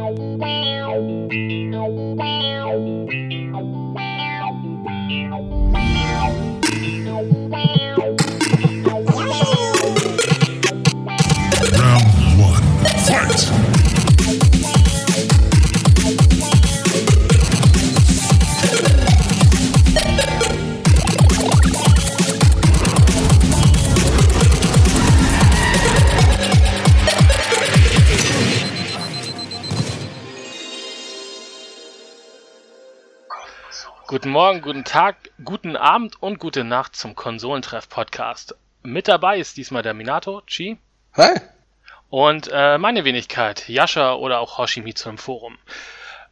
Wow. Morgen, guten Tag, guten Abend und gute Nacht zum Konsolentreff-Podcast. Mit dabei ist diesmal der Minato, Chi Hi. und äh, meine Wenigkeit, Yasha oder auch Hoshimitsu im Forum.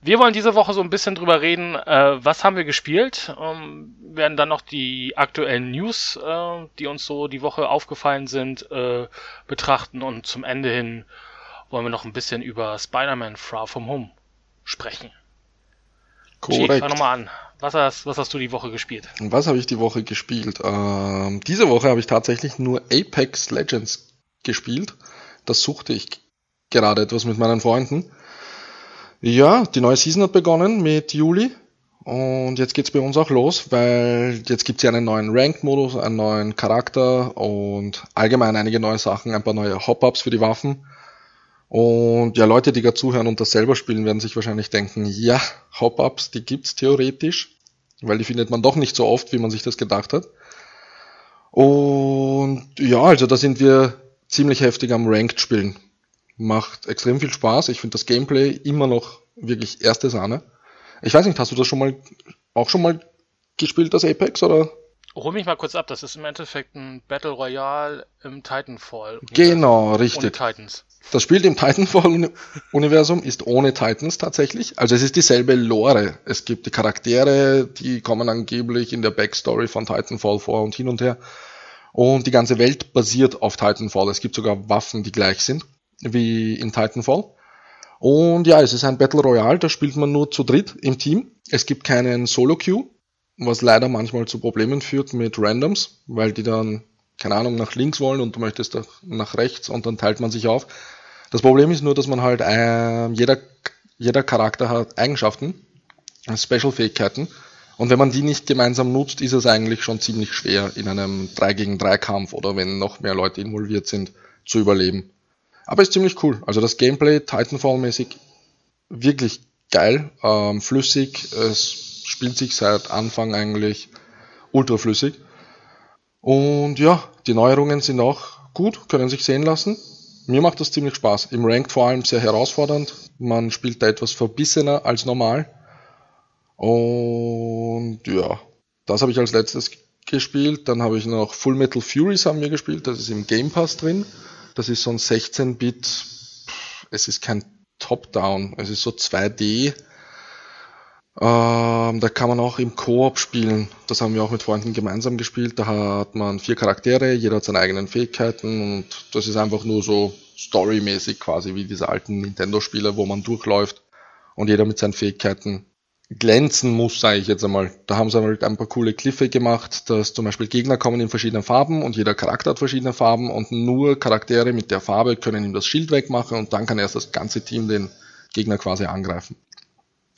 Wir wollen diese Woche so ein bisschen drüber reden, äh, was haben wir gespielt, ähm, werden dann noch die aktuellen News, äh, die uns so die Woche aufgefallen sind, äh, betrachten und zum Ende hin wollen wir noch ein bisschen über Spider-Man Far From Home sprechen. Korrekt. fang nochmal an. Was hast, was hast du die Woche gespielt? Und was habe ich die Woche gespielt? Ähm, diese Woche habe ich tatsächlich nur Apex Legends gespielt. Das suchte ich gerade etwas mit meinen Freunden. Ja, die neue Season hat begonnen mit Juli. Und jetzt geht's bei uns auch los, weil jetzt gibt's ja einen neuen Ranked-Modus, einen neuen Charakter und allgemein einige neue Sachen, ein paar neue Hop-Ups für die Waffen. Und ja, Leute, die gerade zuhören und das selber spielen, werden sich wahrscheinlich denken, ja, Hop-Ups, die gibt's theoretisch, weil die findet man doch nicht so oft, wie man sich das gedacht hat. Und ja, also da sind wir ziemlich heftig am Ranked spielen. Macht extrem viel Spaß. Ich finde das Gameplay immer noch wirklich erste Sahne. Ich weiß nicht, hast du das schon mal auch schon mal gespielt, das Apex, oder? Hol mich mal kurz ab, das ist im Endeffekt ein Battle Royale im Titanfall. Genau, Ohne richtig. Titans. Das Spiel im Titanfall-Universum ist ohne Titans tatsächlich. Also es ist dieselbe Lore. Es gibt die Charaktere, die kommen angeblich in der Backstory von Titanfall vor und hin und her. Und die ganze Welt basiert auf Titanfall. Es gibt sogar Waffen, die gleich sind, wie in Titanfall. Und ja, es ist ein Battle Royale, da spielt man nur zu dritt im Team. Es gibt keinen Solo-Queue, was leider manchmal zu Problemen führt mit Randoms, weil die dann, keine Ahnung, nach links wollen und du möchtest nach- nach rechts und dann teilt man sich auf. Das Problem ist nur, dass man halt, äh, jeder, jeder Charakter hat Eigenschaften, Special-Fähigkeiten. Und wenn man die nicht gemeinsam nutzt, ist es eigentlich schon ziemlich schwer, in einem 3 gegen 3 Kampf oder wenn noch mehr Leute involviert sind, zu überleben. Aber ist ziemlich cool. Also das Gameplay, Titanfall-mäßig, wirklich geil, ähm, flüssig. Es spielt sich seit Anfang eigentlich ultra flüssig. Und ja, die Neuerungen sind auch gut, können sich sehen lassen. Mir macht das ziemlich Spaß. Im Ranked vor allem sehr herausfordernd. Man spielt da etwas verbissener als normal. Und ja, das habe ich als letztes gespielt. Dann habe ich noch Full Metal Furies haben wir gespielt. Das ist im Game Pass drin. Das ist so ein 16-Bit. Es ist kein Top-Down. Es ist so 2D. Ähm, da kann man auch im Koop spielen. Das haben wir auch mit Freunden gemeinsam gespielt. Da hat man vier Charaktere, jeder hat seine eigenen Fähigkeiten und das ist einfach nur so storymäßig quasi wie diese alten Nintendo-Spiele, wo man durchläuft und jeder mit seinen Fähigkeiten glänzen muss, sage ich jetzt einmal. Da haben sie halt ein paar coole Cliffe gemacht, dass zum Beispiel Gegner kommen in verschiedenen Farben und jeder Charakter hat verschiedene Farben und nur Charaktere mit der Farbe können ihm das Schild wegmachen und dann kann erst das ganze Team den Gegner quasi angreifen.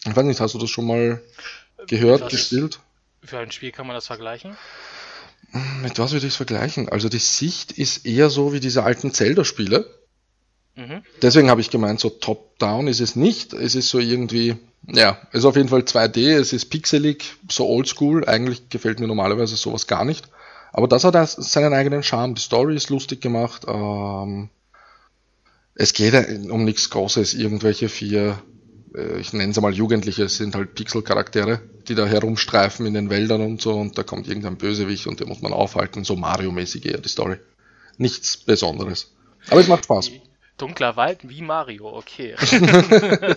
Ich weiß nicht, hast du das schon mal gehört, Was- gespielt? Für ein Spiel kann man das vergleichen? Mit was würde ich es vergleichen? Also die Sicht ist eher so wie diese alten Zelda-Spiele. Mhm. Deswegen habe ich gemeint, so top-down ist es nicht. Es ist so irgendwie, ja, es ist auf jeden Fall 2D, es ist pixelig, so oldschool. Eigentlich gefällt mir normalerweise sowas gar nicht. Aber das hat seinen eigenen Charme. Die Story ist lustig gemacht. Ähm, es geht um nichts Großes. Irgendwelche vier, ich nenne sie mal Jugendliche, es sind halt Pixel-Charaktere, die da herumstreifen in den Wäldern und so. Und da kommt irgendein Bösewicht und den muss man aufhalten. So Mario-mäßig eher die Story. Nichts Besonderes. Aber es macht Spaß. Dunkler Wald wie Mario, okay.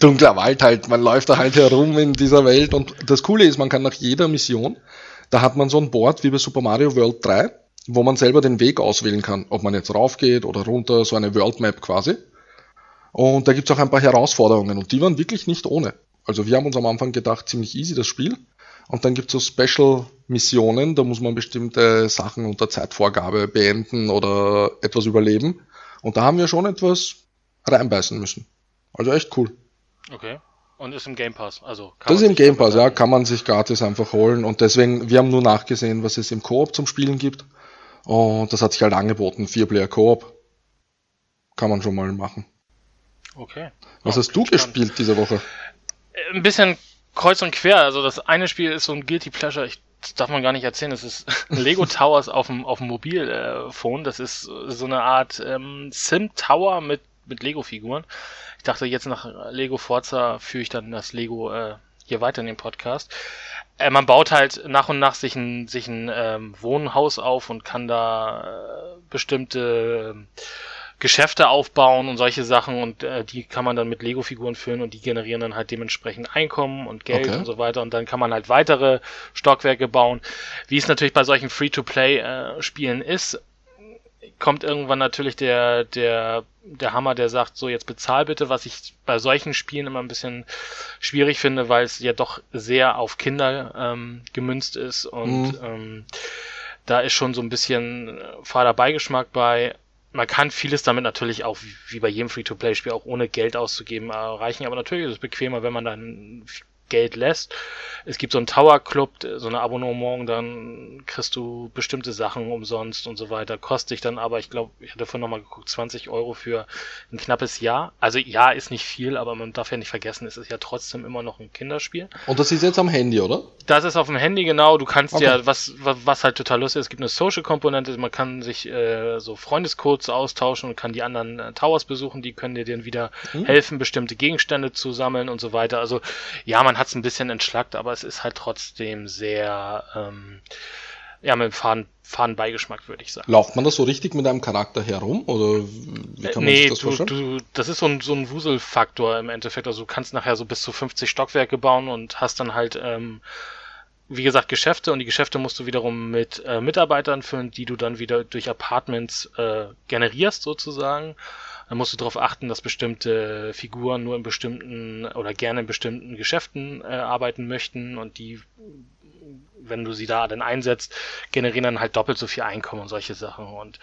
dunkler Wald halt, man läuft da halt herum in dieser Welt und das Coole ist, man kann nach jeder Mission, da hat man so ein Board wie bei Super Mario World 3, wo man selber den Weg auswählen kann, ob man jetzt raufgeht oder runter, so eine World Map quasi. Und da gibt's auch ein paar Herausforderungen und die waren wirklich nicht ohne. Also wir haben uns am Anfang gedacht, ziemlich easy das Spiel. Und dann gibt's so Special-Missionen, da muss man bestimmte Sachen unter Zeitvorgabe beenden oder etwas überleben. Und da haben wir schon etwas reinbeißen müssen. Also echt cool. Okay. Und ist im Game Pass. Also das ist im Game Pass, ja, kann man sich gratis einfach holen. Und deswegen, wir haben nur nachgesehen, was es im Koop zum Spielen gibt. Und das hat sich halt angeboten, vier Player Koop. Kann man schon mal machen. Okay. Was hast du gespielt diese Woche? Ein bisschen kreuz und quer. Also das eine Spiel ist so ein Guilty Pleasure. Ich, das darf man gar nicht erzählen. Das ist Lego Towers auf dem, auf dem Mobilphone. Das ist so eine Art ähm, Sim Tower mit, mit Lego-Figuren. Ich dachte, jetzt nach Lego Forza führe ich dann das Lego äh, hier weiter in den Podcast. Äh, man baut halt nach und nach sich ein, sich ein ähm, Wohnhaus auf und kann da äh, bestimmte äh, Geschäfte aufbauen und solche Sachen und äh, die kann man dann mit Lego-Figuren füllen und die generieren dann halt dementsprechend Einkommen und Geld okay. und so weiter und dann kann man halt weitere Stockwerke bauen. Wie es natürlich bei solchen Free-to-Play-Spielen äh, ist, kommt irgendwann natürlich der, der, der Hammer, der sagt, so jetzt bezahl bitte, was ich bei solchen Spielen immer ein bisschen schwierig finde, weil es ja doch sehr auf Kinder ähm, gemünzt ist und mhm. ähm, da ist schon so ein bisschen fader Beigeschmack bei man kann vieles damit natürlich auch, wie bei jedem Free-to-Play-Spiel, auch ohne Geld auszugeben, erreichen. Aber natürlich ist es bequemer, wenn man dann Geld lässt. Es gibt so einen Tower Club, so eine Abonnement, dann kriegst du bestimmte Sachen umsonst und so weiter. Kostet dich dann aber, ich glaube, ich hatte vorhin nochmal geguckt, 20 Euro für ein knappes Jahr. Also ja, ist nicht viel, aber man darf ja nicht vergessen, es ist ja trotzdem immer noch ein Kinderspiel. Und das ist jetzt am Handy, oder? Das ist auf dem Handy, genau. Du kannst okay. ja, was, was halt total lustig ist, es gibt eine Social-Komponente, man kann sich äh, so Freundescodes austauschen und kann die anderen äh, Towers besuchen, die können dir dann wieder hm. helfen, bestimmte Gegenstände zu sammeln und so weiter. Also ja, man hat es ein bisschen entschlackt, aber es ist halt trotzdem sehr, ähm, ja, mit Faden, Fadenbeigeschmack, würde ich sagen. Lauft man das so richtig mit einem Charakter herum? Oder wie kann man nee, sich das du, vorstellen? Du, das ist so ein, so ein Wuselfaktor im Endeffekt. Also du kannst nachher so bis zu 50 Stockwerke bauen und hast dann halt, ähm, wie gesagt, Geschäfte und die Geschäfte musst du wiederum mit äh, Mitarbeitern füllen, die du dann wieder durch Apartments äh, generierst sozusagen. Dann musst du darauf achten, dass bestimmte Figuren nur in bestimmten oder gerne in bestimmten Geschäften äh, arbeiten möchten und die, wenn du sie da dann einsetzt, generieren dann halt doppelt so viel Einkommen und solche Sachen. Und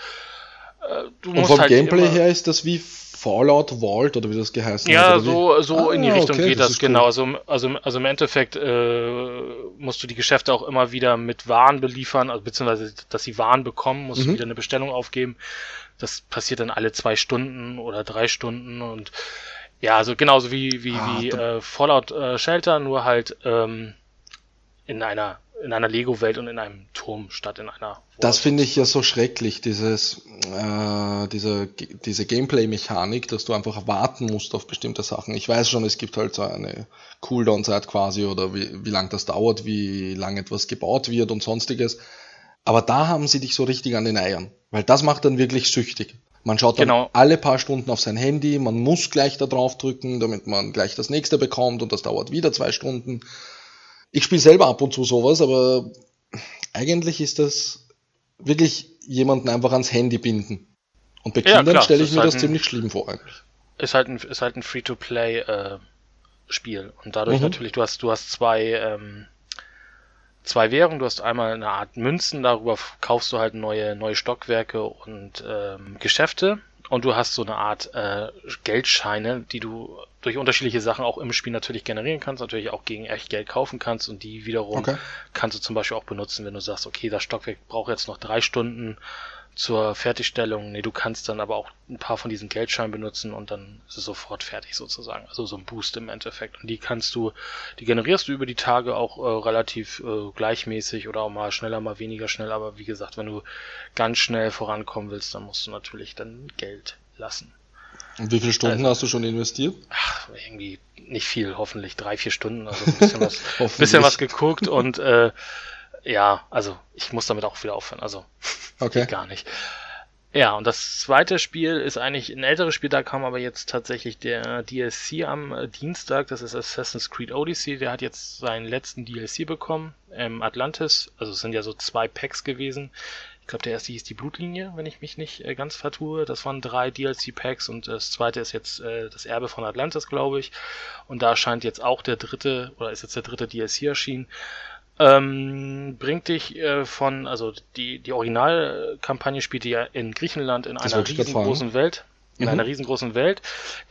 äh, du musst und vom halt Gameplay her ist das wie Fallout Vault oder wie das geheißen ja, hat? Ja, so, so ah, in die Richtung okay, geht das, das genau. Cool. Also, also, also im Endeffekt äh, musst du die Geschäfte auch immer wieder mit Waren beliefern, also beziehungsweise dass sie Waren bekommen, musst mhm. du wieder eine Bestellung aufgeben. Das passiert dann alle zwei Stunden oder drei Stunden und ja, also genauso wie, wie, ah, wie äh, Fallout äh, Shelter, nur halt ähm, in einer in einer Lego-Welt und in einem Turm statt in einer. World. Das finde ich ja so schrecklich, dieses, äh, diese, diese Gameplay-Mechanik, dass du einfach warten musst auf bestimmte Sachen. Ich weiß schon, es gibt halt so eine Cooldown-Zeit quasi oder wie, wie lang das dauert, wie lang etwas gebaut wird und sonstiges. Aber da haben sie dich so richtig an den Eiern, weil das macht dann wirklich süchtig. Man schaut dann genau. alle paar Stunden auf sein Handy, man muss gleich da drauf drücken, damit man gleich das nächste bekommt und das dauert wieder zwei Stunden. Ich spiele selber ab und zu sowas, aber eigentlich ist das wirklich jemanden einfach ans Handy binden. Und bei Kindern ja, stelle ich mir halt das ein, ziemlich schlimm vor eigentlich. Ist halt ein, ist halt ein Free-to-Play äh. Und dadurch mhm. natürlich, du hast, du hast zwei, ähm, zwei Währungen. Du hast einmal eine Art Münzen, darüber kaufst du halt neue, neue Stockwerke und ähm, Geschäfte. Und du hast so eine Art äh, Geldscheine, die du durch unterschiedliche Sachen auch im Spiel natürlich generieren kannst, natürlich auch gegen echt Geld kaufen kannst und die wiederum okay. kannst du zum Beispiel auch benutzen, wenn du sagst, okay, das Stockwerk braucht jetzt noch drei Stunden zur Fertigstellung. Nee, du kannst dann aber auch ein paar von diesen Geldscheinen benutzen und dann ist es sofort fertig sozusagen. Also so ein Boost im Endeffekt. Und die kannst du, die generierst du über die Tage auch äh, relativ äh, gleichmäßig oder auch mal schneller, mal weniger schnell. Aber wie gesagt, wenn du ganz schnell vorankommen willst, dann musst du natürlich dann Geld lassen. Und wie viele Stunden also, hast du schon investiert? Ach, irgendwie nicht viel, hoffentlich drei, vier Stunden, also ein bisschen was, bisschen was geguckt und äh, ja, also ich muss damit auch wieder aufhören. Also okay. gar nicht. Ja, und das zweite Spiel ist eigentlich ein älteres Spiel, da kam aber jetzt tatsächlich der DLC am äh, Dienstag, das ist Assassin's Creed Odyssey, der hat jetzt seinen letzten DLC bekommen, ähm, Atlantis, also es sind ja so zwei Packs gewesen. Ich glaube, der erste hieß die Blutlinie, wenn ich mich nicht äh, ganz vertue. Das waren drei DLC-Packs und das zweite ist jetzt äh, das Erbe von Atlantis, glaube ich. Und da scheint jetzt auch der dritte, oder ist jetzt der dritte DLC erschienen. Ähm, bringt dich äh, von, also die, die Originalkampagne spielte ja in Griechenland in das einer riesengroßen Welt. in Mhm. einer riesengroßen Welt.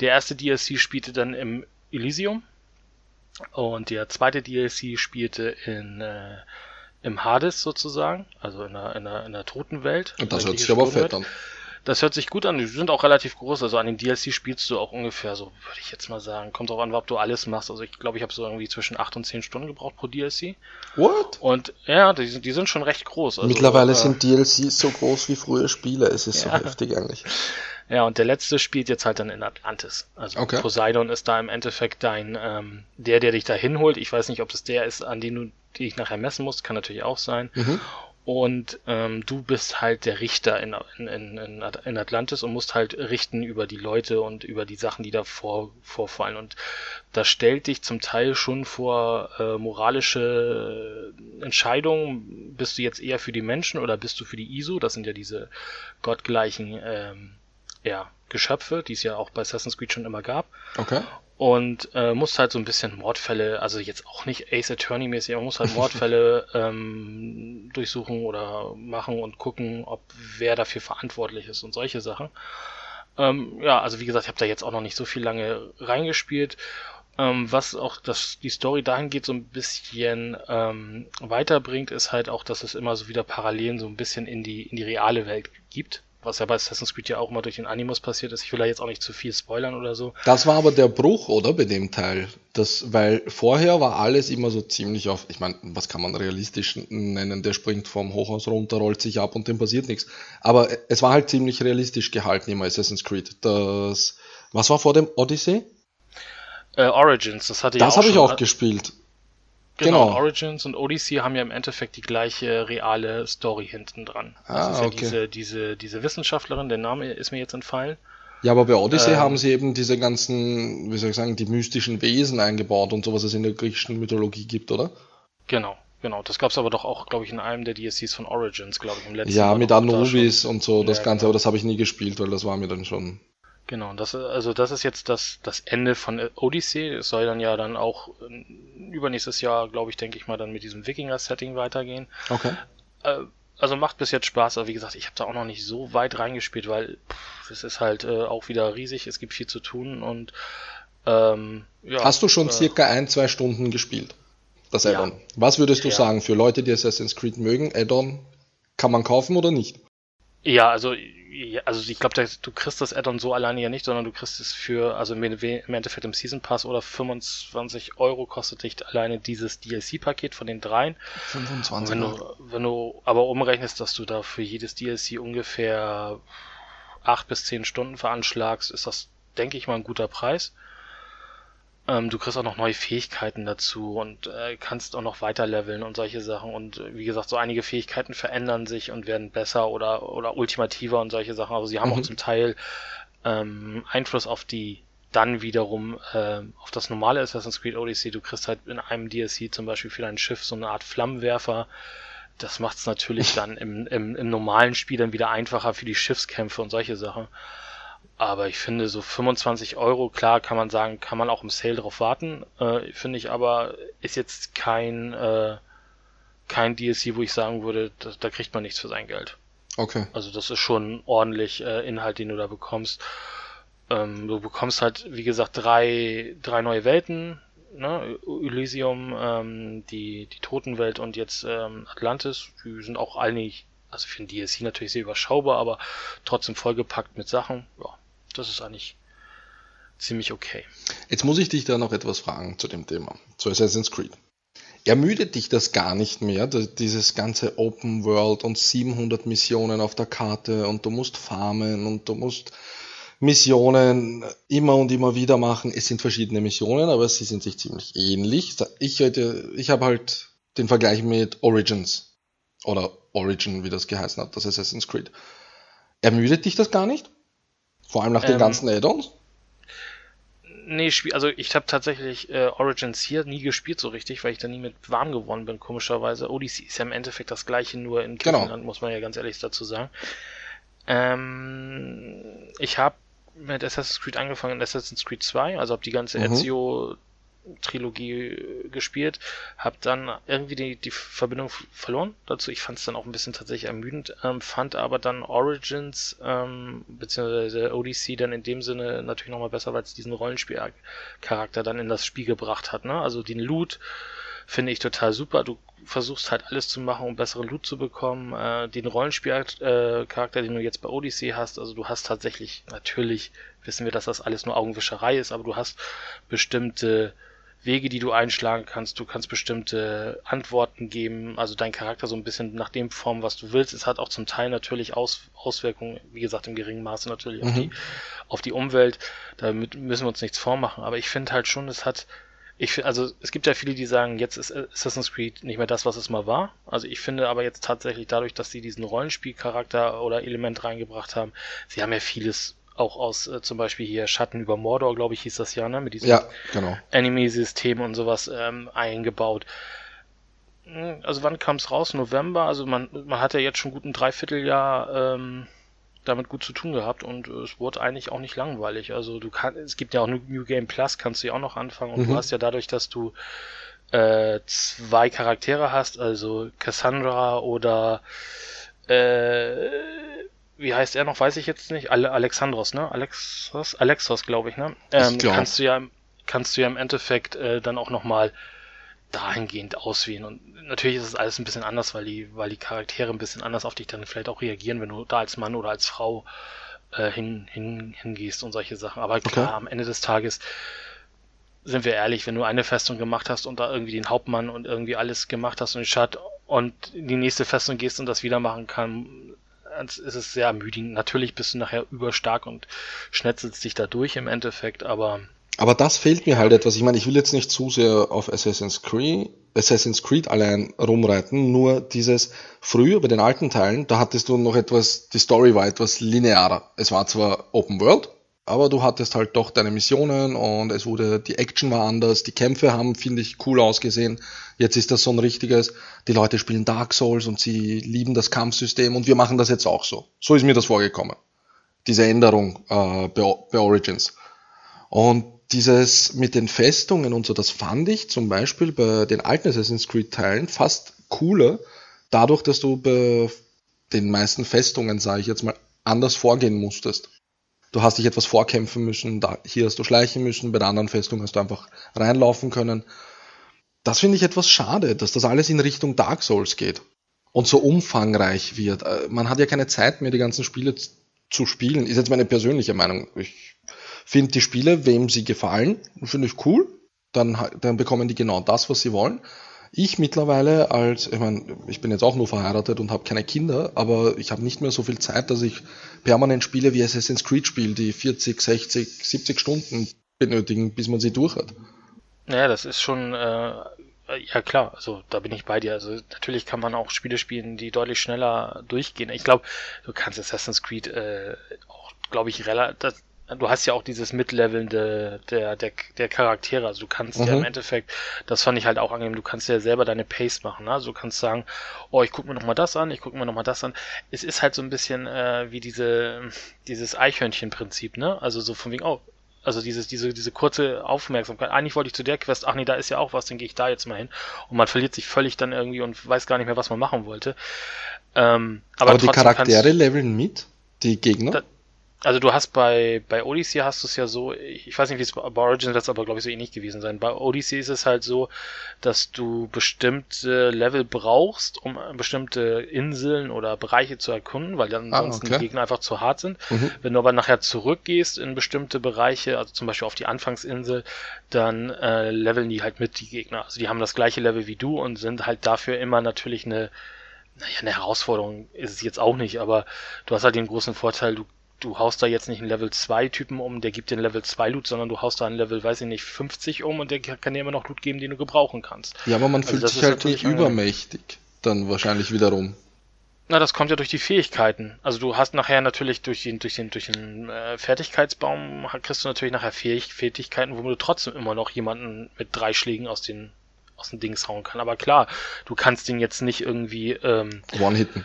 Der erste DLC spielte dann im Elysium und der zweite DLC spielte in äh, im Hades sozusagen, also in der, in der, in der Totenwelt. Und das hört sich aber fett an. Das hört sich gut an. Die sind auch relativ groß. Also an den DLC spielst du auch ungefähr so, würde ich jetzt mal sagen. Kommt drauf an, ob du alles machst. Also ich glaube, ich habe so irgendwie zwischen 8 und 10 Stunden gebraucht pro DLC. What? Und ja, die sind, die sind schon recht groß. Also, Mittlerweile äh, sind DLCs so groß wie frühe Spiele. Es ist so Ja. heftig eigentlich. Ja, und der letzte spielt jetzt halt dann in Atlantis. Also Okay. Poseidon ist da im Endeffekt dein, ähm, der, der dich da hinholt. Ich weiß nicht, ob das der ist, an den du dich nachher messen musst. Kann natürlich auch sein. Mhm. Und ähm, du bist halt der Richter in, in, in, in At- in Atlantis und musst halt richten über die Leute und über die Sachen, die da vor, vorfallen. Und das stellt dich zum Teil schon vor äh, moralische Entscheidungen. Bist du jetzt eher für die Menschen oder bist du für die ISO? Das sind ja diese gottgleichen ähm, ja, Geschöpfe, die es ja auch bei Assassin's Creed schon immer gab Okay. Und äh, muss halt so ein bisschen Mordfälle, also jetzt auch nicht Ace Attorney mäßig, aber muss halt Mordfälle ähm, durchsuchen oder machen und gucken, ob wer dafür verantwortlich ist und solche Sachen. Ähm, ja, also wie gesagt, ich habe da jetzt auch noch nicht so viel lange reingespielt. Ähm, was auch das, die Story dahingehend so ein bisschen ähm, weiterbringt, ist halt auch, dass es immer so wieder Parallelen so ein bisschen in die, in die reale Welt gibt. Was ja bei Assassin's Creed ja auch immer durch den Animus passiert ist. Ich will da jetzt auch nicht zu viel spoilern oder so. Das war aber der Bruch, oder? Bei dem Teil. Das, weil vorher war alles immer so ziemlich auf, ich meine, was kann man realistisch nennen? Der springt vom Hochhaus runter, rollt sich ab und dem passiert nichts. Aber es war halt ziemlich realistisch gehalten immer Assassin's Creed. Das, was war vor dem Odyssey? Äh, Origins, das hatte ja Das auch habe ich auch gespielt. Genau, genau. Origins und Odyssey haben ja im Endeffekt die gleiche reale Story hinten dran. Ah, das ist ja okay. diese, diese, diese Wissenschaftlerin, der Name ist mir jetzt entfallen. Ja, aber bei Odyssey Ähm. haben sie eben diese ganzen, wie soll ich sagen, die mystischen Wesen eingebaut und so, was es in der griechischen Mythologie gibt, oder? Genau, genau. Das gab es aber doch auch, glaube ich, in einem der DSCs von Origins, glaube ich, im letzten Ja, war mit Anubis und so, das Ja, Ganze, genau. aber das habe ich nie gespielt, weil das war mir dann schon. Genau, das, also das ist jetzt das, das Ende von Odyssey. Es soll dann ja dann auch äh, übernächstes Jahr, glaube ich, denke ich mal, dann mit diesem Wikinger-Setting weitergehen. Okay. Äh, also macht bis jetzt Spaß, aber wie gesagt, ich habe da auch noch nicht so weit reingespielt, weil pff, es ist halt äh, auch wieder riesig, es gibt viel zu tun und ähm, ja. Hast du schon äh, circa ein, zwei Stunden gespielt? Das Ja. Add-on. Was würdest du Ja. sagen für Leute, die Assassin's Creed mögen? Add-on kann man kaufen oder nicht? Ja, also, also ich glaube, du kriegst das Add-on so alleine ja nicht, sondern du kriegst es für, also im Endeffekt im Season Pass oder 25 Euro kostet dich alleine dieses DLC-Paket von den dreien. Und 25 wenn du, wenn du aber umrechnest, dass du da für jedes DLC ungefähr acht bis zehn Stunden veranschlagst, ist das, denke ich mal, ein guter Preis. Ähm, du kriegst auch noch neue Fähigkeiten dazu und äh, kannst auch noch weiter leveln und solche Sachen. Und äh, wie gesagt, so einige Fähigkeiten verändern sich und werden besser oder, oder ultimativer und solche Sachen. Also sie haben Mhm. auch zum Teil ähm, Einfluss auf die dann wiederum ähm, auf das normale Assassin's Creed Odyssey. Du kriegst halt in einem DLC zum Beispiel für dein Schiff so eine Art Flammenwerfer. Das macht es natürlich dann im, im, im normalen Spiel dann wieder einfacher für die Schiffskämpfe und solche Sachen. Aber ich finde, so 25 Euro, klar kann man sagen, kann man auch im Sale drauf warten. Äh, finde ich aber, ist jetzt kein, äh, kein DLC, wo ich sagen würde, da, da kriegt man nichts für sein Geld. Okay. Also das ist schon ordentlich äh, Inhalt, den du da bekommst. Ähm, du bekommst halt, wie gesagt, drei, drei neue Welten. Ne? Elysium, ähm, die, die Totenwelt und jetzt ähm, Atlantis. Die sind auch eigentlich, also für ein DLC natürlich sehr überschaubar, aber trotzdem vollgepackt mit Sachen. Ja, das ist eigentlich ziemlich okay. Jetzt muss ich dich da noch etwas fragen zu dem Thema, zu Assassin's Creed. Ermüdet dich das gar nicht mehr, dieses ganze Open World und 700 Missionen auf der Karte und du musst farmen und du musst Missionen immer und immer wieder machen. Es sind verschiedene Missionen, aber sie sind sich ziemlich ähnlich. Ich ich habe halt den Vergleich mit Origins oder Origin, wie das geheißen hat, das Assassin's Creed. Ermüdet dich das gar nicht? Vor allem nach den Ähm, ganzen Add-ons? Nee, also ich habe tatsächlich äh, Origins hier nie gespielt so richtig, weil ich da nie mit warm geworden bin, komischerweise. Odyssey ist ja im Endeffekt das gleiche, nur in Genau. Griechenland, muss man ja ganz ehrlich dazu sagen. Ähm, ich habe mit Assassin's Creed angefangen in Assassin's Creed 2, also habe die ganze Mhm. Ezio Trilogie äh, gespielt, habe dann irgendwie die, die Verbindung verloren dazu. Ich fand es dann auch ein bisschen tatsächlich ermüdend, ähm, fand aber dann Origins ähm, beziehungsweise Odyssey dann in dem Sinne natürlich nochmal besser, weil es diesen Rollenspielcharakter dann in das Spiel gebracht hat. Ne? Also den Loot finde ich total super. Du versuchst halt alles zu machen, um besseren Loot zu bekommen. Äh, den Rollenspielcharakter, äh, den du jetzt bei Odyssey hast, also du hast tatsächlich, natürlich wissen wir, dass das alles nur Augenwischerei ist, aber du hast bestimmte Wege, die du einschlagen kannst. Du kannst bestimmte Antworten geben, also dein Charakter so ein bisschen nach dem formen, was du willst. Es hat auch zum Teil natürlich Aus, Auswirkungen, wie gesagt, im geringen Maße natürlich mhm. auf, die, auf die Umwelt. Damit müssen wir uns nichts vormachen. Aber ich finde halt schon, es hat ich also es gibt ja viele, die sagen, jetzt ist Assassin's Creed nicht mehr das, was es mal war. Also ich finde aber jetzt tatsächlich dadurch, dass sie diesen Rollenspielcharakter oder Element reingebracht haben, sie haben ja vieles auch aus äh, zum Beispiel hier Schatten über Mordor, glaube ich, hieß das ja, ne? Mit diesem ja, genau. Anime-System und sowas ähm, eingebaut. Hm, also wann kam es raus? November. Also man, man hat ja jetzt schon gut ein Dreivierteljahr ähm, damit gut zu tun gehabt und äh, es wurde eigentlich auch nicht langweilig. Also du kannst, es gibt ja auch New Game Plus, kannst du ja auch noch anfangen und mhm. du hast ja dadurch, dass du äh, zwei Charaktere hast, also Cassandra oder äh, wie heißt er noch, weiß ich jetzt nicht, Ale Alexandros, ne? Alexos, Alexos, glaube ich, ne? Ähm, glaub. kannst du ja, kannst du ja im Endeffekt äh, dann auch nochmal dahingehend auswählen. Und natürlich ist es alles ein bisschen anders, weil die, weil die Charaktere ein bisschen anders auf dich dann vielleicht auch reagieren, wenn du da als Mann oder als Frau äh, hin, hin, hingehst und solche Sachen. Aber klar, okay. am Ende des Tages sind wir ehrlich, wenn du eine Festung gemacht hast und da irgendwie den Hauptmann und irgendwie alles gemacht hast und den Schat und die nächste Festung gehst und das wieder machen kann, ist es sehr ermüdigend. Natürlich bist du nachher überstark und schnetzelst dich da durch im Endeffekt, aber aber das fehlt mir halt etwas. Ich meine, ich will jetzt nicht zu sehr auf Assassin's Creed, Assassin's Creed allein rumreiten, nur dieses früher bei den alten Teilen, da hattest du noch etwas, die Story war etwas linearer. Es war zwar Open World, aber du hattest halt doch deine Missionen und es wurde, die Action war anders, die Kämpfe haben, finde ich, cool ausgesehen. Jetzt ist das so ein richtiges, die Leute spielen Dark Souls und sie lieben das Kampfsystem und wir machen das jetzt auch so. So ist mir das vorgekommen. Diese Änderung äh, bei, bei Origins. Und dieses mit den Festungen und so, das fand ich zum Beispiel bei den alten Assassin's Creed Teilen fast cooler, dadurch, dass du bei den meisten Festungen, sage ich jetzt mal, anders vorgehen musstest. Du hast dich etwas vorkämpfen müssen, da, hier hast du schleichen müssen, bei der anderen Festung hast du einfach reinlaufen können. Das finde ich etwas schade, dass das alles in Richtung Dark Souls geht und so umfangreich wird. Äh, man hat ja keine Zeit mehr, die ganzen Spiele zu spielen. Ist jetzt meine persönliche Meinung. Ich finde die Spiele, wem sie gefallen, finde ich cool. Dann, dann bekommen die genau das, was sie wollen. Ich mittlerweile als, ich meine, ich bin jetzt auch nur verheiratet und habe keine Kinder, aber ich habe nicht mehr so viel Zeit, dass ich permanent Spiele wie Assassin's Creed spiele, die 40, 60, 70 Stunden benötigen, bis man sie durch hat. Ja, das ist schon, äh, ja klar, also da bin ich bei dir. Also natürlich kann man auch Spiele spielen, die deutlich schneller durchgehen. Ich glaube, du kannst Assassin's Creed äh, auch, glaube ich, relativ, du hast ja auch dieses Mitlevelnde der, der, der Charaktere. Also du kannst mhm. ja im mhm. Endeffekt, das fand ich halt auch angenehm, du kannst ja selber deine Pace machen. Ne? Also du kannst sagen, oh, ich guck mir nochmal das an, ich guck mir nochmal das an. Es ist halt so ein bisschen äh, wie diese, dieses Eichhörnchen-Prinzip, ne? Also so von wegen, oh, also dieses, diese, diese kurze Aufmerksamkeit. Eigentlich wollte ich zu der Quest, ach nee, da ist ja auch was, dann gehe ich da jetzt mal hin. Und man verliert sich völlig dann irgendwie und weiß gar nicht mehr, was man machen wollte. Ähm, aber, aber die Charaktere leveln mit? Die Gegner? Da, also du hast bei, bei Odyssey hast du es ja so, ich weiß nicht, wie es bei Origins wird aber glaube ich so ähnlich gewesen sein. Bei Odyssey ist es halt so, dass du bestimmte Level brauchst, um bestimmte Inseln oder Bereiche zu erkunden, weil dann ah, ansonsten okay. die Gegner einfach zu hart sind. Mhm. Wenn du aber nachher zurückgehst in bestimmte Bereiche, also zum Beispiel auf die Anfangsinsel, dann äh, leveln die halt mit die Gegner. Also die haben das gleiche Level wie du und sind halt dafür immer natürlich eine naja, eine Herausforderung ist es jetzt auch nicht, aber du hast halt den großen Vorteil, du du haust da jetzt nicht einen Level 2 Typen um, der gibt dir einen Level 2 Loot, sondern du haust da einen Level, weiß ich nicht, 50 um und der kann dir immer noch Loot geben, den du gebrauchen kannst. Ja, aber man also fühlt sich halt nicht übermächtig, dann wahrscheinlich wiederum. Na, das kommt ja durch die Fähigkeiten. Also du hast nachher natürlich durch den, durch den, durch den äh, Fertigkeitsbaum kriegst du natürlich nachher Fähig Fähigkeiten, wo du trotzdem immer noch jemanden mit drei Schlägen aus den aus den Dings hauen kann. Aber klar, du kannst den jetzt nicht irgendwie ähm, One-hitten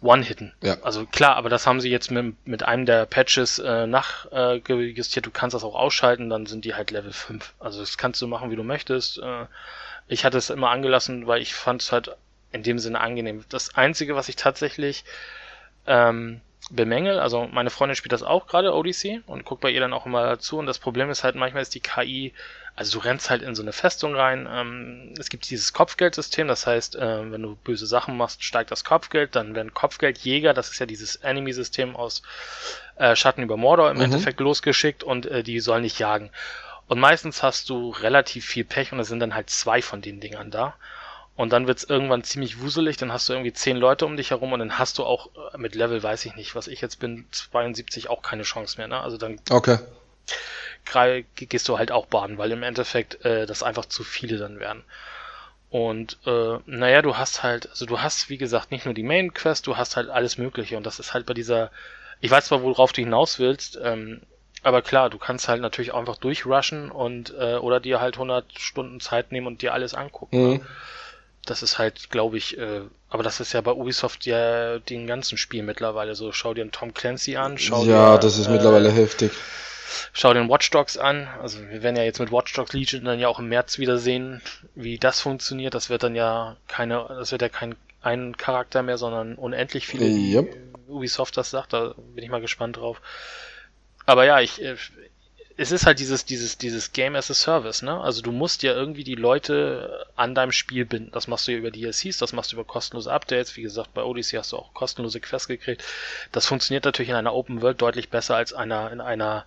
One-Hitten. Ja. Also klar, aber das haben sie jetzt mit, mit einem der Patches äh, nachjustiert. du kannst das auch ausschalten, dann sind die halt Level 5. Also das kannst du machen, wie du möchtest. Äh, ich hatte es immer angelassen, weil ich fand es halt in dem Sinne angenehm. Das Einzige, was ich tatsächlich ähm, bemängel, also meine Freundin spielt das auch gerade, Odyssey, und guckt bei ihr dann auch immer dazu. Und das Problem ist halt, manchmal ist die KI also du rennst halt in so eine Festung rein. Ähm, es gibt dieses Kopfgeldsystem, das heißt, äh, wenn du böse Sachen machst, steigt das Kopfgeld. Dann werden Kopfgeldjäger, das ist ja dieses Enemy-System aus äh, Schatten über Mordor im mhm. Endeffekt losgeschickt und äh, die sollen nicht jagen. Und meistens hast du relativ viel Pech und es sind dann halt zwei von den Dingern da. Und dann wird's irgendwann ziemlich wuselig, dann hast du irgendwie zehn Leute um dich herum und dann hast du auch äh, mit Level, weiß ich nicht, was ich jetzt bin, 72 auch keine Chance mehr. Ne? Also dann okay gehst du halt auch baden, weil im Endeffekt äh, das einfach zu viele dann werden. Und äh, naja, du hast halt, also du hast, wie gesagt, nicht nur die Main Quest, du hast halt alles Mögliche. Und das ist halt bei dieser, ich weiß zwar, worauf du hinaus willst, ähm, aber klar, du kannst halt natürlich auch einfach durchrushen und äh, oder dir halt 100 Stunden Zeit nehmen und dir alles angucken. Mhm. Ne? Das ist halt, glaube ich, äh, aber das ist ja bei Ubisoft ja den ganzen Spiel mittlerweile so. Schau dir einen Tom Clancy an, schau ja, dir, das ist mittlerweile heftig. Schau den Watch Dogs an. Also wir werden ja jetzt mit Watch Dogs Legion dann ja auch im März wieder sehen, wie das funktioniert. Das wird dann ja keine, das wird ja kein ein Charakter mehr, sondern unendlich viele. Yep. Ubisoft das sagt, da bin ich mal gespannt drauf. Aber ja, ich, äh, es ist halt dieses, dieses, dieses Game as a Service, ne? Also du musst ja irgendwie die Leute an deinem Spiel binden. Das machst du ja über DLCs, das machst du über kostenlose Updates. Wie gesagt, bei Odyssey hast du auch kostenlose Quests gekriegt. Das funktioniert natürlich in einer Open World deutlich besser als einer, in einer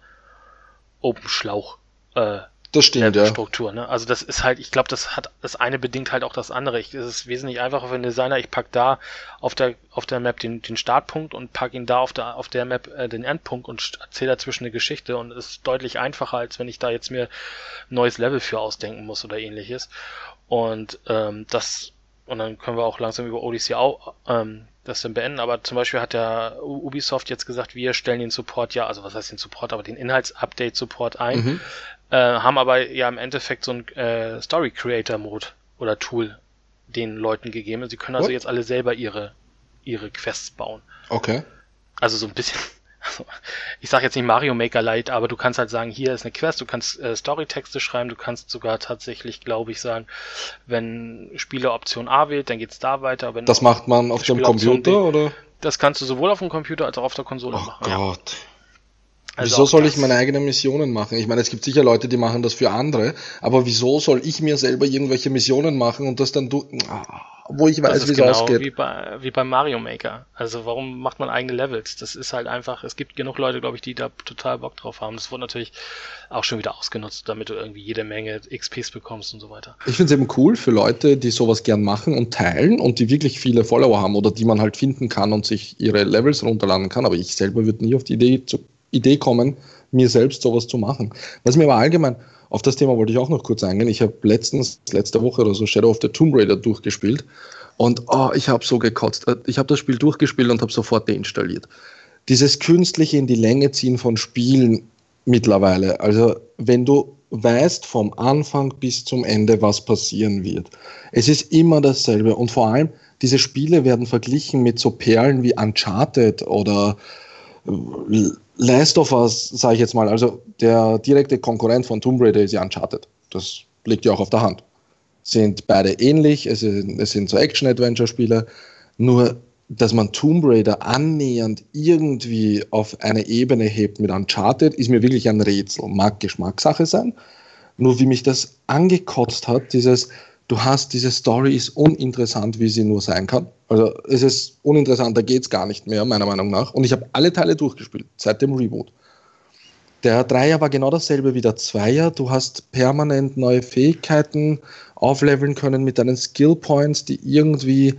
Open Schlauch äh, das stimmt, ja. Struktur. Ne? Also das ist halt, ich glaube, das hat das eine bedingt halt auch das andere. Ich, es ist wesentlich einfacher für einen Designer. Ich pack da auf der auf der Map den, den Startpunkt und pack ihn da auf der auf der Map äh, den Endpunkt und erzähle dazwischen eine Geschichte und es ist deutlich einfacher, als wenn ich da jetzt mir ein neues Level für ausdenken muss oder ähnliches. Und ähm, das und dann können wir auch langsam über Odyssey auch, ähm, das dann beenden. Aber zum Beispiel hat der Ubisoft jetzt gesagt, wir stellen den Support ja, also was heißt den Support, aber den Inhaltsupdate-Support ein, mhm. Äh, haben aber ja im Endeffekt so ein äh, Story Creator Mode oder Tool den Leuten gegeben. Sie können also What? jetzt alle selber ihre ihre Quests bauen. Okay. Also so ein bisschen ich sage jetzt nicht Mario Maker Light, aber du kannst halt sagen, hier ist eine Quest, du kannst äh, Storytexte schreiben, du kannst sogar tatsächlich, glaube ich, sagen, wenn Spieler Option A wählt, dann geht's da weiter. Wenn das macht man auf dem Computer B, oder? Das kannst du sowohl auf dem Computer als auch auf der Konsole oh machen. Gott. Ja. Also wieso soll ich meine eigenen Missionen machen? Ich meine, es gibt sicher Leute, die machen das für andere, aber wieso soll ich mir selber irgendwelche Missionen machen und das dann du, ah, wo ich weiß, wie es genau ausgeht? Wie bei, wie bei Mario Maker. Also warum macht man eigene Levels? Das ist halt einfach, es gibt genug Leute, glaube ich, die da total Bock drauf haben. Das wurde natürlich auch schon wieder ausgenutzt, damit du irgendwie jede Menge XPs bekommst und so weiter. Ich finde es eben cool für Leute, die sowas gern machen und teilen und die wirklich viele Follower haben oder die man halt finden kann und sich ihre Levels runterladen kann. Aber ich selber würde nie auf die Idee zu Idee kommen, mir selbst sowas zu machen. Was mir aber allgemein, auf das Thema wollte ich auch noch kurz eingehen. Ich habe letztens, letzte Woche oder so, Shadow of the Tomb Raider durchgespielt und oh, ich habe so gekotzt. Ich habe das Spiel durchgespielt und habe sofort deinstalliert. Dieses künstliche in die Länge ziehen von Spielen mittlerweile. Also wenn du weißt vom Anfang bis zum Ende, was passieren wird. Es ist immer dasselbe und vor allem diese Spiele werden verglichen mit so Perlen wie Uncharted oder Last of Us, sage ich jetzt mal, also der direkte Konkurrent von Tomb Raider ist ja Uncharted. Das liegt ja auch auf der Hand. Sind beide ähnlich, es sind, es sind so Action-Adventure-Spiele, nur dass man Tomb Raider annähernd irgendwie auf eine Ebene hebt mit Uncharted, ist mir wirklich ein Rätsel. Mag Geschmackssache sein. Nur wie mich das angekotzt hat, dieses, du hast, diese Story ist uninteressant, wie sie nur sein kann. Also es ist uninteressant, da geht es gar nicht mehr, meiner Meinung nach. Und ich habe alle Teile durchgespielt, seit dem Reboot. Der Dreier war genau dasselbe wie der Zweier. Du hast permanent neue Fähigkeiten aufleveln können mit deinen Skill Points, die irgendwie,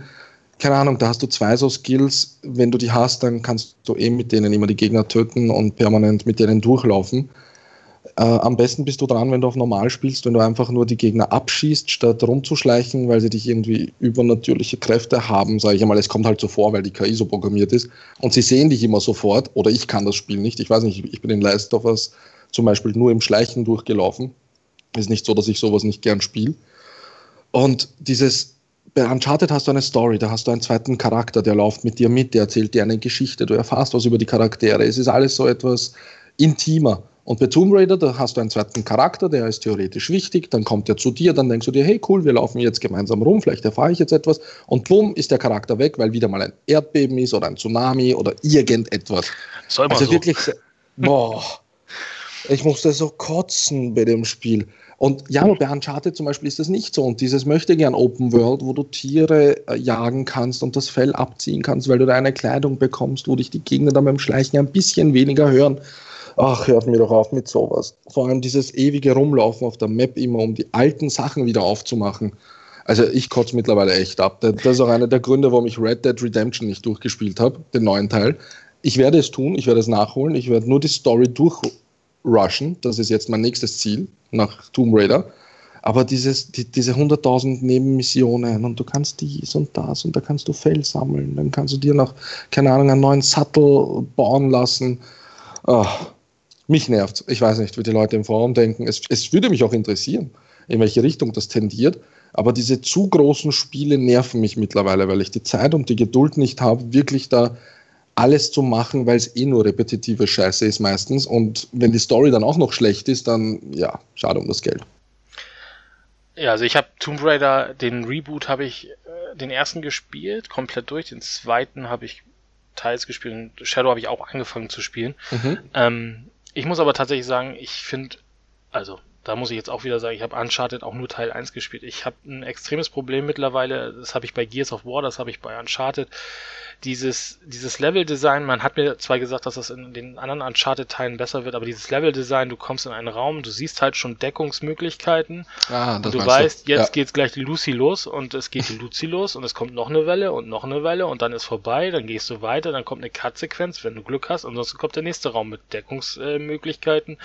keine Ahnung, da hast du zwei so Skills. Wenn du die hast, dann kannst du eben mit denen immer die Gegner töten und permanent mit denen durchlaufen. Äh, am besten bist du dran, wenn du auf normal spielst, wenn du einfach nur die Gegner abschießt, statt rumzuschleichen, weil sie dich irgendwie übernatürliche Kräfte haben, sage ich einmal. Es kommt halt so vor, weil die KI so programmiert ist. Und sie sehen dich immer sofort, oder ich kann das Spiel nicht. Ich weiß nicht, ich bin in Last of Us zum Beispiel nur im Schleichen durchgelaufen. Ist nicht so, dass ich sowas nicht gern spiele. Und dieses bei Uncharted hast du eine Story, da hast du einen zweiten Charakter, der läuft mit dir mit, der erzählt dir eine Geschichte, du erfährst was über die Charaktere. Es ist alles so etwas intimer. Und bei Tomb Raider, da hast du einen zweiten Charakter, der ist theoretisch wichtig, dann kommt er zu dir, dann denkst du dir, hey cool, wir laufen jetzt gemeinsam rum, vielleicht erfahre ich jetzt etwas und bumm, ist der Charakter weg, weil wieder mal ein Erdbeben ist oder ein Tsunami oder irgendetwas. Soll man also so. wirklich, boah, ich musste so kotzen bei dem Spiel. Und ja, bei Uncharted zum Beispiel ist das nicht so. Und dieses möchte gern Open World, wo du Tiere äh, jagen kannst und das Fell abziehen kannst, weil du da eine Kleidung bekommst, wo dich die Gegner dann beim Schleichen ein bisschen weniger hören. Ach, hört mir doch auf mit sowas. Vor allem dieses ewige Rumlaufen auf der Map immer, um die alten Sachen wieder aufzumachen. Also ich kotze mittlerweile echt ab. Das ist auch einer der Gründe, warum ich Red Dead Redemption nicht durchgespielt habe, den neuen Teil. Ich werde es tun, ich werde es nachholen, ich werde nur die Story durchrushen. Das ist jetzt mein nächstes Ziel nach Tomb Raider. Aber dieses, die, diese 100.000 Nebenmissionen und du kannst dies und das und da kannst du Fell sammeln, dann kannst du dir noch, keine Ahnung, einen neuen Sattel bauen lassen. Oh, mich nervt. Ich weiß nicht, wie die Leute im Forum denken. Es, es würde mich auch interessieren, in welche Richtung das tendiert. Aber diese zu großen Spiele nerven mich mittlerweile, weil ich die Zeit und die Geduld nicht habe, wirklich da alles zu machen, weil es eh nur repetitive Scheiße ist meistens. Und wenn die Story dann auch noch schlecht ist, dann ja, schade um das Geld. Ja, also ich habe Tomb Raider, den Reboot habe ich äh, den ersten gespielt, komplett durch. Den zweiten habe ich teils gespielt und Shadow habe ich auch angefangen zu spielen. Mhm. Ähm, ich muss aber tatsächlich sagen, ich finde, also da muss ich jetzt auch wieder sagen, ich habe Uncharted auch nur Teil 1 gespielt. Ich habe ein extremes Problem mittlerweile, das habe ich bei Gears of War, das habe ich bei Uncharted. Dieses, dieses Level-Design, man hat mir zwar gesagt, dass das in den anderen Uncharted-Teilen besser wird, aber dieses Level-Design, du kommst in einen Raum, du siehst halt schon Deckungsmöglichkeiten. Ah, und du weißt, jetzt ja. geht's gleich die Lucy los und es geht die Lucy los und es kommt noch eine Welle und noch eine Welle und dann ist vorbei, dann gehst du weiter, dann kommt eine Cut-Sequenz, wenn du Glück hast, ansonsten kommt der nächste Raum mit Deckungsmöglichkeiten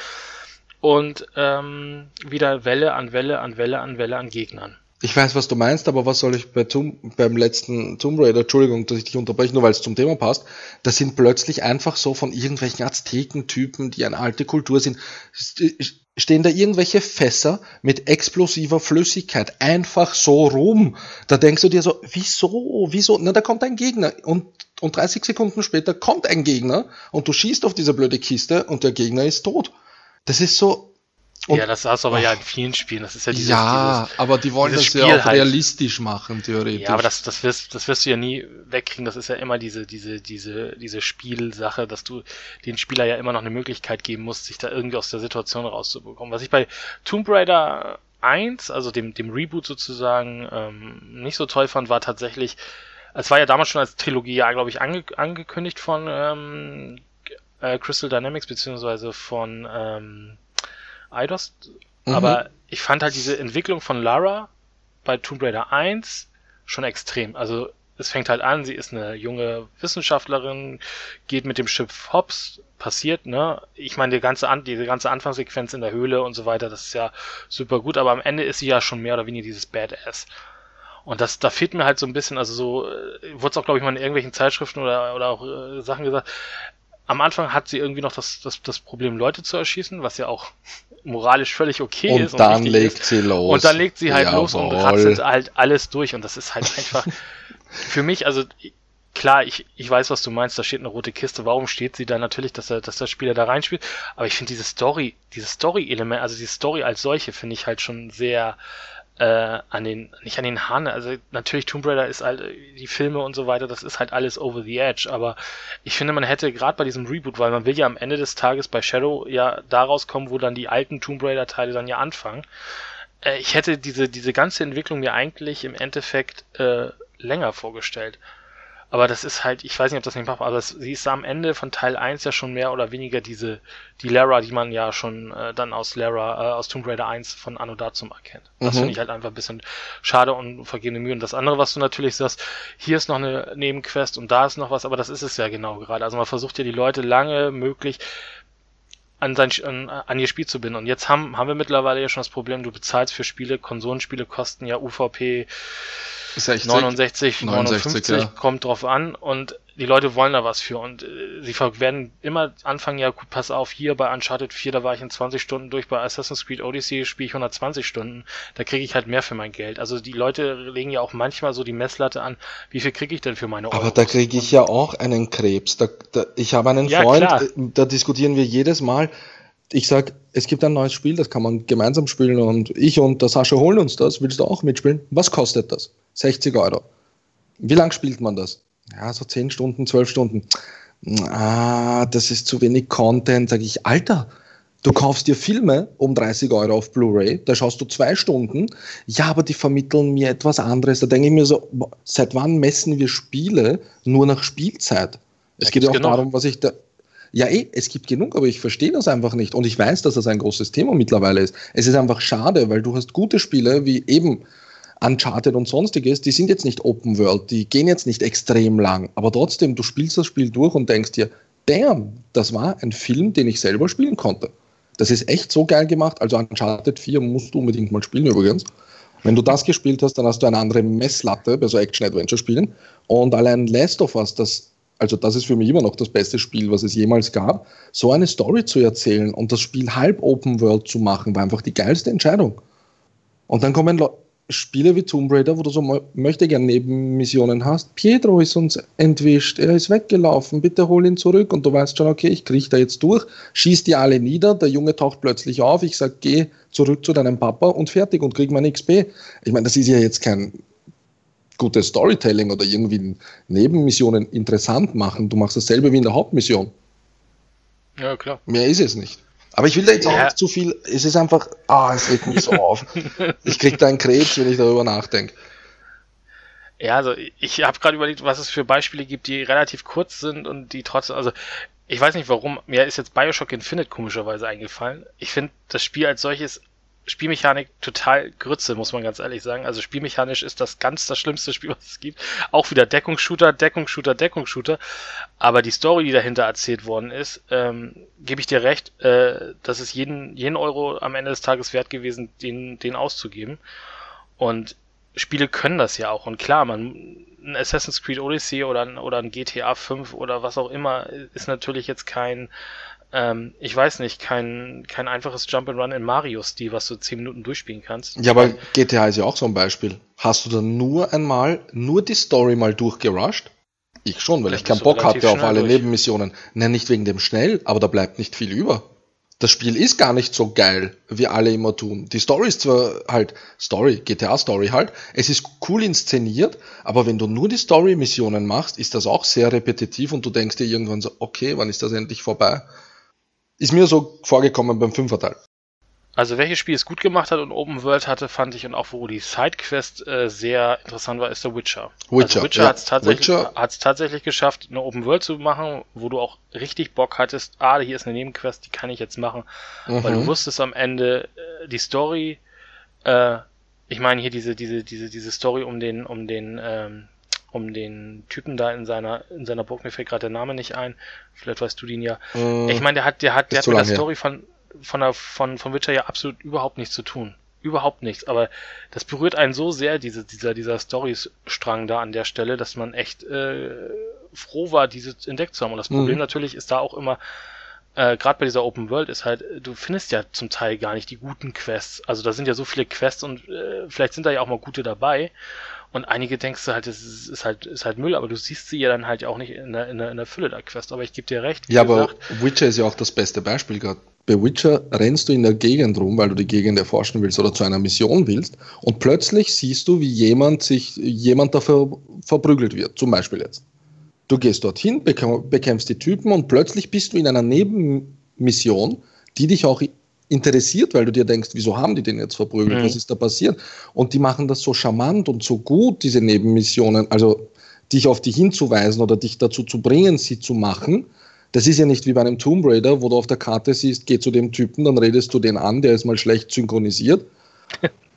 und ähm, wieder Welle an Welle an Welle an Welle an Gegnern. Ich weiß, was du meinst, aber was soll ich bei Tomb, beim letzten Tomb Raider, Entschuldigung, dass ich dich unterbreche, nur weil es zum Thema passt, das sind plötzlich einfach so von irgendwelchen Aztekentypen, die eine alte Kultur sind, stehen da irgendwelche Fässer mit explosiver Flüssigkeit einfach so rum. Da denkst du dir so, wieso, wieso? Na, da kommt ein Gegner und, und 30 Sekunden später kommt ein Gegner und du schießt auf diese blöde Kiste und der Gegner ist tot. Das ist so. ja, das hast du aber oh, ja in vielen Spielen. Das ist ja dieses. Ja, dieses, aber die wollen das Spiel ja auch halt. realistisch machen, theoretisch. Ja, aber das, das, wirst, das wirst du ja nie wegkriegen. Das ist ja immer diese, diese, diese, diese Spielsache, dass du den Spieler ja immer noch eine Möglichkeit geben musst, sich da irgendwie aus der Situation rauszubekommen. Was ich bei Tomb Raider 1, also dem, dem Reboot sozusagen, ähm, nicht so toll fand, war tatsächlich, es war ja damals schon als Trilogie ja, glaube ich, ange, angekündigt von ähm, äh, Crystal Dynamics beziehungsweise von ähm, Eidos. Mhm. Aber ich fand halt diese Entwicklung von Lara bei Tomb Raider 1 schon extrem. Also es fängt halt an, sie ist eine junge Wissenschaftlerin, geht mit dem Schiff Hobbs, passiert, ne? Ich meine, die ganze, An diese ganze Anfangssequenz in der Höhle und so weiter, das ist ja super gut, aber am Ende ist sie ja schon mehr oder weniger dieses Badass. Und das, da fehlt mir halt so ein bisschen, also so, äh, wurde es auch, glaube ich, mal in irgendwelchen Zeitschriften oder, oder auch äh, Sachen gesagt, am Anfang hat sie irgendwie noch das, das, das Problem, Leute zu erschießen, was ja auch moralisch völlig okay und ist. Und dann legt ist. sie los. Und dann legt sie halt Jawohl. los und ratzelt halt alles durch. Und das ist halt einfach für mich, also klar, ich, ich weiß, was du meinst, da steht eine rote Kiste. Warum steht sie da? Natürlich, dass, er, dass der Spieler da reinspielt. Aber ich finde diese Story, dieses Story-Element, also die Story als solche, finde ich halt schon sehr äh, an den, nicht an den Haaren, also natürlich Tomb Raider ist halt, die Filme und so weiter, das ist halt alles over the edge, aber ich finde, man hätte gerade bei diesem Reboot, weil man will ja am Ende des Tages bei Shadow ja daraus kommen, wo dann die alten Tomb Raider Teile dann ja anfangen. Äh, ich hätte diese, diese ganze Entwicklung mir eigentlich im Endeffekt äh, länger vorgestellt. Aber das ist halt, ich weiß nicht, ob das nicht machbar aber das, sie ist am Ende von Teil 1 ja schon mehr oder weniger diese, die Lara, die man ja schon äh, dann aus Lara, äh, aus Tomb Raider 1 von Anno Dazum erkennt. Das mhm. finde ich halt einfach ein bisschen schade und vergehende Mühe. Und das andere, was du natürlich sagst, hier ist noch eine Nebenquest und da ist noch was, aber das ist es ja genau gerade. Also man versucht ja die Leute lange möglich an, sein, an, an ihr Spiel zu binden. Und jetzt haben, haben wir mittlerweile ja schon das Problem, du bezahlst für Spiele, Konsolenspiele kosten ja UVP 60, 69, 59, ja. kommt drauf an und die Leute wollen da was für und äh, sie werden immer anfangen, ja, gut, pass auf, hier bei Uncharted 4, da war ich in 20 Stunden durch, bei Assassin's Creed Odyssey spiele ich 120 Stunden, da kriege ich halt mehr für mein Geld. Also die Leute legen ja auch manchmal so die Messlatte an, wie viel kriege ich denn für meine Euro? Aber da kriege ich ja auch einen Krebs. Da, da, ich habe einen ja, Freund, klar. Äh, da diskutieren wir jedes Mal, ich sag, es gibt ein neues Spiel, das kann man gemeinsam spielen und ich und der Sascha holen uns das. Willst du auch mitspielen? Was kostet das? 60 Euro. Wie lang spielt man das? Ja, so 10 Stunden, 12 Stunden. Ah, das ist zu wenig Content. Sag ich, Alter, du kaufst dir Filme um 30 Euro auf Blu-ray, da schaust du zwei Stunden. Ja, aber die vermitteln mir etwas anderes. Da denke ich mir so, seit wann messen wir Spiele nur nach Spielzeit? Es ja, geht ja auch genug. darum, was ich da, ja, eh, es gibt genug, aber ich verstehe das einfach nicht. Und ich weiß, dass das ein großes Thema mittlerweile ist. Es ist einfach schade, weil du hast gute Spiele wie eben Uncharted und sonstiges, die sind jetzt nicht Open World, die gehen jetzt nicht extrem lang, aber trotzdem, du spielst das Spiel durch und denkst dir, damn, das war ein Film, den ich selber spielen konnte. Das ist echt so geil gemacht. Also Uncharted 4 musst du unbedingt mal spielen übrigens. Wenn du das gespielt hast, dann hast du eine andere Messlatte bei so Action-Adventure-Spielen. Und allein Last of Us, das also das ist für mich immer noch das beste Spiel, was es jemals gab, so eine Story zu erzählen und das Spiel halb Open World zu machen, war einfach die geilste Entscheidung. Und dann kommen Spiele wie Tomb Raider, wo du so möchte gern Nebenmissionen hast. Pietro ist uns entwischt, er ist weggelaufen, bitte hol ihn zurück. Und du weißt schon, okay, ich kriege da jetzt durch, schieß die alle nieder, der Junge taucht plötzlich auf, ich sag, geh zurück zu deinem Papa und fertig und krieg mein XP. Ich meine, das ist ja jetzt kein gutes Storytelling oder irgendwie Nebenmissionen interessant machen. Du machst dasselbe wie in der Hauptmission. Ja, klar. Mehr ist es nicht. Aber ich will da jetzt auch nicht zu viel. Es ist einfach, ah, es regt mich so auf. Ich krieg da einen Krebs, wenn ich darüber nachdenke. Ja, also ich habe gerade überlegt, was es für Beispiele gibt, die relativ kurz sind und die trotzdem, also ich weiß nicht warum, mir ist jetzt Bioshock Infinite komischerweise eingefallen. Ich finde das Spiel als solches Spielmechanik total Grütze, muss man ganz ehrlich sagen. Also spielmechanisch ist das ganz das schlimmste Spiel, was es gibt. Auch wieder Deckungsshooter, Deckungsshooter, Deckungsshooter. Aber die Story, die dahinter erzählt worden ist, ähm, gebe ich dir recht, äh, das ist jeden, jeden Euro am Ende des Tages wert gewesen, den, den auszugeben. Und Spiele können das ja auch. Und klar, man, ein Assassin's Creed Odyssey oder ein, oder ein GTA 5 oder was auch immer ist natürlich jetzt kein ähm, ich weiß nicht, kein, kein einfaches Jump'n'Run in Mario-Stil, was du 10 Minuten durchspielen kannst. Ja, aber GTA ist ja auch so ein Beispiel. Hast du dann nur einmal, nur die Story mal durchgerusht? Ich schon, weil ja, ich keinen Bock hatte auf alle durch. Nebenmissionen. Nein, nicht wegen dem schnell, aber da bleibt nicht viel über. Das Spiel ist gar nicht so geil, wie alle immer tun. Die Story ist zwar halt Story, GTA-Story halt. Es ist cool inszeniert, aber wenn du nur die Story-Missionen machst, ist das auch sehr repetitiv und du denkst dir irgendwann so, okay, wann ist das endlich vorbei? Ist mir so vorgekommen beim Fünferteil. Also welches Spiel es gut gemacht hat und Open World hatte, fand ich und auch wo die Sidequest äh, sehr interessant war, ist der Witcher. Witcher, also Witcher ja. hat es tatsächlich, tatsächlich geschafft, eine Open World zu machen, wo du auch richtig Bock hattest, ah, hier ist eine Nebenquest, die kann ich jetzt machen, mhm. weil du wusstest am Ende äh, die Story, äh, ich meine hier diese diese diese diese Story um den um den ähm, um den Typen da in seiner in seiner Burg, mir fällt gerade der Name nicht ein. Vielleicht weißt du den ja. Äh, ich meine, der hat der hat der hat mit der Story von von der von von Witcher ja absolut überhaupt nichts zu tun. Überhaupt nichts, aber das berührt einen so sehr, diese, dieser, dieser Storystrang da an der Stelle, dass man echt äh, froh war, diese entdeckt zu haben. Und das Problem mhm. natürlich ist da auch immer, äh, gerade bei dieser Open World ist halt, du findest ja zum Teil gar nicht die guten Quests. Also da sind ja so viele Quests und äh, vielleicht sind da ja auch mal gute dabei. Und einige denkst du halt, es ist, ist, halt, ist halt Müll, aber du siehst sie ja dann halt auch nicht in der, in der, in der Fülle der Quest. Aber ich gebe dir recht. Ja, gesagt, aber Witcher ist ja auch das beste Beispiel gerade. Bei Witcher rennst du in der Gegend rum, weil du die Gegend erforschen willst oder zu einer Mission willst. Und plötzlich siehst du, wie jemand sich, jemand dafür verprügelt wird. Zum Beispiel jetzt. Du gehst dorthin, bekämpfst die Typen und plötzlich bist du in einer Nebenmission, die dich auch interessiert, weil du dir denkst, wieso haben die den jetzt verprügelt? Mhm. Was ist da passiert? Und die machen das so charmant und so gut, diese Nebenmissionen, also dich auf die hinzuweisen oder dich dazu zu bringen, sie zu machen. Das ist ja nicht wie bei einem Tomb Raider, wo du auf der Karte siehst, geh zu dem Typen, dann redest du den an, der ist mal schlecht synchronisiert.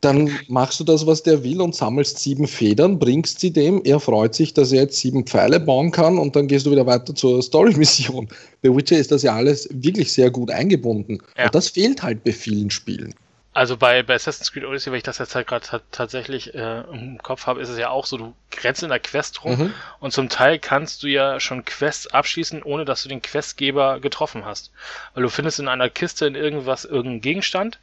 dann machst du das, was der will und sammelst sieben Federn, bringst sie dem, er freut sich, dass er jetzt sieben Pfeile bauen kann und dann gehst du wieder weiter zur Story-Mission. Bei Witcher ist das ja alles wirklich sehr gut eingebunden. Ja. Und das fehlt halt bei vielen Spielen. Also bei, bei Assassin's Creed Odyssey, wenn ich das jetzt halt gerade tatsächlich äh, im Kopf habe, ist es ja auch so, du grenzt in der Quest rum Mhm. und zum Teil kannst du ja schon Quests abschließen, ohne dass du den Questgeber getroffen hast. Weil du findest in einer Kiste in irgendwas irgendeinen Gegenstand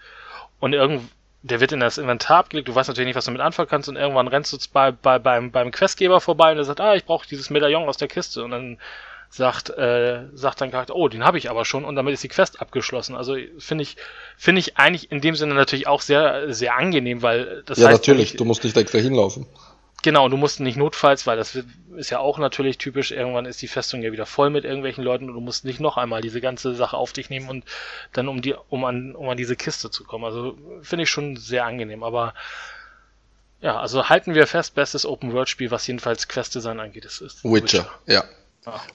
und irgend, der wird in das Inventar abgelegt, du weißt natürlich nicht, was du mit anfangen kannst. Und irgendwann rennst du bei, bei, beim, beim Questgeber vorbei und der sagt, ah, ich brauche dieses Medaillon aus der Kiste. Und dann sagt, äh, sagt dein Charakter, oh, den habe ich aber schon. Und damit ist die Quest abgeschlossen. Also finde ich, finde ich eigentlich in dem Sinne natürlich auch sehr, sehr angenehm, weil das ja, heißt, natürlich, wenn du ich, musst nicht extra hinlaufen. Genau, du musst nicht notfalls, weil das ist ja auch natürlich typisch, irgendwann ist die Festung ja wieder voll mit irgendwelchen Leuten und du musst nicht noch einmal diese ganze Sache auf dich nehmen und dann um die, um an, um an diese Kiste zu kommen. Also finde ich schon sehr angenehm, aber ja, also halten wir fest, bestes Open-World-Spiel, was jedenfalls Quest-Design angeht, ist, ist Witcher, ja. Ja.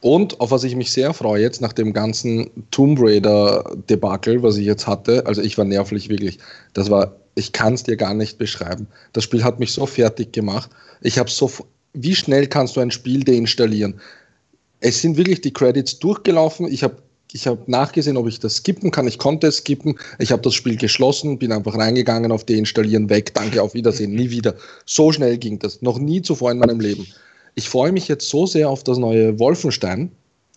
Und auf was ich mich sehr freue jetzt nach dem ganzen Tomb Raider Debakel, was ich jetzt hatte, also ich war nervlich wirklich. Das war, ich kann es dir gar nicht beschreiben. Das Spiel hat mich so fertig gemacht. Ich habe so, wie schnell kannst du ein Spiel deinstallieren? Es sind wirklich die Credits durchgelaufen. Ich habe ich hab nachgesehen, ob ich das skippen kann. Ich konnte es skippen. Ich habe das Spiel geschlossen, bin einfach reingegangen auf Deinstallieren, weg. Danke, auf Wiedersehen, nie wieder. So schnell ging das. Noch nie zuvor in meinem Leben. Ich freue mich jetzt so sehr auf das neue Wolfenstein,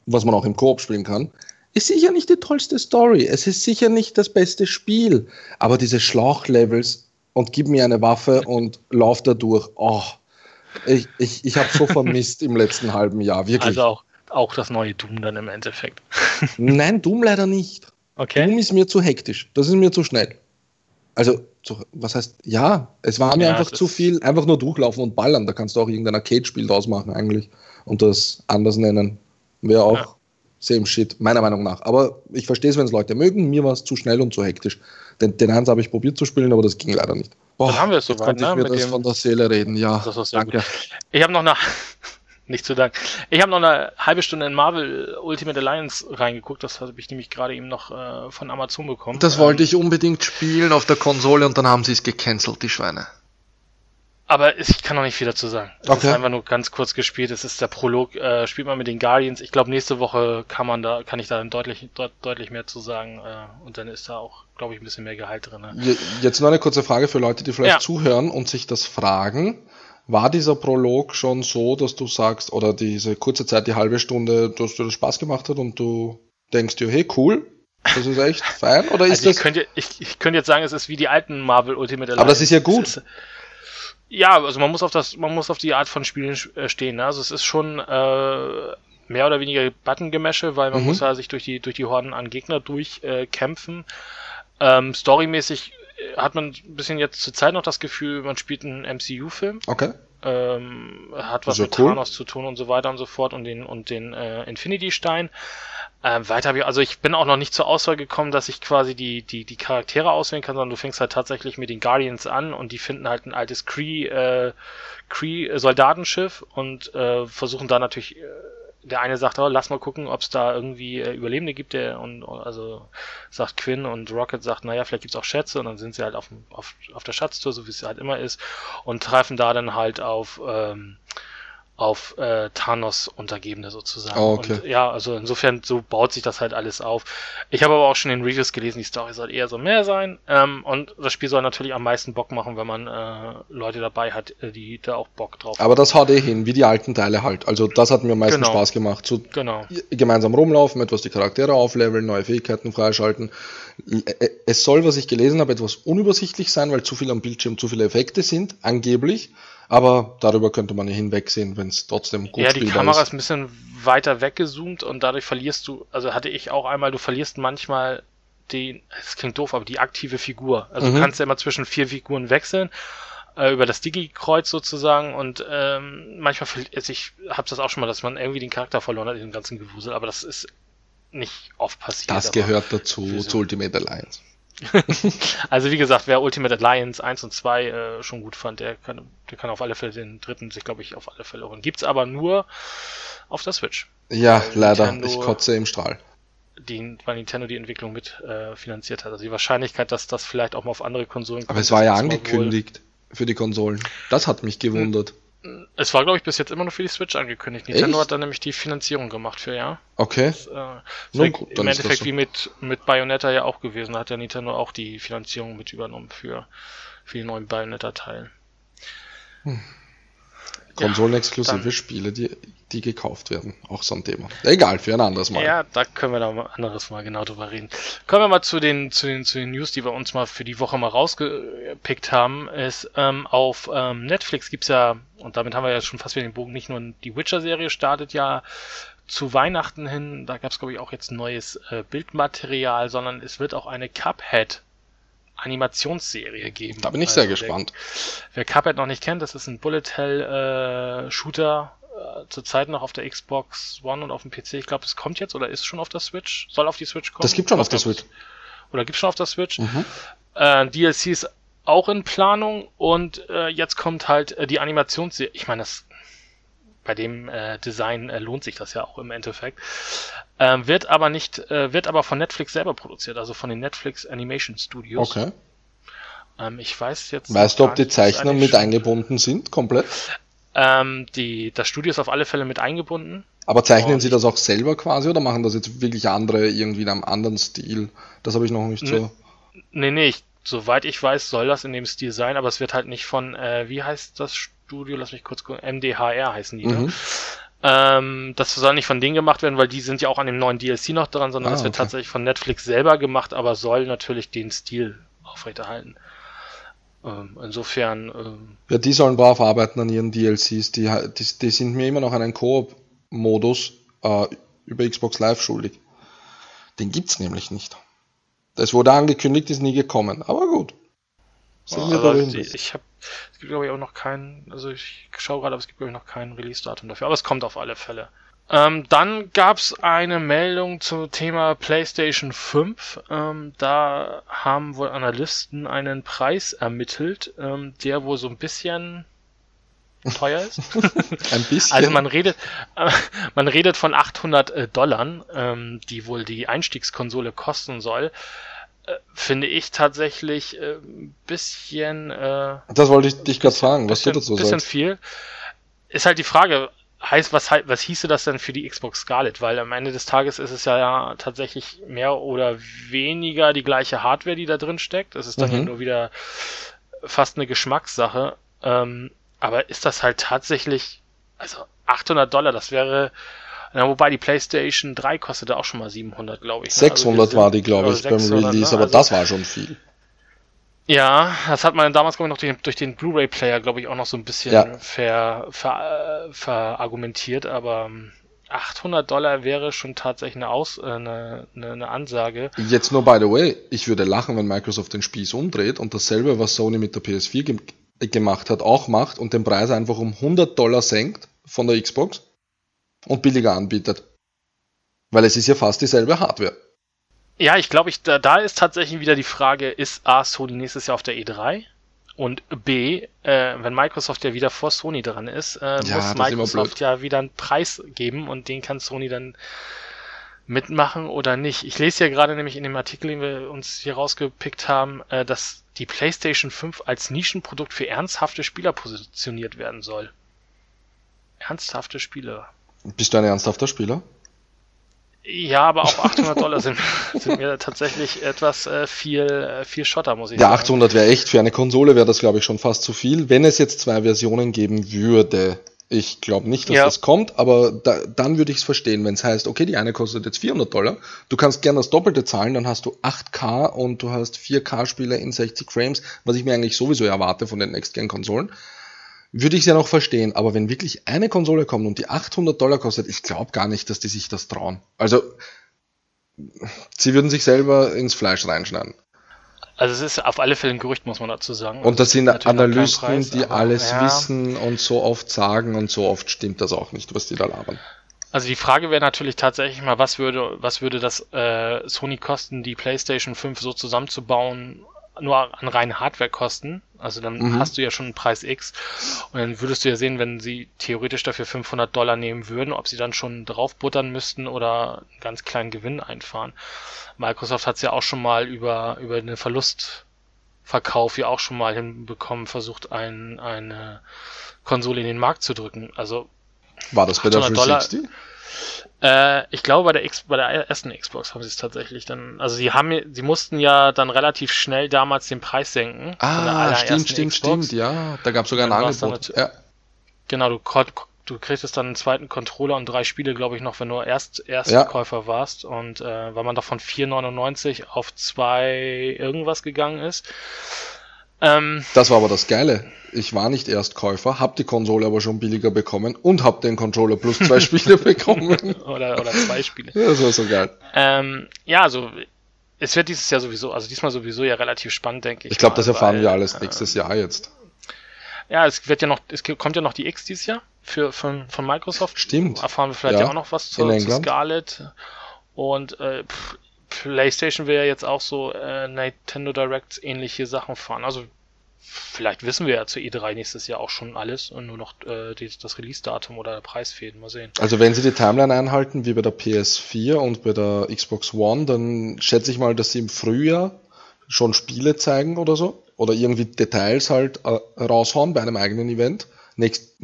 was man auch im Koop spielen kann. Ist sicher nicht die tollste Story. Es ist sicher nicht das beste Spiel. Aber diese Schlauchlevels und gib mir eine Waffe und lauf da durch. Oh, ich, ich, ich habe so vermisst im letzten halben Jahr. Wirklich. Also auch, auch das neue Doom dann im Endeffekt. Nein, Doom leider nicht. Okay. Doom ist mir zu hektisch. Das ist mir zu schnell. Also, zu, was heißt, ja, es war mir Ja, einfach zu viel, einfach nur durchlaufen und ballern. Da kannst du auch irgendein Arcade-Spiel draus machen, eigentlich. Und das anders nennen. Wäre auch Ja. same shit, meiner Meinung nach. Aber ich verstehe es, wenn es Leute mögen. Mir war es zu schnell und zu hektisch. Den, den eins habe ich probiert zu spielen, aber das ging leider nicht. Boah, Dann haben wir es soweit, konnte ich ne, mir mit das dem- von der Seele reden. Ja, danke. Ich habe noch eine, nicht zu Dank. Ich habe noch eine halbe Stunde in Marvel Ultimate Alliance reingeguckt. Das habe ich nämlich gerade eben noch äh, von Amazon bekommen. Das wollte ich unbedingt spielen auf der Konsole und dann haben sie es gecancelt, die Schweine. Aber ich kann noch nicht viel dazu sagen. Es Okay. ist einfach nur ganz kurz gespielt. Es ist der Prolog. Äh, spielt man mit den Guardians. Ich glaube, nächste Woche kann man da, kann ich da deutlich, deut, deutlich mehr zu sagen. Äh, und dann ist da auch, glaube ich, ein bisschen mehr Gehalt drin. Ne? Je- Jetzt noch eine kurze Frage für Leute, die vielleicht Ja. zuhören und sich das fragen. War dieser Prolog schon so, dass du sagst, oder diese kurze Zeit, die halbe Stunde, dass dir das Spaß gemacht hat und du denkst dir, hey, cool, das ist echt fein? Oder ist Also ich das. könnte, ich, ich könnte jetzt sagen, es ist wie die alten Marvel Ultimate Alliance. Aber das ist ja gut. Ist, ja, also man muss auf das, man muss auf die Art von Spielen äh, stehen. Ne? Also es ist schon äh, mehr oder weniger Button-Gemäsche, weil man Mhm. muss ja sich durch die durch die Horden an Gegner durchkämpfen. Äh, ähm, storymäßig hat man ein bisschen jetzt zur Zeit noch das Gefühl, man spielt einen MCU-Film. Okay. Ähm, hat was mit cool. Thanos zu tun und so weiter und so fort und den und den äh, Infinity-Stein. Ähm, weiter habe ich, also ich bin auch noch nicht zur Auswahl gekommen, dass ich quasi die, die, die Charaktere auswählen kann, sondern du fängst halt tatsächlich mit den Guardians an und die finden halt ein altes Kree, äh, Kree-Soldatenschiff und äh, versuchen da natürlich, äh, der eine sagt, oh, lass mal gucken, ob es da irgendwie äh, Überlebende gibt, der und also sagt Quinn und Rocket sagt, naja, vielleicht gibt's auch Schätze und dann sind sie halt auf, auf, auf der Schatztour, so wie es halt immer ist, und treffen da dann halt auf ähm, auf äh, Thanos Untergebene sozusagen. Oh, okay. Und ja, also insofern so baut sich das halt alles auf. Ich habe aber auch schon in Reviews gelesen, die Story soll eher so mehr sein. Ähm, und das Spiel soll natürlich am meisten Bock machen, wenn man äh, Leute dabei hat, äh, die da auch Bock drauf haben. Aber das haut eh hin, wie die alten Teile halt. Also das hat mir am meisten Genau. Spaß gemacht. Zu Genau. gemeinsam rumlaufen, etwas die Charaktere aufleveln, neue Fähigkeiten freischalten. Äh, Es soll, was ich gelesen habe, etwas unübersichtlich sein, weil zu viel am Bildschirm zu viele Effekte sind, angeblich. Aber darüber könnte man ja hinwegsehen, wenn es trotzdem gut Ja, die Kamera ist. ist ein bisschen weiter weggezoomt und dadurch verlierst du, also hatte ich auch einmal, du verlierst manchmal den, es klingt doof, aber die aktive Figur. Also Mhm. du kannst ja immer zwischen vier Figuren wechseln, äh, über das Digi-Kreuz sozusagen und ähm, manchmal, also ich hab's das auch schon mal, dass man irgendwie den Charakter verloren hat in dem ganzen Gewusel, aber das ist nicht oft passiert. Das gehört dazu, Wieso? zu Ultimate Alliance. Also wie gesagt, wer Ultimate Alliance 1 und 2 äh, schon gut fand, der kann, der kann auf alle Fälle den dritten sich, glaube ich, auf alle Fälle holen. Gibt's aber nur auf der Switch. Ja, leider. Nintendo- Ich kotze im Strahl. die, weil Nintendo die Entwicklung mit äh, finanziert hat. Also die Wahrscheinlichkeit, dass das vielleicht auch mal auf andere Konsolen Aber es war ja angekündigt für die Konsolen. Das hat mich gewundert. Wohl, Es war, glaube ich, bis jetzt immer nur für die Switch angekündigt. Nintendo Echt? hat dann nämlich die Finanzierung gemacht für, ja. Okay. Das, äh, Nun, gut, Im Endeffekt so. wie mit, mit Bayonetta ja auch gewesen. Da hat ja Nintendo auch die Finanzierung mit übernommen für, für die neuen Bayonetta-Teile. Hm. Konsolenexklusive ja, Spiele, die, die gekauft werden. Auch so ein Thema. Egal, für ein anderes Mal. Ja, da können wir da ein anderes Mal genau drüber reden. Kommen wir mal zu den, zu den, zu den News, die wir uns mal für die Woche mal rausgepickt haben. Ist, ähm, auf ähm, Netflix gibt's ja, und damit haben wir ja schon fast wieder den Bogen, nicht nur die Witcher-Serie startet ja zu Weihnachten hin, da gab's glaube ich auch jetzt neues äh, Bildmaterial, sondern es wird auch eine Cuphead Animationsserie geben. Da bin ich also, sehr gespannt. Wer, wer Cuphead noch nicht kennt, das ist ein Bullet Hell äh, Shooter, äh, zurzeit noch auf der Xbox One und auf dem PC. Ich glaube, das kommt jetzt oder ist schon auf der Switch. Soll auf die Switch kommen? Das gibt schon auf der Switch. Oder gibt schon auf der Switch. Mhm. Äh, DLC ist auch in Planung und äh, jetzt kommt halt äh, die Animationsserie. Ich meine, das bei dem äh, Design äh, lohnt sich das ja auch im Endeffekt. Ähm, wird aber nicht, äh, wird aber von Netflix selber produziert, also von den Netflix Animation Studios. Okay. Ähm, ich weiß jetzt. Weißt du, ob die Zeichner mit eingebunden sind, komplett? Ähm, die, das Studio ist auf alle Fälle mit eingebunden. Aber zeichnen Sie das auch selber quasi oder machen das jetzt wirklich andere irgendwie in einem anderen Stil? Das habe ich noch nicht so. Nee, nee, ich, soweit ich weiß, soll das in dem Stil sein, aber es wird halt nicht von, äh, wie heißt das Studio? Lass mich kurz gucken. MDHR heißen die. Ne? Mhm. Ähm, das soll nicht von denen gemacht werden, weil die sind ja auch an dem neuen DLC noch dran, sondern ah, das wird okay. tatsächlich von Netflix selber gemacht, aber soll natürlich den Stil aufrechterhalten. Ähm, insofern. Ähm, ja, die sollen brav arbeiten an ihren DLCs. Die, die, die sind mir immer noch einen Koop-Modus äh, über Xbox Live schuldig. Den gibt's nämlich nicht. Das wurde angekündigt, ist nie gekommen. Aber gut. Sehen wir also die, ich habe, es gibt glaube ich auch noch keinen, also ich schaue gerade, aber es gibt glaube ich noch kein Release-Datum dafür, aber es kommt auf alle Fälle. Ähm, dann gab's eine Meldung zum Thema PlayStation 5. Ähm, da haben wohl Analysten einen Preis ermittelt, ähm, der wohl so ein bisschen teuer ist. ein bisschen. Also man redet, äh, man redet von 800 äh, Dollar, ähm, die wohl die Einstiegskonsole kosten soll. Äh, finde ich tatsächlich äh, ein bisschen. Äh, das wollte ich dich gerade fragen, was bisschen, du dazu sagst. Bisschen viel. Ist halt die Frage, heißt, was, was hieße das denn für die Xbox Scarlet? Weil am Ende des Tages ist es ja tatsächlich mehr oder weniger die gleiche Hardware, die da drin steckt. Es ist dann mhm. ja nur wieder fast eine Geschmackssache. Ähm, aber ist das halt tatsächlich, also 800 Dollar, das wäre ja, wobei die PlayStation 3 kostete auch schon mal 700, glaube ich. 600 ne? also war die, glaube ich, beim Release, ne? aber also, das war schon viel. Ja, das hat man damals, glaube ich, noch durch, durch den Blu-ray-Player, glaube ich, auch noch so ein bisschen ja. ver, ver, verargumentiert, aber 800 ähm, Dollar wäre schon tatsächlich eine, Aus, äh, eine, eine, eine Ansage. Jetzt nur by the way, ich würde lachen, wenn Microsoft den Spieß umdreht und dasselbe, was Sony mit der PS4 ge gemacht hat, auch macht und den Preis einfach um 100 Dollar senkt von der Xbox und billiger anbietet. Weil es ist ja fast dieselbe Hardware. Ja, ich glaube, ich, da, da ist tatsächlich wieder die Frage, ist A, Sony nächstes Jahr auf der E3? Und B, äh, wenn Microsoft ja wieder vor Sony dran ist, äh, ja, muss Microsoft ja wieder einen Preis geben und den kann Sony dann mitmachen oder nicht. Ich lese ja gerade nämlich in dem Artikel, den wir uns hier rausgepickt haben, äh, dass die PlayStation 5 als Nischenprodukt für ernsthafte Spieler positioniert werden soll. Ernsthafte Spieler. Bist du ein ernsthafter Spieler? Ja, aber auch 800 Dollar sind, sind mir tatsächlich etwas äh, viel, äh, viel Schotter, muss ich ja, sagen. Ja, 800 wäre echt, für eine Konsole wäre das, glaube ich, schon fast zu viel. Wenn es jetzt zwei Versionen geben würde, ich glaube nicht, dass ja. das kommt, aber da, dann würde ich es verstehen, wenn es heißt, okay, die eine kostet jetzt 400 Dollar, du kannst gerne das Doppelte zahlen, dann hast du 8K und du hast 4K-Spiele in 60 Frames, was ich mir eigentlich sowieso erwarte von den Next-Gen-Konsolen würde ich ja noch verstehen. Aber wenn wirklich eine Konsole kommt und die 800 Dollar kostet, ich glaube gar nicht, dass die sich das trauen. Also, sie würden sich selber ins Fleisch reinschneiden. Also es ist auf alle Fälle ein Gerücht, muss man dazu sagen. Und das sind Analysten, Preis, die alles ja. wissen und so oft sagen und so oft stimmt das auch nicht, was die da labern. Also die Frage wäre natürlich tatsächlich mal, was würde, was würde das äh, Sony kosten, die PlayStation 5 so zusammenzubauen nur an reinen Hardwarekosten. Also dann mhm. hast du ja schon einen Preis X. Und dann würdest du ja sehen, wenn sie theoretisch dafür 500 Dollar nehmen würden, ob sie dann schon draufbuttern müssten oder einen ganz kleinen Gewinn einfahren. Microsoft hat es ja auch schon mal über, über eine Verlust Verkauf ja auch schon mal hinbekommen, versucht ein, eine Konsole in den Markt zu drücken. Also war das bei der 360? Äh, ich glaube bei der X, bei der ersten Xbox haben sie es tatsächlich dann. Also sie haben, sie mussten ja dann relativ schnell damals den Preis senken. Ah, stimmt, stimmt, Xbox. stimmt. Ja, da gab es sogar ein Angebot. Ja. Genau, du, du kriegst dann einen zweiten Controller und drei Spiele, glaube ich, noch, wenn du erst Erstkäufer ja. warst. Und äh, weil man doch von 4,99 auf 2 irgendwas gegangen ist. Ähm, das war aber das Geile. Ich war nicht Erstkäufer, hab die Konsole aber schon billiger bekommen und hab den Controller plus zwei Spiele bekommen. oder, oder zwei Spiele. Ja, das war so geil. Ähm, ja, also es wird dieses Jahr sowieso, also diesmal sowieso ja relativ spannend, denke ich. Ich glaube, das erfahren weil, wir alles nächstes äh, Jahr jetzt. Ja, es wird ja noch, es kommt ja noch die X dieses Jahr für, von, von Microsoft. Stimmt. Erfahren wir vielleicht ja, ja auch noch was zu, zu Scarlett. Und äh, PlayStation will ja jetzt auch so äh, Nintendo Directs ähnliche Sachen fahren. Also vielleicht wissen wir ja zu E3 nächstes Jahr auch schon alles und nur noch äh, die, das Release-Datum oder der Preis fehlen. Mal sehen. Also wenn sie die Timeline einhalten, wie bei der PS4 und bei der Xbox One, dann schätze ich mal, dass sie im Frühjahr schon Spiele zeigen oder so. Oder irgendwie Details halt äh, raushauen bei einem eigenen Event nächst,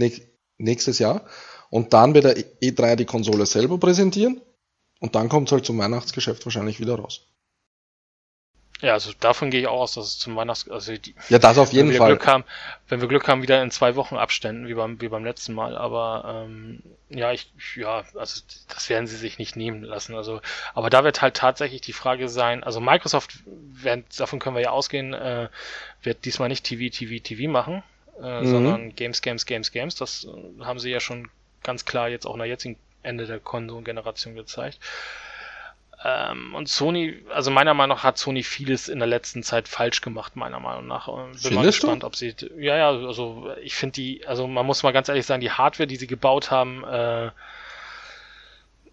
nächstes Jahr. Und dann bei der E3 die Konsole selber präsentieren. Und dann kommt es halt zum Weihnachtsgeschäft wahrscheinlich wieder raus. Ja, also davon gehe ich auch aus, dass es zum Weihnachts... Also die, ja, das auf jeden wenn Fall. Glück haben, wenn wir Glück haben, wieder in zwei Wochen Abständen, wie beim, wie beim letzten Mal. Aber ähm, ja, ich, ja, also das werden sie sich nicht nehmen lassen. Also, aber da wird halt tatsächlich die Frage sein, also Microsoft, werden, davon können wir ja ausgehen, äh, wird diesmal nicht TV, TV, TV machen, äh, mhm. sondern Games, Games, Games, Games. Das haben sie ja schon ganz klar jetzt auch in der jetzigen Ende der Konsolengeneration gezeigt. Ähm, und Sony, also meiner Meinung nach hat Sony vieles in der letzten Zeit falsch gemacht, meiner Meinung nach. Und bin Findest mal gespannt, du? ob sie, ja, ja, also ich finde die, also man muss mal ganz ehrlich sagen, die Hardware, die sie gebaut haben, äh,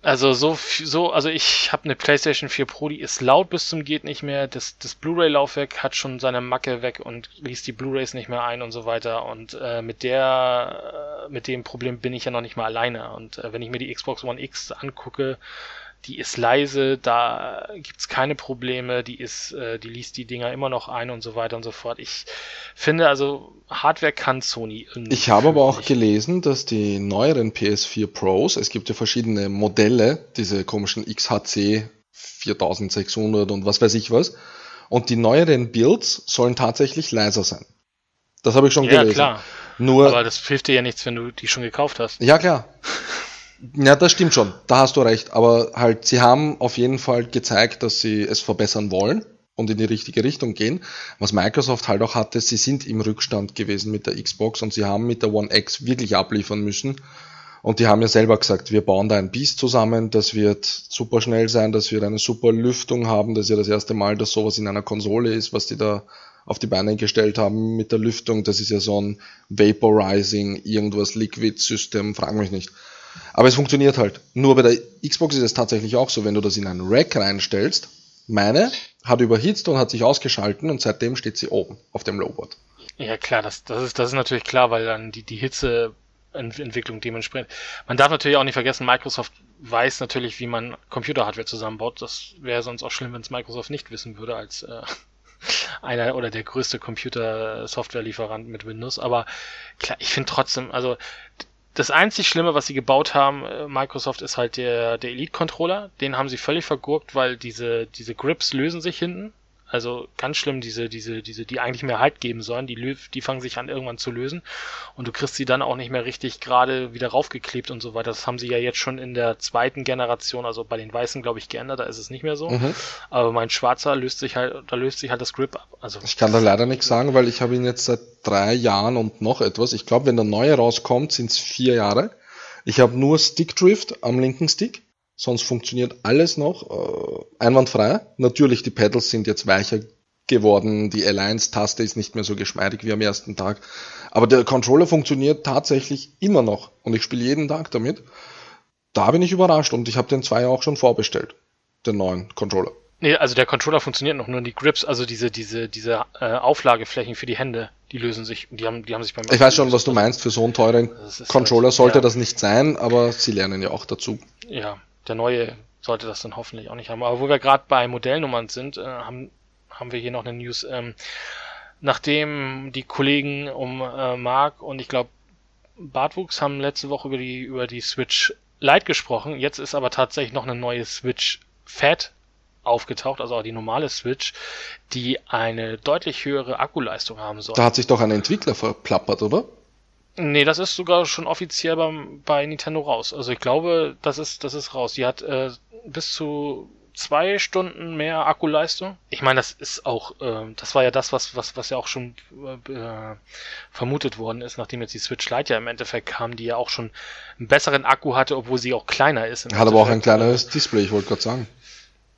also so, so, also ich habe eine PlayStation 4 Pro, die ist laut bis zum geht nicht mehr. Das, das Blu-ray-Laufwerk hat schon seine Macke weg und liest die Blu-rays nicht mehr ein und so weiter. Und äh, mit der, äh, mit dem Problem bin ich ja noch nicht mal alleine. Und äh, wenn ich mir die Xbox One X angucke, die ist leise, da gibt's keine Probleme, die ist, äh, die liest die Dinger immer noch ein und so weiter und so fort. Ich finde also, Hardware kann Sony irgendwie. Ich habe aber auch nicht. gelesen, dass die neueren PS4 Pros, es gibt ja verschiedene Modelle, diese komischen XHC 4600 und was weiß ich was, und die neueren Builds sollen tatsächlich leiser sein. Das habe ich schon ja, gelesen. Ja, klar. Nur, aber das hilft dir ja nichts, wenn du die schon gekauft hast. Ja, klar. Ja, das stimmt schon. Da hast du recht. Aber halt, sie haben auf jeden Fall gezeigt, dass sie es verbessern wollen und in die richtige Richtung gehen. Was Microsoft halt auch hatte, sie sind im Rückstand gewesen mit der Xbox und sie haben mit der One X wirklich abliefern müssen. Und die haben ja selber gesagt, wir bauen da ein Biest zusammen, das wird super schnell sein, das wird eine super Lüftung haben. Das ist ja das erste Mal, dass sowas in einer Konsole ist, was die da auf die Beine gestellt haben mit der Lüftung. Das ist ja so ein Vaporizing, irgendwas Liquid-System, frag mich nicht. Aber es funktioniert halt. Nur bei der Xbox ist es tatsächlich auch so, wenn du das in einen Rack reinstellst, meine hat überhitzt und hat sich ausgeschalten und seitdem steht sie oben auf dem Lowboard. Ja klar, das, das, ist, das ist natürlich klar, weil dann die, die Hitzeentwicklung dementsprechend. Man darf natürlich auch nicht vergessen, Microsoft weiß natürlich, wie man Computerhardware zusammenbaut. Das wäre sonst auch schlimm, wenn es Microsoft nicht wissen würde als äh, einer oder der größte Computer-Software-Lieferant mit Windows. Aber klar, ich finde trotzdem, also das einzig Schlimme, was sie gebaut haben, äh, Microsoft, ist halt der, der Elite-Controller. Den haben sie völlig vergurkt, weil diese, diese Grips lösen sich hinten. Also ganz schlimm, diese, diese, diese, die eigentlich mehr Halt geben sollen, die, die fangen sich an irgendwann zu lösen und du kriegst sie dann auch nicht mehr richtig gerade wieder raufgeklebt und so weiter. Das haben sie ja jetzt schon in der zweiten Generation, also bei den Weißen, glaube ich, geändert, da ist es nicht mehr so. Mhm. Aber mein Schwarzer löst sich halt, da löst sich halt das Grip ab. Also ich kann da leider nichts sagen, weil ich habe ihn jetzt seit drei Jahren und noch etwas. Ich glaube, wenn der neue rauskommt, sind es vier Jahre. Ich habe nur Stick Drift am linken Stick sonst funktioniert alles noch äh, einwandfrei. Natürlich, die Pedals sind jetzt weicher geworden, die Alliance-Taste ist nicht mehr so geschmeidig wie am ersten Tag. Aber der Controller funktioniert tatsächlich immer noch und ich spiele jeden Tag damit. Da bin ich überrascht und ich habe den zwei auch schon vorbestellt, den neuen Controller. Nee, also der Controller funktioniert noch, nur die Grips, also diese, diese, diese äh, Auflageflächen für die Hände, die lösen sich, die haben, die haben sich beim Ich weiß schon, was du meinst, für so einen teuren Controller halt, sollte ja. das nicht sein, aber sie lernen ja auch dazu. Ja, der neue sollte das dann hoffentlich auch nicht haben. Aber wo wir gerade bei Modellnummern sind, äh, haben, haben wir hier noch eine News. Ähm, nachdem die Kollegen um äh, Mark und ich glaube Bartwuchs haben letzte Woche über die über die Switch Lite gesprochen. Jetzt ist aber tatsächlich noch eine neue Switch Fat aufgetaucht, also auch die normale Switch, die eine deutlich höhere Akkuleistung haben soll. Da hat sich doch ein Entwickler verplappert, oder? Nee, das ist sogar schon offiziell beim, bei Nintendo raus. Also ich glaube, das ist, das ist raus. Die hat äh, bis zu zwei Stunden mehr Akkuleistung. Ich meine, das ist auch, äh, das war ja das, was, was, was ja auch schon äh, vermutet worden ist, nachdem jetzt die Switch Lite ja im Endeffekt kam, die ja auch schon einen besseren Akku hatte, obwohl sie auch kleiner ist. Hat aber auch ein kleineres Display, ich wollte gerade sagen.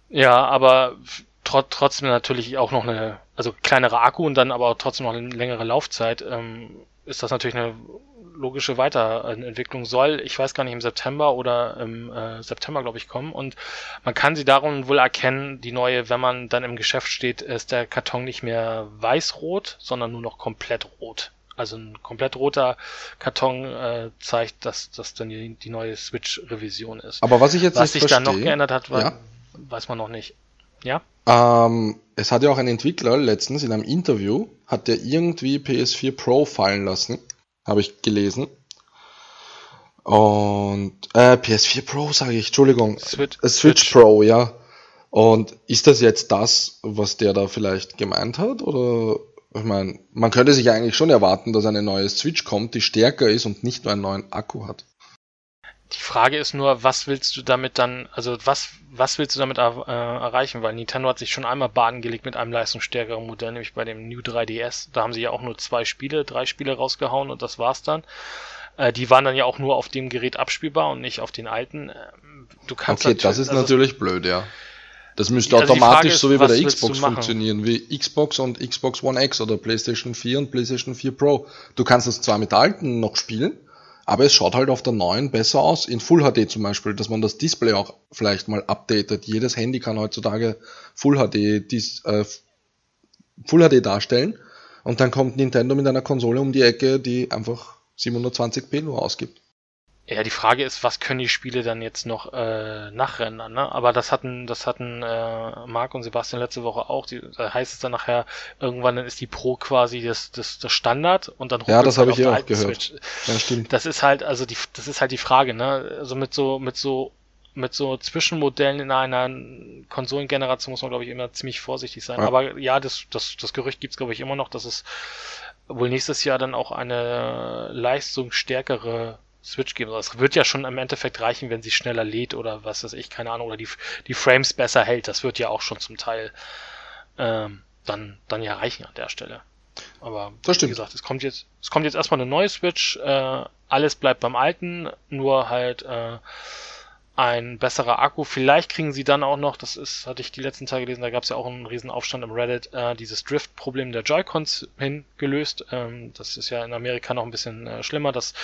Ja, aber tr trotzdem natürlich auch noch eine, also kleinere Akku und dann aber trotzdem noch eine längere Laufzeit. Ähm, ist das natürlich eine logische Weiterentwicklung soll, ich weiß gar nicht, im September oder im äh, September, glaube ich, kommen. Und man kann sie darum wohl erkennen, die neue, wenn man dann im Geschäft steht, ist der Karton nicht mehr weiß-rot, sondern nur noch komplett rot. Also ein komplett roter Karton äh, zeigt, dass das dann die, die neue Switch-Revision ist. Aber was ich jetzt was sich verstehe, dann noch geändert hat, war, ja. weiß man noch nicht. Ja? Ähm, es hat ja auch ein Entwickler letztens in einem Interview, hat der irgendwie PS4 Pro fallen lassen, habe ich gelesen. Und äh, PS4 Pro sage ich, Entschuldigung, Switch- Äh, Switch Switch. Pro, ja. Und ist das jetzt das, was der da vielleicht gemeint hat? Oder ich meine, man könnte sich eigentlich schon erwarten, dass eine neue Switch kommt, die stärker ist und nicht nur einen neuen Akku hat. Die Frage ist nur, was willst du damit dann, also was, was willst du damit er, äh, erreichen? Weil Nintendo hat sich schon einmal baden gelegt mit einem leistungsstärkeren Modell, nämlich bei dem New 3DS. Da haben sie ja auch nur zwei Spiele, drei Spiele rausgehauen und das war's dann. Äh, die waren dann ja auch nur auf dem Gerät abspielbar und nicht auf den alten. Ähm, Du kannst Okay, das ist also natürlich blöd, ja. Das müsste Also automatisch ist, so wie bei der Xbox funktionieren, wie Xbox und Xbox One X oder PlayStation 4 und PlayStation 4 Pro. Du kannst es zwar mit der alten noch spielen, aber es schaut halt auf der neuen besser aus, in Full HD zum Beispiel, dass man das Display auch vielleicht mal updatet. Jedes Handy kann heutzutage Full HD, dies, äh, Full HD darstellen und dann kommt Nintendo mit einer Konsole um die Ecke, die einfach 720p nur ausgibt. Ja, die Frage ist, was können die Spiele dann jetzt noch äh, nachrendern, ne? Aber das hatten, das hatten äh, Marc und Sebastian letzte Woche auch. Die, da heißt es dann nachher, irgendwann dann ist die Pro quasi das, das, das Standard und dann Ja, das habe halt ich auf ja auch gehört. Switch. Ja, stimmt. Das ist halt, also die, das ist halt die Frage, ne? Also mit so, mit so, mit so Zwischenmodellen in einer Konsolengeneration muss man, glaube ich, immer ziemlich vorsichtig sein. Ja. Aber ja, das, das, das Gerücht gibt's glaube ich, immer noch, dass es wohl nächstes Jahr dann auch eine leistungsstärkere Switch geben. Es wird ja schon im Endeffekt reichen, wenn sie schneller lädt oder was weiß ich, keine Ahnung, oder die, die Frames besser hält. Das wird ja auch schon zum Teil ähm, dann, dann ja reichen an der Stelle. Aber wie gesagt, es kommt jetzt, es kommt jetzt erstmal eine neue Switch, äh, alles bleibt beim alten, nur halt äh, ein besserer Akku. Vielleicht kriegen sie dann auch noch, das ist, hatte ich die letzten Tage gelesen, da gab es ja auch einen riesen Aufstand im Reddit, äh, dieses Drift-Problem der Joy-Cons hingelöst. Ähm, das ist ja in Amerika noch ein bisschen äh, schlimmer. Das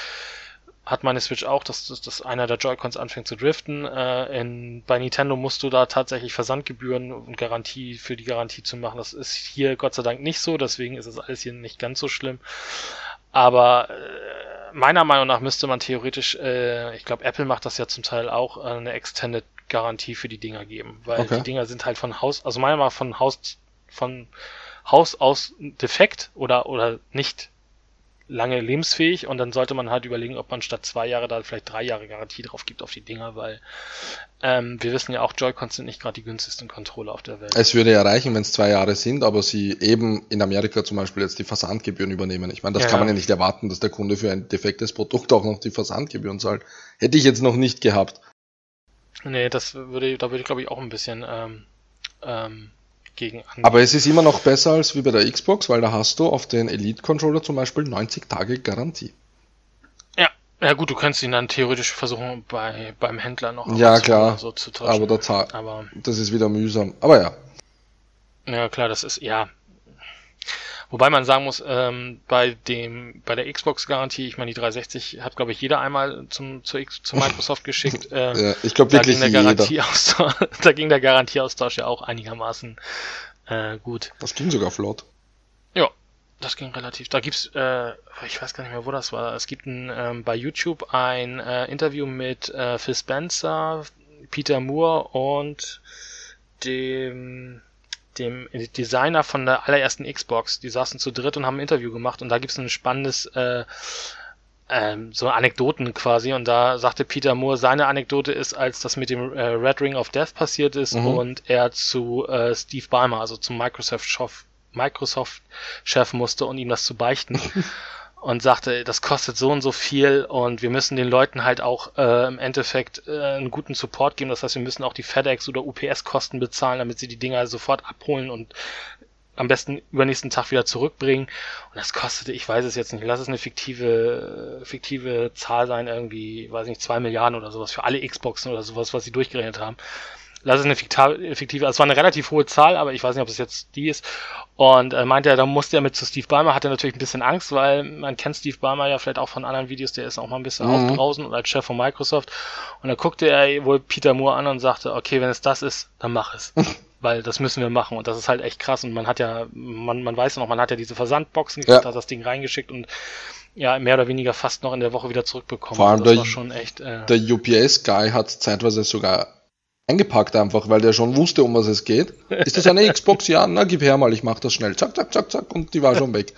hat meine Switch auch, dass, dass, dass einer der Joy-Cons anfängt zu driften. Äh, in, bei Nintendo musst du da tatsächlich Versandgebühren und Garantie für die Garantie zu machen. Das ist hier Gott sei Dank nicht so, deswegen ist es alles hier nicht ganz so schlimm. Aber äh, meiner Meinung nach müsste man theoretisch, äh, ich glaube, Apple macht das ja zum Teil auch, äh, eine Extended Garantie für die Dinger geben. Weil Okay. die Dinger sind halt von Haus, also meiner Meinung nach von Haus, von Haus aus defekt oder, oder nicht lange lebensfähig und dann sollte man halt überlegen, ob man statt zwei Jahre da vielleicht drei Jahre Garantie drauf gibt auf die Dinger, weil ähm, wir wissen ja auch, Joy-Cons sind nicht gerade die günstigsten Controller auf der Welt. Es würde ja reichen, wenn es zwei Jahre sind, aber sie eben in Amerika zum Beispiel jetzt die Versandgebühren übernehmen. Ich meine, das Ja, kann man ja. nicht erwarten, dass der Kunde für ein defektes Produkt auch noch die Versandgebühren zahlt. Hätte ich jetzt noch nicht gehabt. Nee, das würde, da würde ich glaube ich auch ein bisschen ähm, ähm, gegen an. Aber es ist immer noch besser als wie bei der Xbox, weil da hast du auf den Elite-Controller zum Beispiel 90 Tage Garantie. ja, ja gut, du könntest ihn dann theoretisch versuchen, bei, beim Händler noch Ja, klar. so zu tauschen. Aber zahl- Aber das ist wieder mühsam. Aber ja, Ja, klar, das ist, ja. Wobei man sagen muss, ähm, bei dem, bei der Xbox-Garantie, ich meine, die 360 hat, glaube ich, jeder einmal zum, zu, X, zu Microsoft geschickt. Äh, ja ich glaube da wirklich ging der. Garantieaustausch, da ging der Garantieaustausch ja auch einigermaßen äh, gut. Das ging sogar flott. Ja, das ging relativ. Da gibt's, äh, ich weiß gar nicht mehr, wo das war. Es gibt ein, ähm, bei YouTube ein äh, Interview mit äh, Phil Spencer, Peter Moore und dem dem Designer von der allerersten Xbox. Die saßen zu dritt und haben ein Interview gemacht und da gibt's ein spannendes äh, ähm, so Anekdoten quasi und da sagte Peter Moore, seine Anekdote ist, als das mit dem äh, Red Ring of Death passiert ist mhm. und er zu äh, Steve Ballmer, also zum Microsoft-Chef Microsoft Chef musste und ihm das zu beichten und sagte, das kostet so und so viel und wir müssen den Leuten halt auch äh, im Endeffekt äh, einen guten Support geben. Das heißt, wir müssen auch die FedEx oder UPS-Kosten bezahlen, damit sie die Dinger sofort abholen und am besten übernächsten Tag wieder zurückbringen. Und das kostete, ich weiß es jetzt nicht, lass es eine fiktive, fiktive Zahl sein, irgendwie, weiß nicht, zwei Milliarden oder sowas für alle Xboxen oder sowas, was sie durchgerechnet haben. Lass es eine fiktive, es war eine relativ hohe Zahl, aber ich weiß nicht, ob es jetzt die ist. Und äh, meinte er, da musste er mit zu Steve Ballmer, hatte natürlich ein bisschen Angst, weil man kennt Steve Ballmer ja vielleicht auch von anderen Videos, der ist auch mal ein bisschen mhm. aufbrausen und als Chef von Microsoft. Und da guckte er wohl Peter Moore an und sagte, okay, wenn es das ist, dann mach es. weil das müssen wir machen und das ist halt echt krass und man hat ja, man, man weiß ja noch, man hat ja diese Versandboxen gekriegt, ja. hat das Ding reingeschickt und ja, mehr oder weniger fast noch in der Woche wieder zurückbekommen. Vor allem das der, war schon echt, äh, der UPS-Guy hat zeitweise sogar eingepackt einfach, weil der schon wusste, um was es geht. Ist das eine Xbox? Ja, na gib her mal, ich mach das schnell. Zack, zack, zack, zack und die war schon weg.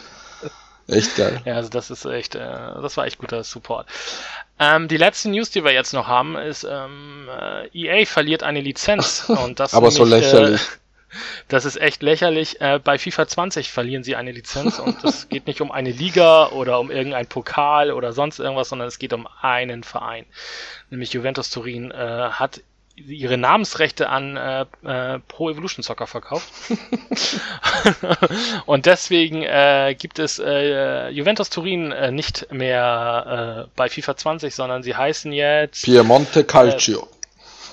Echt geil. Ja, also das ist echt, äh, das war echt guter Support. Ähm, die letzte News, die wir jetzt noch haben, ist, ähm, äh, EA verliert eine Lizenz. Und das Aber nämlich, so lächerlich. Äh, das ist echt lächerlich. Äh, bei FIFA 20 verlieren sie eine Lizenz und es geht nicht um eine Liga oder um irgendein Pokal oder sonst irgendwas, sondern es geht um einen Verein. Nämlich Juventus Turin äh, hat ihre Namensrechte an äh, äh, Pro Evolution Soccer verkauft. und deswegen äh, gibt es äh, Juventus Turin äh, nicht mehr äh, bei FIFA 20, sondern sie heißen jetzt Piemonte Calcio. Äh,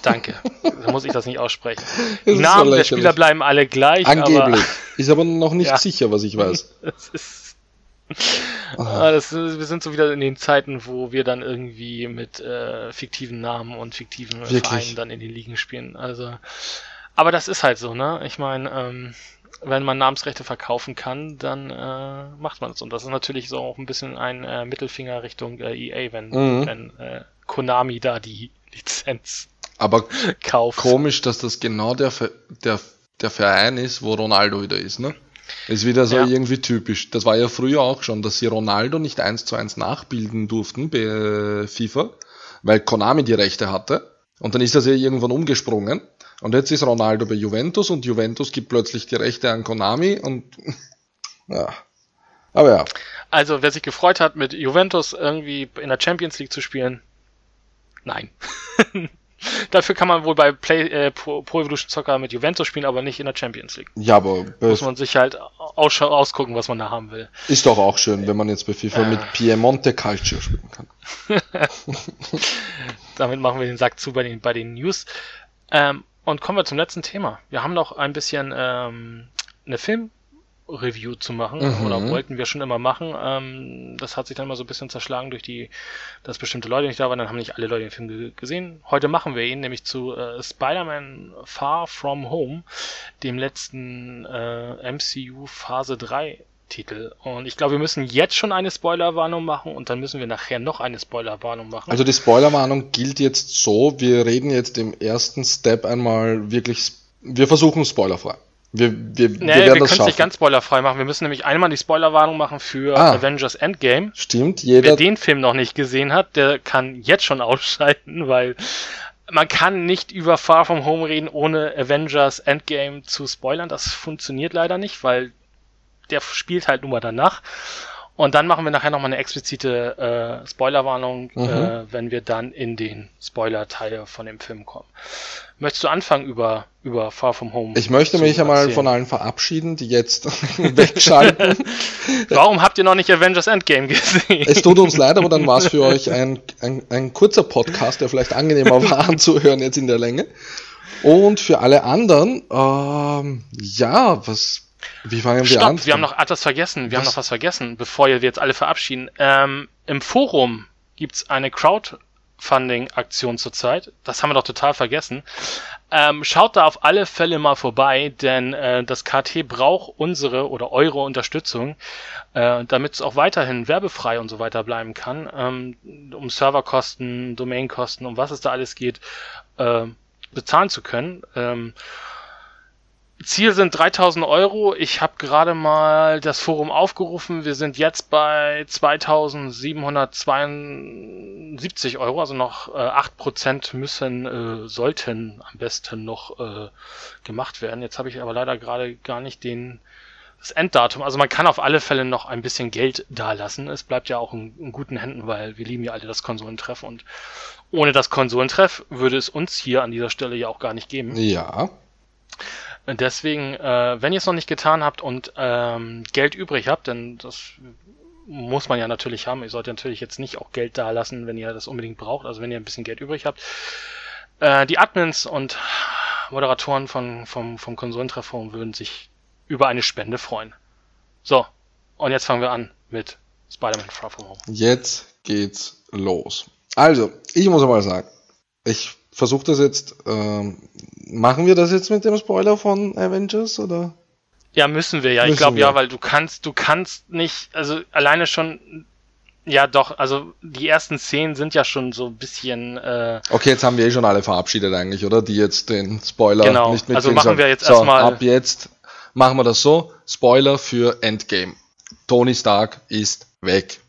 danke. Da muss ich das nicht aussprechen. Die Namen so der Spieler bleiben alle gleich. Angeblich. Aber, ist aber noch nicht ja. sicher, was ich weiß. das ist das, wir sind so wieder in den Zeiten, wo wir dann irgendwie mit äh, fiktiven Namen und fiktiven Wirklich? Vereinen dann in den Ligen spielen. Also, aber das ist halt so, ne? Ich meine, ähm, wenn man Namensrechte verkaufen kann, dann äh, macht man es. Und das ist natürlich so auch ein bisschen ein äh, Mittelfinger Richtung äh, EA, wenn, mhm. wenn äh, Konami da die Lizenz aber kauft. Komisch, dass das genau der, der, der Verein ist, wo Ronaldo wieder ist, ne? Ist wieder so ja. irgendwie typisch. Das war ja früher auch schon, dass sie Ronaldo nicht eins zu eins nachbilden durften bei FIFA, weil Konami die Rechte hatte. Und dann ist das ja irgendwann umgesprungen. Und jetzt ist Ronaldo bei Juventus und Juventus gibt plötzlich die Rechte an Konami und ja. Aber ja. Also, wer sich gefreut hat, mit Juventus irgendwie in der Champions League zu spielen, nein. Dafür kann man wohl bei Play, äh, Pro, Pro, Evolution Soccer mit Juventus spielen, aber nicht in der Champions League. Ja, aber muss man sich halt aus, ausgucken, was man da haben will. Ist doch auch schön, wenn man jetzt bei FIFA äh. mit Piemonte Calcio spielen kann. Damit machen wir den Sack zu bei den, bei den News. Ähm, und kommen wir zum letzten Thema. Wir haben noch ein bisschen ähm, eine Film Review zu machen mhm. oder wollten wir schon immer machen. Ähm, das hat sich dann mal so ein bisschen zerschlagen durch die, dass bestimmte Leute nicht da waren, dann haben nicht alle Leute den Film ge gesehen. Heute machen wir ihn nämlich zu äh, Spider-Man Far From Home, dem letzten äh, MCU Phase 3 Titel. Und ich glaube, wir müssen jetzt schon eine Spoilerwarnung machen und dann müssen wir nachher noch eine Spoilerwarnung machen. Also die Spoilerwarnung gilt jetzt so, wir reden jetzt im ersten Step einmal wirklich, wir versuchen spoilerfrei. Wir, wir, nee, wir, wir können es nicht ganz spoilerfrei machen. Wir müssen nämlich einmal die Spoilerwarnung machen für ah, Avengers Endgame. Stimmt, jeder. Wer den Film noch nicht gesehen hat, der kann jetzt schon ausschalten, weil man kann nicht über Far From Home reden, ohne Avengers Endgame zu spoilern. Das funktioniert leider nicht, weil der spielt halt nur mal danach. Und dann machen wir nachher nochmal eine explizite äh, Spoilerwarnung, mhm. äh, wenn wir dann in den Spoiler-Teil von dem Film kommen. Möchtest du anfangen über, über Far From Home? Ich möchte mich einmal von allen verabschieden, die jetzt wegschalten. Warum habt ihr noch nicht Avengers Endgame gesehen? Es tut uns leid, aber dann war es für euch ein, ein, ein kurzer Podcast, der vielleicht angenehmer war anzuhören jetzt in der Länge. Und für alle anderen, ähm, ja, was, wie fangen wir Stopp, an? wir haben noch etwas vergessen. Wir was? haben noch was vergessen, bevor wir jetzt alle verabschieden. Ähm, Im Forum gibt's eine Crowdfunding-Aktion zurzeit. Das haben wir doch total vergessen. Ähm, schaut da auf alle Fälle mal vorbei, denn äh, das KT braucht unsere oder eure Unterstützung, äh, damit es auch weiterhin werbefrei und so weiter bleiben kann, ähm, um Serverkosten, Domainkosten, um was es da alles geht, äh, bezahlen zu können. Ähm, Ziel sind 3000 Euro. Ich habe gerade mal das Forum aufgerufen. Wir sind jetzt bei 2772 Euro, also noch äh, 8% müssen, äh, sollten am besten noch äh, gemacht werden. Jetzt habe ich aber leider gerade gar nicht den das Enddatum. Also man kann auf alle Fälle noch ein bisschen Geld dalassen. Es bleibt ja auch in, in guten Händen, weil wir lieben ja alle das Konsolentreff und ohne das Konsolentreff würde es uns hier an dieser Stelle ja auch gar nicht geben. Ja. Deswegen, äh, wenn ihr es noch nicht getan habt und ähm, Geld übrig habt, denn das muss man ja natürlich haben. Ihr solltet natürlich jetzt nicht auch Geld da lassen, wenn ihr das unbedingt braucht. Also wenn ihr ein bisschen Geld übrig habt. Äh, die Admins und Moderatoren von, vom, vom Konsolentreffforum würden sich über eine Spende freuen. So, und jetzt fangen wir an mit Spider-Man Far From Home. Jetzt geht's los. Also, ich muss aber sagen, ich versuche das jetzt. Ähm, machen wir das jetzt mit dem Spoiler von Avengers oder? Ja, müssen wir ja. Müssen ich glaube ja, weil du kannst, du kannst nicht, also alleine schon, ja doch, also die ersten Szenen sind ja schon so ein bisschen. Äh, Okay, jetzt haben wir eh schon alle verabschiedet eigentlich, oder? Die jetzt den Spoiler Genau. nicht Also mitkriegen machen sollen. wir jetzt so, erstmal- Ab jetzt machen wir das so. Spoiler für Endgame. Tony Stark ist weg.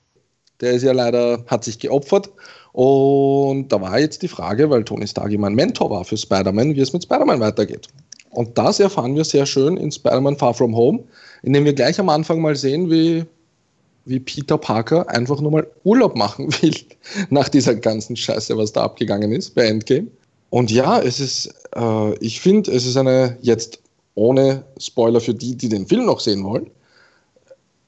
Der ist ja leider, hat sich geopfert. Und da war jetzt die Frage, weil Tony Stark immer ein Mentor war für Spider-Man, wie es mit Spider-Man weitergeht. Und das erfahren wir sehr schön in Spider-Man Far From Home, indem wir gleich am Anfang mal sehen, wie, wie Peter Parker einfach nur mal Urlaub machen will nach dieser ganzen Scheiße, was da abgegangen ist bei Endgame. Und ja, es ist, äh, ich finde, es ist eine, jetzt ohne Spoiler für die, die den Film noch sehen wollen,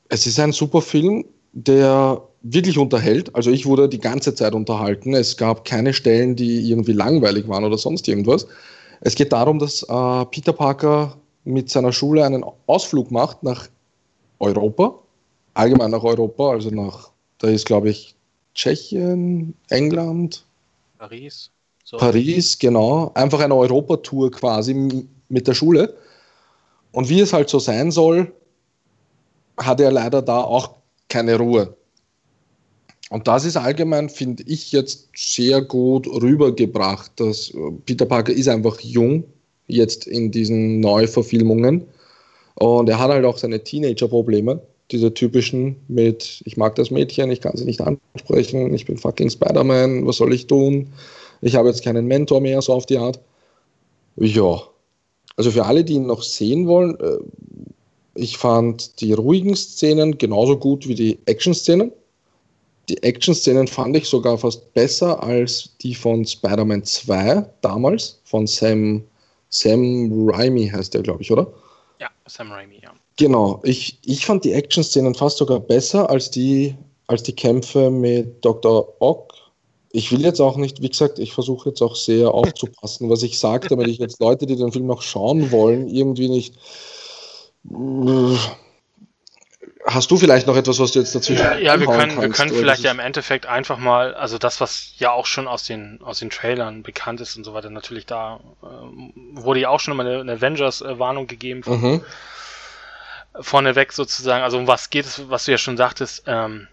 es ist ein super Film, der wirklich unterhält. Also ich wurde die ganze Zeit unterhalten. Es gab keine Stellen, die irgendwie langweilig waren oder sonst irgendwas. Es geht darum, dass äh, Peter Parker mit seiner Schule einen Ausflug macht nach Europa, allgemein nach Europa, also nach, da ist glaube ich Tschechien, England, Paris. So. Paris, genau. Einfach eine Europatour quasi mit der Schule. Und wie es halt so sein soll, hat er leider da auch keine Ruhe. Und das ist allgemein, finde ich, jetzt sehr gut rübergebracht, dass äh, Peter Parker ist einfach jung, jetzt in diesen Neuverfilmungen. Und er hat halt auch seine Teenager-Probleme, diese typischen mit, ich mag das Mädchen, ich kann sie nicht ansprechen, ich bin fucking Spider-Man, was soll ich tun? Ich habe jetzt keinen Mentor mehr, so auf die Art. Ja. Also für alle, die ihn noch sehen wollen, äh, ich fand die ruhigen Szenen genauso gut wie die Action-Szenen. Die Action-Szenen fand ich sogar fast besser als die von Spider-Man 2 damals, von Sam, Sam Raimi heißt der, glaube ich, oder? Ja, Sam Raimi, ja. Genau, ich, ich fand die Action-Szenen fast sogar besser als die, als die Kämpfe mit Dr. Ock. Ich will jetzt auch nicht, wie gesagt, ich versuche jetzt auch sehr aufzupassen, was ich sage, damit ich jetzt Leute, die den Film noch schauen wollen, irgendwie nicht. Hast du vielleicht noch etwas, was du jetzt dazwischen Ja, wir einhauen können, wir kannst, können oder vielleicht ja im Endeffekt einfach mal, also das, was ja auch schon aus den, aus den Trailern bekannt ist und so weiter, natürlich da ähm, wurde ja auch schon mal eine, eine Avengers-Warnung gegeben von, Mhm. vorneweg sozusagen. Also um was geht es, was du ja schon sagtest, ähm,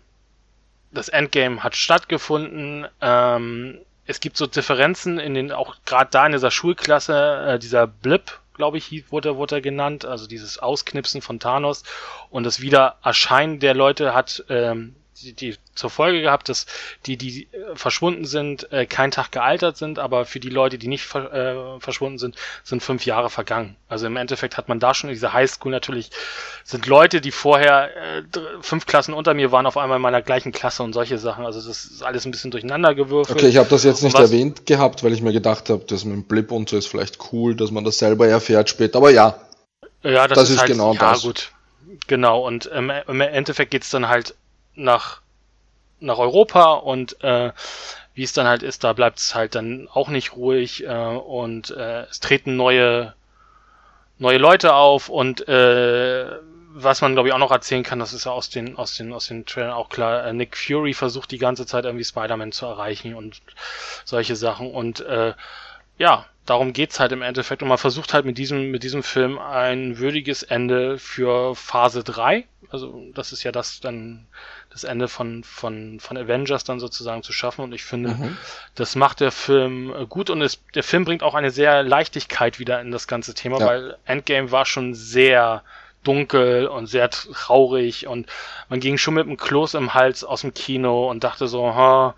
das Endgame hat stattgefunden. Ähm, es gibt so Differenzen in den, auch gerade da in dieser Schulklasse, äh, dieser Blip, glaube ich, hieß- wurde, wurde er genannt, also dieses Ausknipsen von Thanos. Und das Wiedererscheinen der Leute hat ähm, die, die zur Folge gehabt, dass die, die äh, verschwunden sind, äh, kein Tag gealtert sind, aber für die Leute, die nicht ver äh, verschwunden sind, sind fünf Jahre vergangen. Also im Endeffekt hat man da schon in dieser Highschool natürlich, sind Leute, die vorher äh, fünf Klassen unter mir waren, auf einmal in meiner gleichen Klasse und solche Sachen. Also das ist alles ein bisschen durcheinander gewürfelt. Okay, ich habe das jetzt nicht was- erwähnt gehabt, weil ich mir gedacht habe, das mit dem Blip und so ist vielleicht cool, dass man das selber erfährt später. Aber ja, Ja, das, Das ist, ist halt, genau ja, das. gut. Genau, und im, im Endeffekt geht's dann halt nach, nach Europa und äh, wie es dann halt ist, da bleibt es halt dann auch nicht ruhig äh, und äh, es treten neue, neue Leute auf und äh, was man glaube ich auch noch erzählen kann, das ist ja aus den, aus den, aus den Trailern auch klar, äh, Nick Fury versucht die ganze Zeit irgendwie Spider-Man zu erreichen und solche Sachen und äh, ja, darum geht's halt im Endeffekt. Und man versucht halt mit diesem, mit diesem Film ein würdiges Ende für Phase 3 Also das ist ja das dann das Ende von, von, von Avengers dann sozusagen zu schaffen. Und ich finde, mhm. das macht der Film äh, gut und es, der Film bringt auch eine sehr Leichtigkeit wieder in das ganze Thema, ja. weil Endgame war schon sehr dunkel und sehr traurig und man ging schon mit dem Kloß im Hals aus dem Kino und dachte so, ha,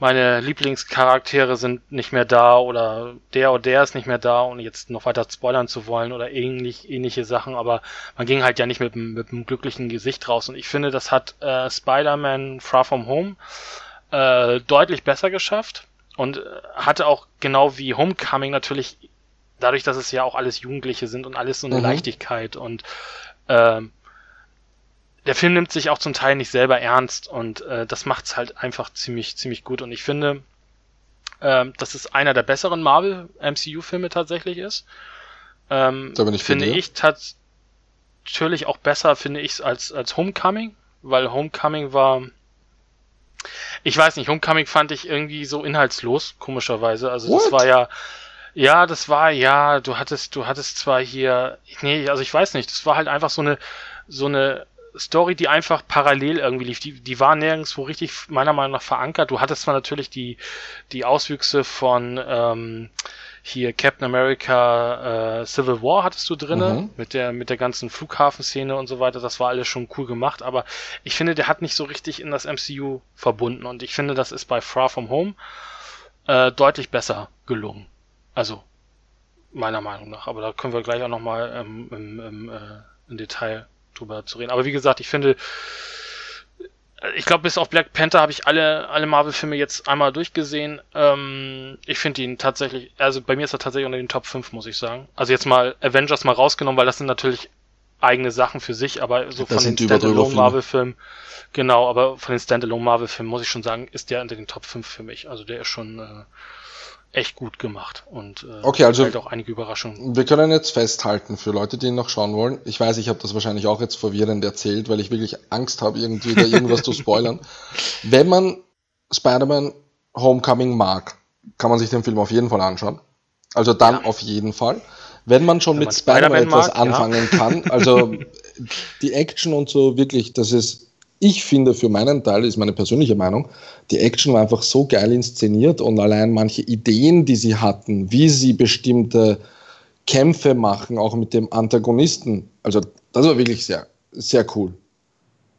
meine Lieblingscharaktere sind nicht mehr da oder der oder der ist nicht mehr da und jetzt noch weiter spoilern zu wollen oder ähnlich, ähnliche Sachen, aber man ging halt ja nicht mit, mit einem glücklichen Gesicht raus und ich finde, das hat äh, Spider-Man Far From Home äh, deutlich besser geschafft und äh, hatte auch genau wie Homecoming natürlich dadurch, dass es ja auch alles Jugendliche sind und alles so eine mhm. Leichtigkeit und äh, der Film nimmt sich auch zum Teil nicht selber ernst und äh, das macht's halt einfach ziemlich, ziemlich gut. Und ich finde, ähm, dass es einer der besseren Marvel MCU-Filme tatsächlich ist. Ähm, da bin ich finde ich natürlich auch besser, finde ich, als, als Homecoming, weil Homecoming war. Ich weiß nicht, Homecoming fand ich irgendwie so inhaltslos, komischerweise. Also What? das war ja. Ja, das war, ja, du hattest, du hattest zwar hier, nee, also ich weiß nicht, das war halt einfach so eine, so eine Story, die einfach parallel irgendwie lief. Die, die war nirgendwo richtig meiner Meinung nach verankert. Du hattest zwar natürlich die, die Auswüchse von ähm, hier Captain America äh, Civil War hattest du drinne mhm. mit der mit der ganzen Flughafenszene und so weiter. Das war alles schon cool gemacht, aber ich finde, der hat nicht so richtig in das MCU verbunden und ich finde, das ist bei Far From Home äh, deutlich besser gelungen. Also meiner Meinung nach. Aber da können wir gleich auch noch mal ähm, im, im, äh, im Detail drüber zu reden. Aber wie gesagt, ich finde, ich glaube, bis auf Black Panther habe ich alle, alle Marvel-Filme jetzt einmal durchgesehen. Ähm, ich finde ihn tatsächlich, also bei mir ist er tatsächlich unter den Top 5, muss ich sagen. Also jetzt mal Avengers mal rausgenommen, weil das sind natürlich eigene Sachen für sich, aber so das von den Standalone Marvel-Filmen, genau, aber von den Standalone Marvel-Filmen muss ich schon sagen, ist der unter den Top 5 für mich. Also der ist schon, äh, echt gut gemacht und äh, okay, also halt auch einige Überraschungen. Wir können jetzt festhalten für Leute, die noch schauen wollen. Ich weiß, ich habe das wahrscheinlich auch jetzt verwirrend erzählt, weil ich wirklich Angst habe, irgendwie da irgendwas zu spoilern. Wenn man Spider-Man Homecoming mag, kann man sich den Film auf jeden Fall anschauen. Also dann ja. auf jeden Fall. Wenn man schon Wenn mit Spider-Man Spider etwas mag, anfangen ja. kann, also die Action und so wirklich, das ist ich finde für meinen Teil, ist meine persönliche Meinung, die Action war einfach so geil inszeniert und allein manche Ideen, die sie hatten, wie sie bestimmte Kämpfe machen, auch mit dem Antagonisten, also das war wirklich sehr, sehr cool.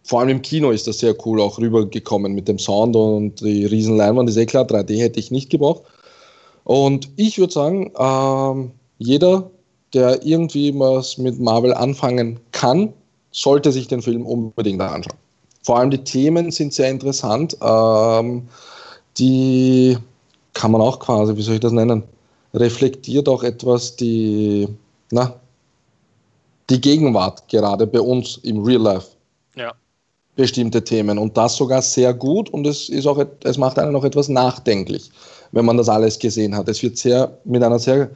Vor allem im Kino ist das sehr cool auch rübergekommen mit dem Sound und die riesen Leinwand, ist eh klar, 3D hätte ich nicht gebraucht. Und ich würde sagen, ähm, jeder, der irgendwie was mit Marvel anfangen kann, sollte sich den Film unbedingt anschauen. Vor allem die Themen sind sehr interessant. Ähm, die kann man auch quasi, wie soll ich das nennen, reflektiert auch etwas die, na, die Gegenwart gerade bei uns im Real Life. Ja. Bestimmte Themen und das sogar sehr gut und es ist auch, es macht einen auch etwas nachdenklich, wenn man das alles gesehen hat. Es wird sehr, mit einer sehr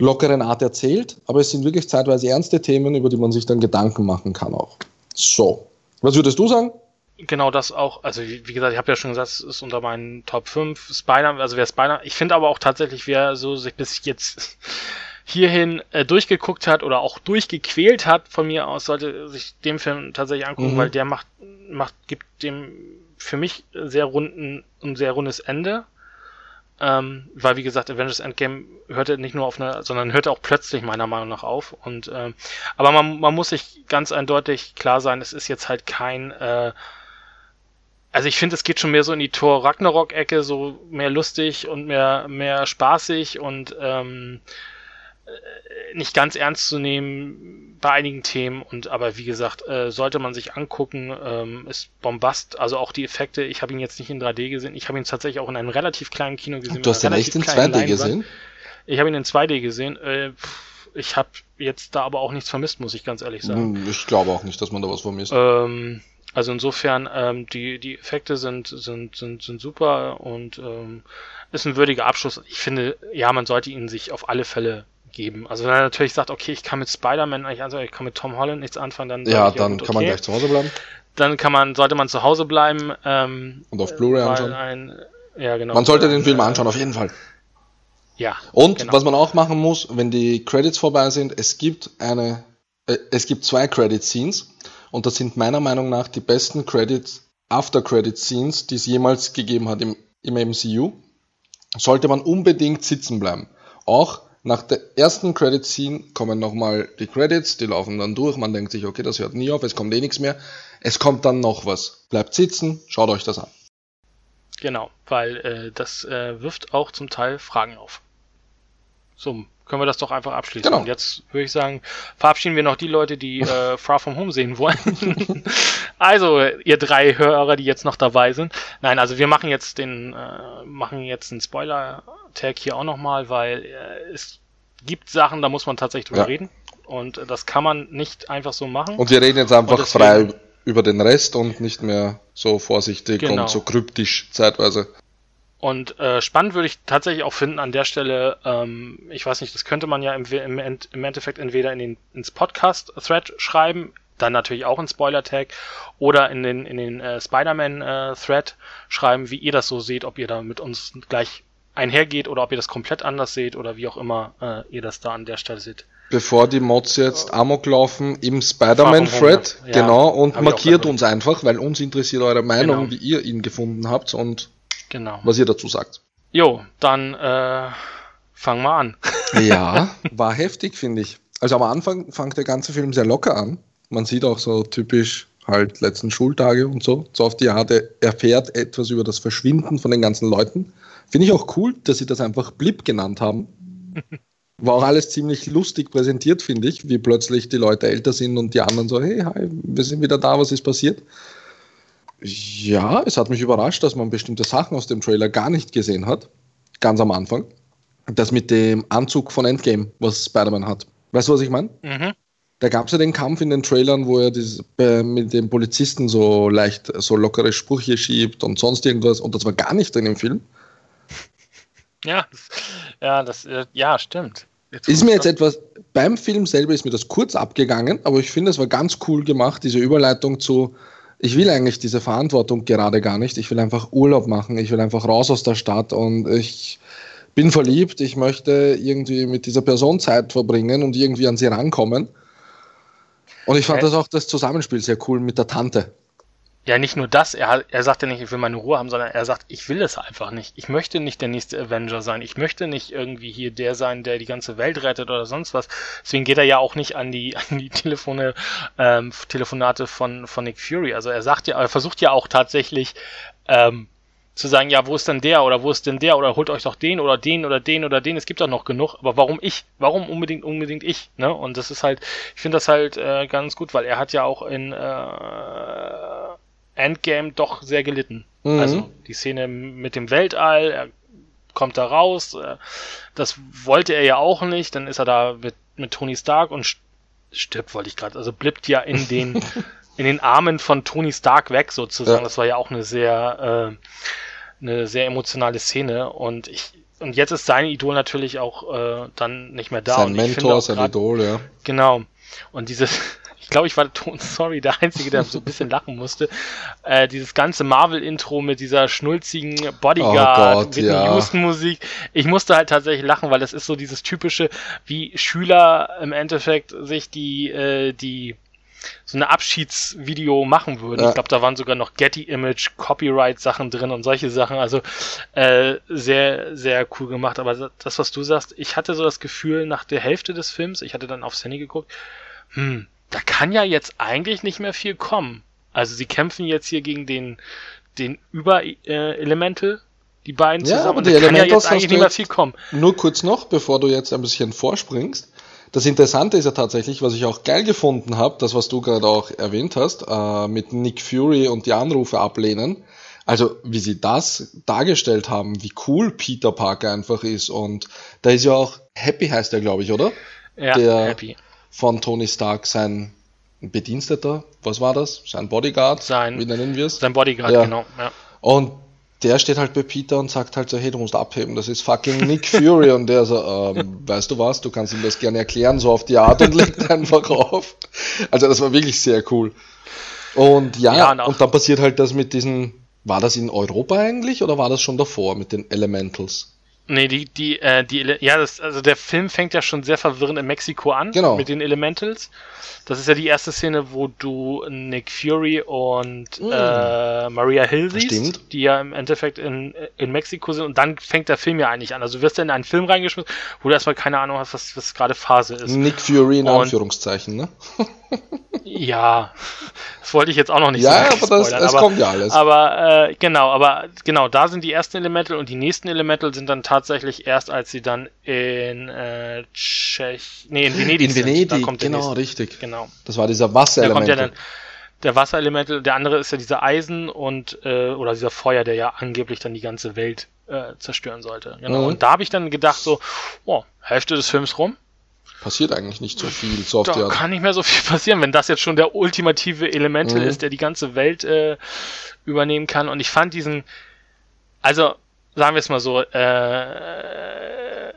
lockeren Art erzählt, aber es sind wirklich zeitweise ernste Themen, über die man sich dann Gedanken machen kann auch. So. Was würdest du sagen? Genau das auch. Also wie gesagt, ich habe ja schon gesagt, es ist unter meinen Top 5. Spider, also wer Spider, ich finde aber auch tatsächlich, wer so sich bis jetzt hierhin äh, durchgeguckt hat oder auch durchgequält hat von mir aus, sollte sich dem Film tatsächlich angucken, mhm. weil der macht, macht, gibt dem für mich sehr runden, ein sehr rundes Ende. Ähm, weil wie gesagt, Avengers Endgame hörte nicht nur auf eine, sondern hörte auch plötzlich meiner Meinung nach auf. Und ähm, aber man, man muss sich ganz eindeutig klar sein, es ist jetzt halt kein äh, also ich finde, es geht schon mehr so in die Tor Ragnarok-Ecke, so mehr lustig und mehr, mehr spaßig und ähm, äh, nicht ganz ernst zu nehmen bei einigen Themen. Und aber wie gesagt äh, sollte man sich angucken ähm, ist Bombast. Also auch die Effekte ich habe ihn jetzt nicht in 3D gesehen. Ich habe ihn tatsächlich auch in einem relativ kleinen Kino gesehen du hast ihn echt in 2D gesehen? Ich habe ihn in 2D gesehen. Äh, ich habe jetzt da aber auch nichts vermisst muss ich ganz ehrlich sagen. Hm, ich glaube auch nicht dass man da was vermisst. Ähm, also insofern ähm, die die Effekte sind sind sind sind super und ähm, ist ein würdiger Abschluss. Ich finde ja man sollte ihn sich auf alle Fälle geben. Also wenn er natürlich sagt, okay, ich kann mit Spider-Man eigentlich also ich kann mit Tom Holland nichts anfangen, dann ja, dann gut, kann okay. man gleich zu Hause bleiben. Dann kann man, sollte man zu Hause bleiben ähm, und auf Blu-ray anschauen. Ein, ja, genau. Man sollte den Film anschauen, auf jeden Fall. Ja. Und genau. was man auch machen muss, wenn die Credits vorbei sind, es gibt eine, äh, es gibt zwei Credit Scenes Und das sind meiner Meinung nach die besten Credits, After-Credit-Scenes, die es jemals gegeben hat im, im MCU. Sollte man unbedingt sitzen bleiben. Auch nach der ersten Credit-Scene kommen nochmal die Credits, die laufen dann durch. Man denkt sich, okay, das hört nie auf, es kommt eh nichts mehr. Es kommt dann noch was. Bleibt sitzen, schaut euch das an. Genau, weil äh, das äh, wirft auch zum Teil Fragen auf. So, können wir das doch einfach abschließen. Genau. Und jetzt würde ich sagen, verabschieden wir noch die Leute, die äh, Far From Home sehen wollen. also, ihr drei Hörer, die jetzt noch dabei sind. Nein, also wir machen jetzt den, äh, machen jetzt einen Spoiler-Tag hier auch nochmal, weil äh, es gibt Sachen, da muss man tatsächlich drüber Ja. reden. Und das kann man nicht einfach so machen. Und wir reden jetzt einfach deswegen- frei über den Rest und nicht mehr so vorsichtig Genau. und so kryptisch zeitweise. Und äh, spannend würde ich tatsächlich auch finden an der Stelle, ähm, ich weiß nicht, das könnte man ja im, im, End- im Endeffekt entweder in den, ins Podcast-Thread schreiben, dann natürlich auch in Spoiler-Tag, oder in den, in den äh, Spider-Man-Thread schreiben, wie ihr das so seht, ob ihr da mit uns gleich einhergeht oder ob ihr das komplett anders seht oder wie auch immer äh, ihr das da an der Stelle seht. Bevor die Mods jetzt Amok laufen im Spider-Man-Thread, ja. genau, und markiert uns einfach, weil uns interessiert eure Meinung, Genau. wie ihr ihn gefunden habt und Genau. was ihr dazu sagt. Jo, dann äh, fangen wir an. Ja, war heftig, finde ich. Also am Anfang fängt der ganze Film sehr locker an. Man sieht auch so typisch halt letzten Schultage und so. So auf die Art, er erfährt etwas über das Verschwinden von den ganzen Leuten. Finde ich auch cool, dass sie das einfach Blip genannt haben. War auch alles ziemlich lustig präsentiert, finde ich, wie plötzlich die Leute älter sind und die anderen so, hey, hi, wir sind wieder da, was ist passiert? Ja, es hat mich überrascht, dass man bestimmte Sachen aus dem Trailer gar nicht gesehen hat. Ganz am Anfang. Das mit dem Anzug von Endgame, was Spider-Man hat. Weißt du, was ich meine? Mhm. Da gab es ja den Kampf in den Trailern, wo er dieses, äh, mit dem Polizisten so leicht so lockere Sprüche schiebt und sonst irgendwas. Und das war gar nicht drin im Film. Ja, das, ja, das, äh, ja, stimmt. Jetzt Ist mir jetzt etwas, beim Film selber ist mir das kurz abgegangen, aber ich finde, es war ganz cool gemacht, diese Überleitung zu, ich will eigentlich diese Verantwortung gerade gar nicht, ich will einfach Urlaub machen, ich will einfach raus aus der Stadt und ich bin verliebt, ich möchte irgendwie mit dieser Person Zeit verbringen und irgendwie an sie rankommen. Und ich fand Okay. das auch das Zusammenspiel sehr cool mit der Tante. Ja, nicht nur das, er, er sagt ja nicht, ich will meine Ruhe haben, sondern er sagt, ich will es einfach nicht. Ich möchte nicht der nächste Avenger sein. Ich möchte nicht irgendwie hier der sein, der die ganze Welt rettet oder sonst was. Deswegen geht er ja auch nicht an die, an die Telefone, ähm, Telefonate von, von Nick Fury. Also er sagt ja, er versucht ja auch tatsächlich, ähm, zu sagen, ja, wo ist denn der oder wo ist denn der oder holt euch doch den oder den oder den oder den, es gibt doch noch genug, aber warum ich? Warum unbedingt unbedingt ich? Ne? Und das ist halt, ich finde das halt äh, ganz gut, weil er hat ja auch in äh, Endgame doch sehr gelitten. Mhm. Also die Szene mit dem Weltall, er kommt da raus, äh, das wollte er ja auch nicht, dann ist er da mit, mit Tony Stark und st- stirbt, wollte ich gerade, also blippt ja in den in den Armen von Tony Stark weg sozusagen. Ja. Das war ja auch eine sehr äh, eine sehr emotionale Szene und ich und jetzt ist sein Idol natürlich auch äh, dann nicht mehr da. sein Mentor, sein grad- Idol, ja. Genau. Und dieses, ich glaube, ich war Ton, sorry, der Einzige, der so ein bisschen lachen musste. Äh, dieses ganze Marvel-Intro mit dieser schnulzigen Bodyguard, Oh Gott, Whitney ja. Houston-Musik. Ich musste halt tatsächlich lachen, weil das ist so dieses typische, wie Schüler im Endeffekt sich die, äh, die, so eine Abschiedsvideo machen würden. Ja. Ich glaube, da waren sogar noch Getty Image, Copyright-Sachen drin und solche Sachen. Also äh, sehr, sehr cool gemacht. Aber das, was du sagst, ich hatte so das Gefühl nach der Hälfte des Films, ich hatte dann aufs Handy geguckt, hm, da kann ja jetzt eigentlich nicht mehr viel kommen. Also sie kämpfen jetzt hier gegen den, den Über-Elemental, die beiden Ja, zusammen. aber die da kann ja jetzt eigentlich nicht mehr viel kommen. Nur kurz noch, bevor du jetzt ein bisschen vorspringst. Das Interessante ist ja tatsächlich, was ich auch geil gefunden habe, das, was du gerade auch erwähnt hast, äh, mit Nick Fury und die Anrufe ablehnen. Also, wie sie das dargestellt haben, wie cool Peter Parker einfach ist. Und da ist ja auch Happy heißt er, glaube ich, oder? Ja, Der- happy. Von Tony Stark sein Bediensteter, was war das? Sein Bodyguard? Sein- wie nennen wir es? Sein Bodyguard, Ja. genau. Ja. Und der steht halt bei Peter und sagt halt so, hey, du musst abheben, das ist fucking Nick Fury. Und der so, ähm, weißt du was, du kannst ihm das gerne erklären, so auf die Art und legt einfach auf. Also das war wirklich sehr cool. Und ja, Ja, und und dann passiert halt das mit diesen, war das in Europa eigentlich oder war das schon davor mit den Elementals? Nee, die, die, äh, die, ja, das, also der Film fängt ja schon sehr verwirrend in Mexiko an. Genau. Mit den Elementals. Das ist ja die erste Szene, wo du Nick Fury und Mm. äh, Maria Hill siehst, Stimmt. die ja im Endeffekt in, in Mexiko sind. Und dann fängt der Film ja eigentlich an. Also du wirst ja in einen Film reingeschmissen, wo du erstmal keine Ahnung hast, was, was gerade Phase ist. Nick Fury in Und- Anführungszeichen, ne? Ja, das wollte ich jetzt auch noch nicht Ja, so aber das, spoilern, es kommt ja alles. Aber äh, genau, aber genau, da sind die ersten Elemental und die nächsten Elemental sind dann tatsächlich erst, als sie dann in äh, Tschech, nee, in Venedig in sind. Da Venedig, kommt genau, nächste. richtig. Genau. Das war dieser Da Wasserelement. kommt ja dann der Wasserelemental, der andere ist ja dieser Eisen und äh, oder dieser Feuer, der ja angeblich dann die ganze Welt äh, zerstören sollte. Genau. Mhm. Und da habe ich dann gedacht so, oh, Hälfte des Films rum, Passiert eigentlich nicht so viel, so da Art. kann nicht mehr so viel passieren, wenn das jetzt schon der ultimative Elemental Mhm. ist, der die ganze Welt äh, übernehmen kann. Und ich fand diesen, also sagen wir es mal so, äh,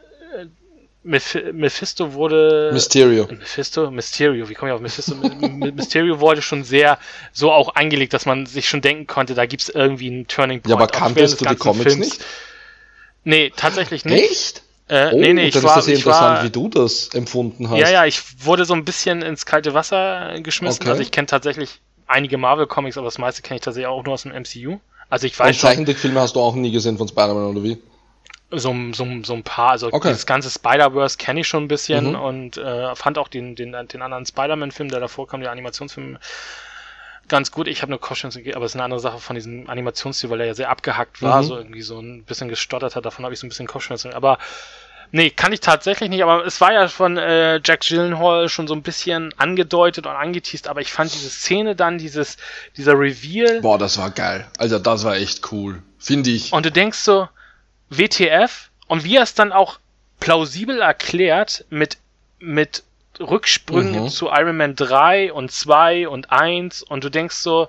Meph Mephisto wurde. Mysterio. Mephisto? Mysterio, wie komme ich auf Mephisto? Mysterio wurde schon sehr so auch eingelegt, dass man sich schon denken konnte, da gibt es irgendwie einen Turning Point. Ja, aber kanntest du die Comics Films. nicht? Nee, tatsächlich nicht. Echt? Äh, Oh, nee, nee, ich dann war, ist das ja ich war, interessant, wie du das empfunden hast. ja, ja, ich wurde so ein bisschen ins kalte Wasser geschmissen. Okay. Also ich kenne tatsächlich einige Marvel-Comics, aber das meiste kenne ich tatsächlich auch nur aus dem MCU. Also ich Und weiß schon Zeichentrickfilme hast du auch nie gesehen von Spider-Man oder wie? so, so, so ein paar, also Okay. das ganze Spider-Verse kenne ich schon ein bisschen Mhm. und äh, fand auch den, den, den anderen Spider-Man-Film, der davor kam, der Animationsfilm, ganz gut. Ich habe eine Kopfschmerzen gegeben, aber es ist eine andere Sache von diesem Animationsstil, weil er ja sehr abgehackt war, Mhm. so irgendwie so ein bisschen gestottert hat, davon habe ich so ein bisschen Kopfschmerzen. Aber nee, kann ich tatsächlich nicht, aber es war ja von äh, Jack Gyllenhaal schon so ein bisschen angedeutet und angeteased, aber ich fand diese Szene dann, dieses, dieser Reveal, Boah, das war geil. Also das war echt cool. Finde ich. und du denkst so, WTF? Und wie er es dann auch plausibel erklärt mit, mit Rücksprüngen Mhm. zu Iron Man 3 und 2 und 1 und du denkst so,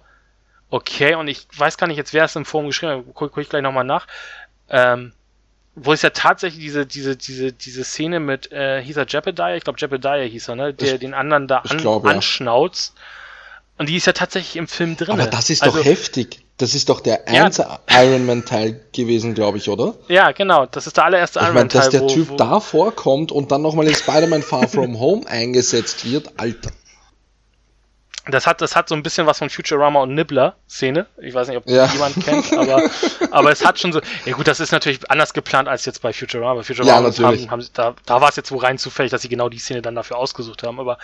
okay, und ich weiß gar nicht jetzt, wer es im Forum geschrieben hat, gucke guck ich gleich nochmal nach, ähm, wo es ja tatsächlich diese, diese, diese, diese Szene mit, äh, hieß er Jebediah? Ich glaube Jebediah hieß er, ne? Der Ich- den anderen da an, glaub, ja. anschnauzt. Und die ist ja tatsächlich im Film drin. Aber das ist also, doch heftig. Das ist doch der Ja. erste Iron Man Teil gewesen, glaube ich, oder? Ja, genau. Das ist der allererste Ich Iron meine, Man Teil, dass der wo, Typ wo, da vorkommt und dann nochmal in Spider-Man Far From Home eingesetzt wird, Alter. Das hat, das hat so ein bisschen was von Futurama und Nibbler-Szene. Ich weiß nicht, ob Ja. jemand kennt, aber, aber es hat schon so. Ja gut, das ist natürlich anders geplant als jetzt bei Futurama. Bei Futurama Ja, natürlich. haben, haben, da, da war es jetzt so rein zufällig, dass sie genau die Szene dann dafür ausgesucht haben. Aber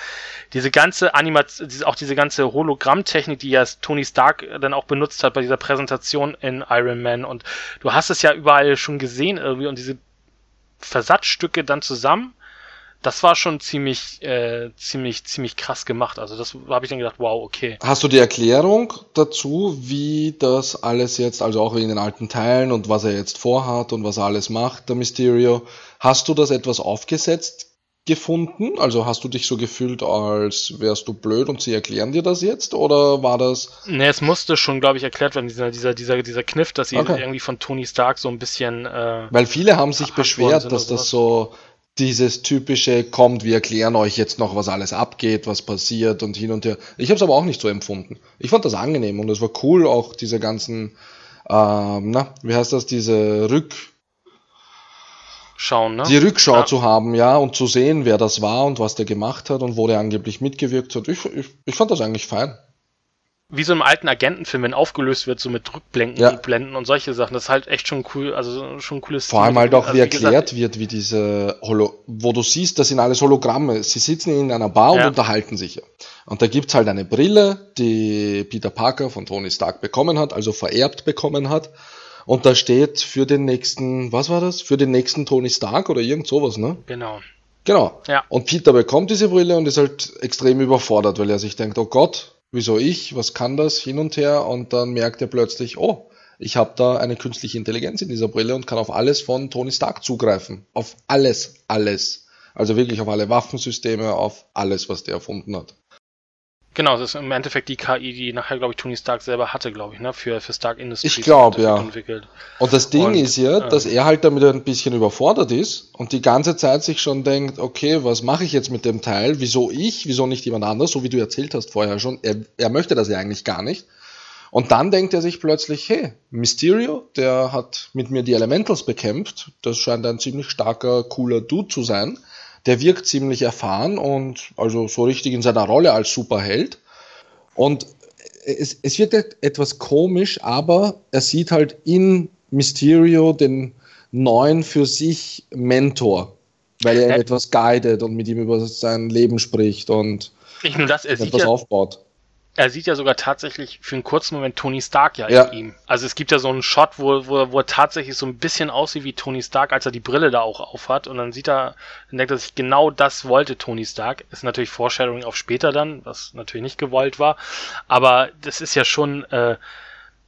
diese ganze Animation, auch diese ganze Hologrammtechnik, die ja Tony Stark dann auch benutzt hat bei dieser Präsentation in Iron Man und du hast es ja überall schon gesehen irgendwie und diese Versatzstücke dann zusammen, das war schon ziemlich, äh, ziemlich, ziemlich krass gemacht. Also das habe ich dann gedacht, wow, okay. Hast du die Erklärung dazu, wie das alles jetzt, also auch wegen den alten Teilen und was er jetzt vorhat und was er alles macht, der Mysterio, hast du das etwas aufgesetzt gefunden? Also hast du dich so gefühlt, als wärst du blöd und sie erklären dir das jetzt? Oder war das... Ne, es musste schon, glaube ich, erklärt werden, dieser, dieser, dieser, dieser Kniff, dass sie Okay. irgendwie von Tony Stark so ein bisschen, äh, Weil viele haben sich beschwert, dass das so dieses typische kommt, wir erklären euch jetzt noch, was alles abgeht, was passiert und hin und her. Ich habe es aber auch nicht so empfunden. Ich fand das angenehm und es war cool, auch diese ganzen, ähm, na, wie heißt das, diese Rück, schauen, ne? die Rückschau Ja. zu haben, ja, und zu sehen, wer das war und was der gemacht hat und wo der angeblich mitgewirkt hat. Ich, ich, ich fand das eigentlich fein. Wie so im alten Agentenfilm, wenn aufgelöst wird, so mit Rückblenden, Ja. Rückblenden und solche Sachen. Das ist halt echt schon cool, also schon ein cooles Vor allem halt auch, also, wie gesagt, erklärt wird, wie diese Holo, wo du siehst, das sind alles Hologramme. Sie sitzen in einer Bar und Ja. unterhalten sich. ja. Und da gibt's halt eine Brille, die Peter Parker von Tony Stark bekommen hat, also vererbt bekommen hat. Und da steht für den nächsten, was war das? Für den nächsten Tony Stark oder irgend sowas, ne? Genau. Genau. Ja. Und Peter bekommt diese Brille und ist halt extrem überfordert, weil er sich denkt, oh Gott, wieso ich? Was kann das? Hin und her. Und dann merkt er plötzlich, oh, ich habe da eine künstliche Intelligenz in dieser Brille und kann auf alles von Tony Stark zugreifen. Auf alles, alles. Also wirklich auf alle Waffensysteme, auf alles, was der erfunden hat. Genau, das ist im Endeffekt die KI, die nachher, glaube ich, Tony Stark selber hatte, glaube ich, ne? Für, für Stark Industries. Ich glaub, ja. Entwickelt. Und das Ding Und, ist ja, äh, dass er halt damit ein bisschen überfordert ist und die ganze Zeit sich schon denkt, okay, was mache ich jetzt mit dem Teil? Wieso ich? Wieso nicht jemand anders? So wie du erzählt hast vorher schon. Er, er möchte das ja eigentlich gar nicht. Und dann denkt er sich plötzlich, hey, Mysterio, der hat mit mir die Elementals bekämpft, das scheint ein ziemlich starker, cooler Dude zu sein. Der wirkt ziemlich erfahren und also so richtig in seiner Rolle als Superheld. Und es, es wird etwas komisch, aber er sieht halt in Mysterio den neuen für sich Mentor, weil er ja. etwas guidet und mit ihm über sein Leben spricht und nicht nur das, er etwas ja, aufbaut er sieht ja sogar tatsächlich für einen kurzen Moment Tony Stark ja, ja. in ihm. Also es gibt ja so einen Shot, wo, wo, wo er tatsächlich so ein bisschen aussieht wie Tony Stark, als er die Brille da auch aufhat. Und dann sieht er, dann denkt er sich, genau das wollte Tony Stark. Ist natürlich Foreshadowing auf später dann, was natürlich nicht gewollt war. Aber das ist ja schon, äh,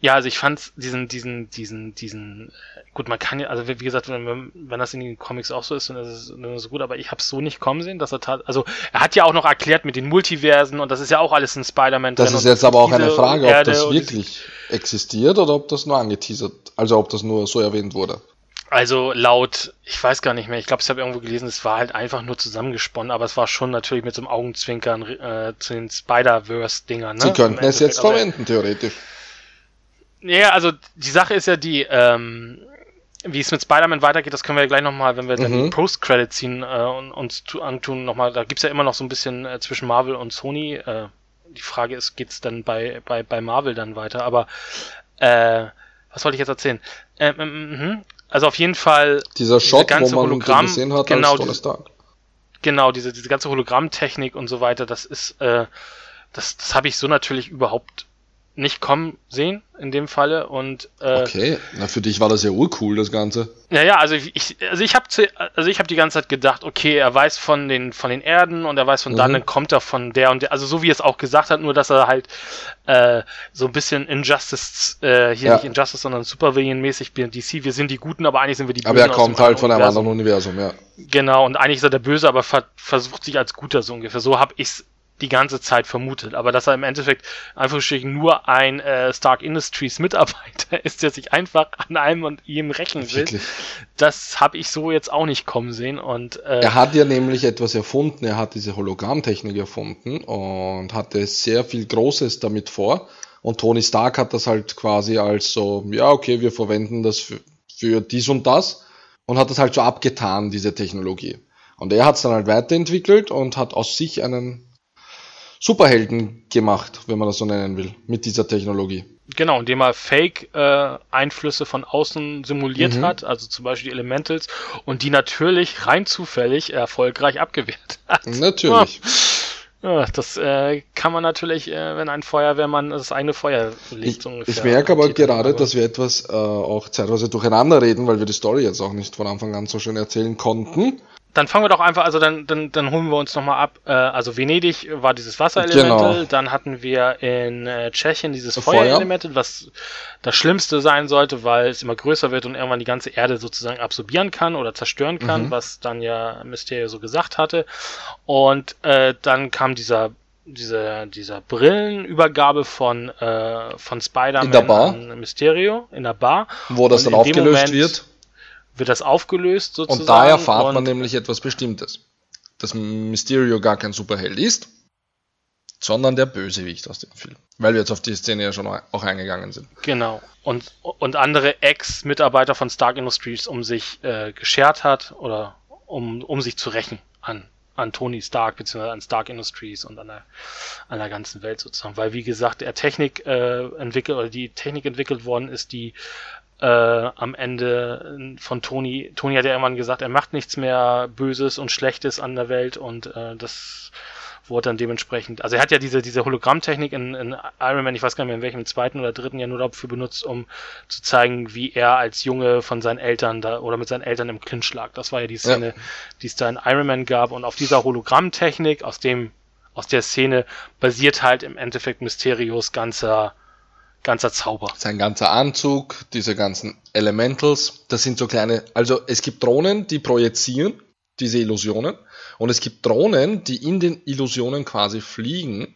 ja, also ich fand diesen, diesen, diesen, diesen gut, man kann ja, also wie gesagt, wenn, wenn das in den Comics auch so ist, dann ist es, dann ist es gut, aber ich habe es so nicht kommen sehen, dass er tat, also er hat ja auch noch erklärt mit den Multiversen und das ist ja auch alles in Spider-Man Das ist jetzt aber auch eine Frage, ob das wirklich existiert oder ob das nur angeteasert, also ob das nur so erwähnt wurde. Also laut, ich weiß gar nicht mehr, ich glaube, ich habe irgendwo gelesen, es war halt einfach nur zusammengesponnen, aber es war schon natürlich mit so einem Augenzwinkern äh, zu den Spider-Verse-Dingern. Ne? Sie könnten es jetzt verwenden, theoretisch. Ja, also die Sache ist ja die, ähm, wie es mit Spider-Man weitergeht, das können wir ja gleich nochmal, wenn wir mhm. dann die Post-Credit ziehen äh, und uns antun, nochmal, da gibt's ja immer noch so ein bisschen äh, zwischen Marvel und Sony. Äh, die Frage ist, geht's dann bei, bei, bei Marvel dann weiter? Aber äh, was wollte ich jetzt erzählen? Ähm, ähm, mhm. also auf jeden Fall dieser Shot, ganze wo man Hologramm, gesehen hat, genau, als genau diese diese ganze Hologrammtechnik und so weiter, das ist äh, das, das habe ich so natürlich überhaupt nicht kommen sehen in dem Falle. Und äh, okay na für dich war das ja urcool das ganze. Ja ja also ich also ich habe also ich habe die ganze Zeit gedacht okay er weiß von den von den Erden und er weiß von mhm. dann, kommt er von der und der. Also so wie er es auch gesagt hat nur dass er halt äh, so ein bisschen Injustice äh, hier ja. nicht Injustice sondern Supervillain mäßig DC wir sind die Guten aber eigentlich sind wir die Bösen aber er kommt halt von einem anderen Universum ja. Genau und eigentlich ist er der Böse aber ver versucht sich als Guter so ungefähr. So habe ich die ganze Zeit vermutet. Aber dass er im Endeffekt einfach nur ein äh, Stark Industries Mitarbeiter ist, der sich einfach an allem und ihm rächen will, das habe ich so jetzt auch nicht kommen sehen. Und äh, er hat ja nämlich etwas erfunden. Er hat diese Hologrammtechnik erfunden und hatte sehr viel Großes damit vor. Und Tony Stark hat das halt quasi als so, ja, okay, wir verwenden das für, für dies und das und hat das halt so abgetan, diese Technologie. Und er hat es dann halt weiterentwickelt und hat aus sich einen Superhelden gemacht, wenn man das so nennen will, mit dieser Technologie. Genau, indem er Fake-Einflüsse äh, von außen simuliert mhm. hat, also zum Beispiel die Elementals, und die natürlich rein zufällig erfolgreich abgewehrt hat. Natürlich. Ja, das äh, kann man natürlich, äh, wenn ein Feuerwehrmann das eigene Feuer legt. Ich, ich merke aber gerade, dass wir etwas äh, auch zeitweise durcheinander reden, weil wir die Story jetzt auch nicht von Anfang an so schön erzählen konnten dann fangen wir doch einfach, also dann, dann, dann holen wir uns nochmal ab. Äh, also Venedig war dieses Wasserelemental, genau. dann hatten wir in äh, Tschechien dieses Feuerelemental, was das Schlimmste sein sollte, weil es immer größer wird und irgendwann die ganze Erde sozusagen absorbieren kann oder zerstören kann, mhm. was dann ja Mysterio so gesagt hatte. Und äh, dann kam dieser diese, dieser Brillenübergabe von, äh, von Spider-Man an Mysterio in der Bar. Wo das dann aufgelöst Moment, wird wird das aufgelöst sozusagen. Und da erfahrt und man nämlich etwas Bestimmtes. Dass Mysterio gar kein Superheld ist, sondern der Bösewicht aus dem Film. Weil wir jetzt auf die Szene ja schon auch eingegangen sind. Genau. Und, und andere Ex-Mitarbeiter von Stark Industries um sich äh, geschert hat oder um, um sich zu rächen an, an Tony Stark beziehungsweise an Stark Industries und an der, an der ganzen Welt sozusagen. Weil wie gesagt, er Technik äh, entwickelt oder die Technik entwickelt worden ist, die äh, am Ende von Tony. Tony hat ja irgendwann gesagt, er macht nichts mehr Böses und Schlechtes an der Welt und äh, das wurde dann dementsprechend. Also er hat ja diese, diese Hologrammtechnik in, in Iron Man, ich weiß gar nicht mehr in welchem zweiten oder dritten Jahr nur dafür benutzt, um zu zeigen, wie er als Junge von seinen Eltern da oder mit seinen Eltern im Clinch lag. Das war ja die Szene, ja. die es da in Iron Man gab und auf dieser Hologrammtechnik, aus dem, aus der Szene basiert halt im Endeffekt Mysterios ganzer ganzer Zauber. Sein ganzer Anzug, diese ganzen Elementals, das sind so kleine, also es gibt Drohnen, die projizieren diese Illusionen und es gibt Drohnen, die in den Illusionen quasi fliegen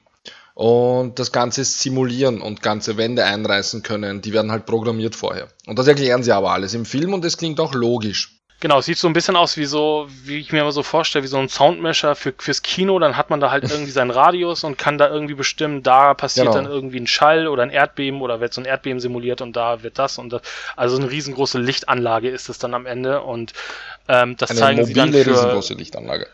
und das Ganze simulieren und ganze Wände einreißen können. Die werden halt programmiert vorher. Und das erklären sie aber alles im Film und es klingt auch logisch. Genau, es sieht so ein bisschen aus wie so, wie ich mir immer so vorstelle, wie so ein Soundmesher für, fürs Kino. Dann hat man da halt irgendwie seinen Radius und kann da irgendwie bestimmen, da passiert Genau. dann irgendwie ein Schall oder ein Erdbeben oder wird so ein Erdbeben simuliert und da wird das und das. Also eine riesengroße Lichtanlage ist es dann am Ende und ähm, das Eine zeigen sie dann mobile, für, riesengroße Lichtanlage.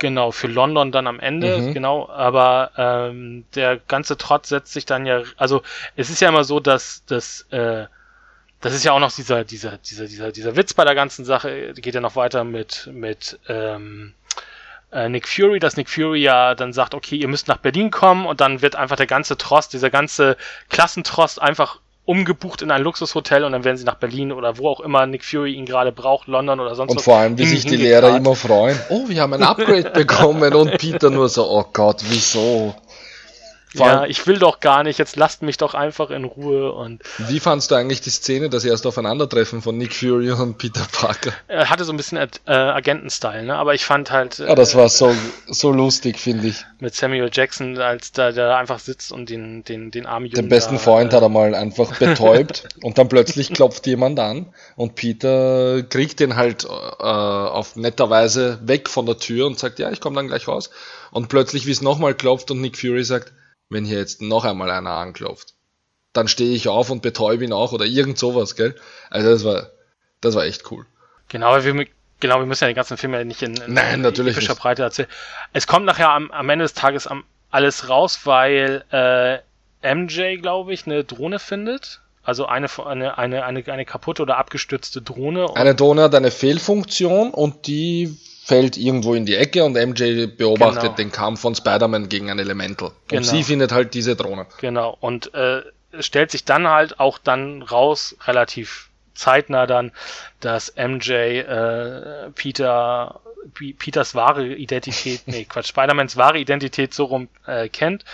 Genau, für London dann am Ende, Mhm. genau, aber ähm, der ganze Trott setzt sich dann ja, also es ist ja immer so, dass das, äh, das ist ja auch noch dieser, dieser, dieser, dieser, dieser Witz bei der ganzen Sache, geht ja noch weiter mit, mit ähm, äh, Nick Fury, dass Nick Fury ja dann sagt, okay, ihr müsst nach Berlin kommen und dann wird einfach der ganze Trost, dieser ganze Klassentrost einfach umgebucht in ein Luxushotel und dann werden sie nach Berlin oder wo auch immer Nick Fury ihn gerade braucht, London oder sonst Und was, vor allem, wie sich die. Lehrer immer freuen. Oh, wir haben ein Upgrade bekommen und Peter nur so, oh Gott, wieso? Vor Ja, allem, ich will doch gar nicht, jetzt lasst mich doch einfach in Ruhe und wie fandst du eigentlich die Szene, das erste Aufeinandertreffen von Nick Fury und Peter Parker? er hatte so ein bisschen äh, Agenten-Style, ne? Aber ich fand halt Ja, das war so, so lustig, finde ich. mit Samuel Jackson, als da der einfach sitzt und den, den, den armen Jungen Den besten da, Freund äh, hat er mal einfach betäubt und dann plötzlich klopft jemand an und Peter kriegt den halt äh, auf netter Weise weg von der Tür und sagt, ja, ich komme dann gleich raus. Und plötzlich, wie es nochmal klopft und Nick Fury sagt, wenn hier jetzt noch einmal einer anklopft, dann stehe ich auf und betäube ihn auch oder irgend sowas, gell? Also das war, das war echt cool. Genau, wir, genau, wir müssen ja den ganzen Film ja nicht in, in Nein, natürlich epischer nicht. Breite erzählen. Es kommt nachher am, am Ende des Tages am, alles raus, weil äh, MJ, glaube ich, eine Drohne findet. Also eine, eine, eine, eine, eine kaputte oder abgestürzte Drohne. Eine Drohne hat eine Fehlfunktion und die fällt irgendwo in die Ecke und MJ beobachtet Genau. den Kampf von Spider-Man gegen ein Elemental. Genau. Und sie findet halt diese Drohne. Genau, und äh, stellt sich dann halt auch dann raus, relativ zeitnah dann, dass MJ äh, Peter P Peters wahre Identität, nee, Quatsch, Spider-Mans wahre Identität so rum äh, kennt.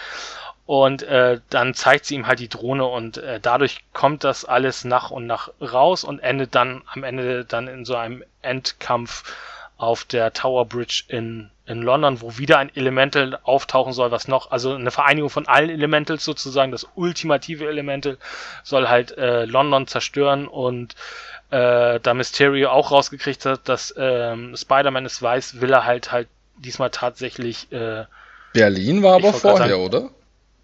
Und äh, dann zeigt sie ihm halt die Drohne und äh, dadurch kommt das alles nach und nach raus und endet dann am Ende dann in so einem Endkampf auf der Tower Bridge in, in London, wo wieder ein Elemental auftauchen soll, was noch, also eine Vereinigung von allen Elementals sozusagen, das ultimative Elemental soll halt äh, London zerstören und äh, da Mysterio auch rausgekriegt hat, dass ähm, Spider-Man es weiß, will er halt halt diesmal tatsächlich äh, Berlin war aber vorher, sagen- oder?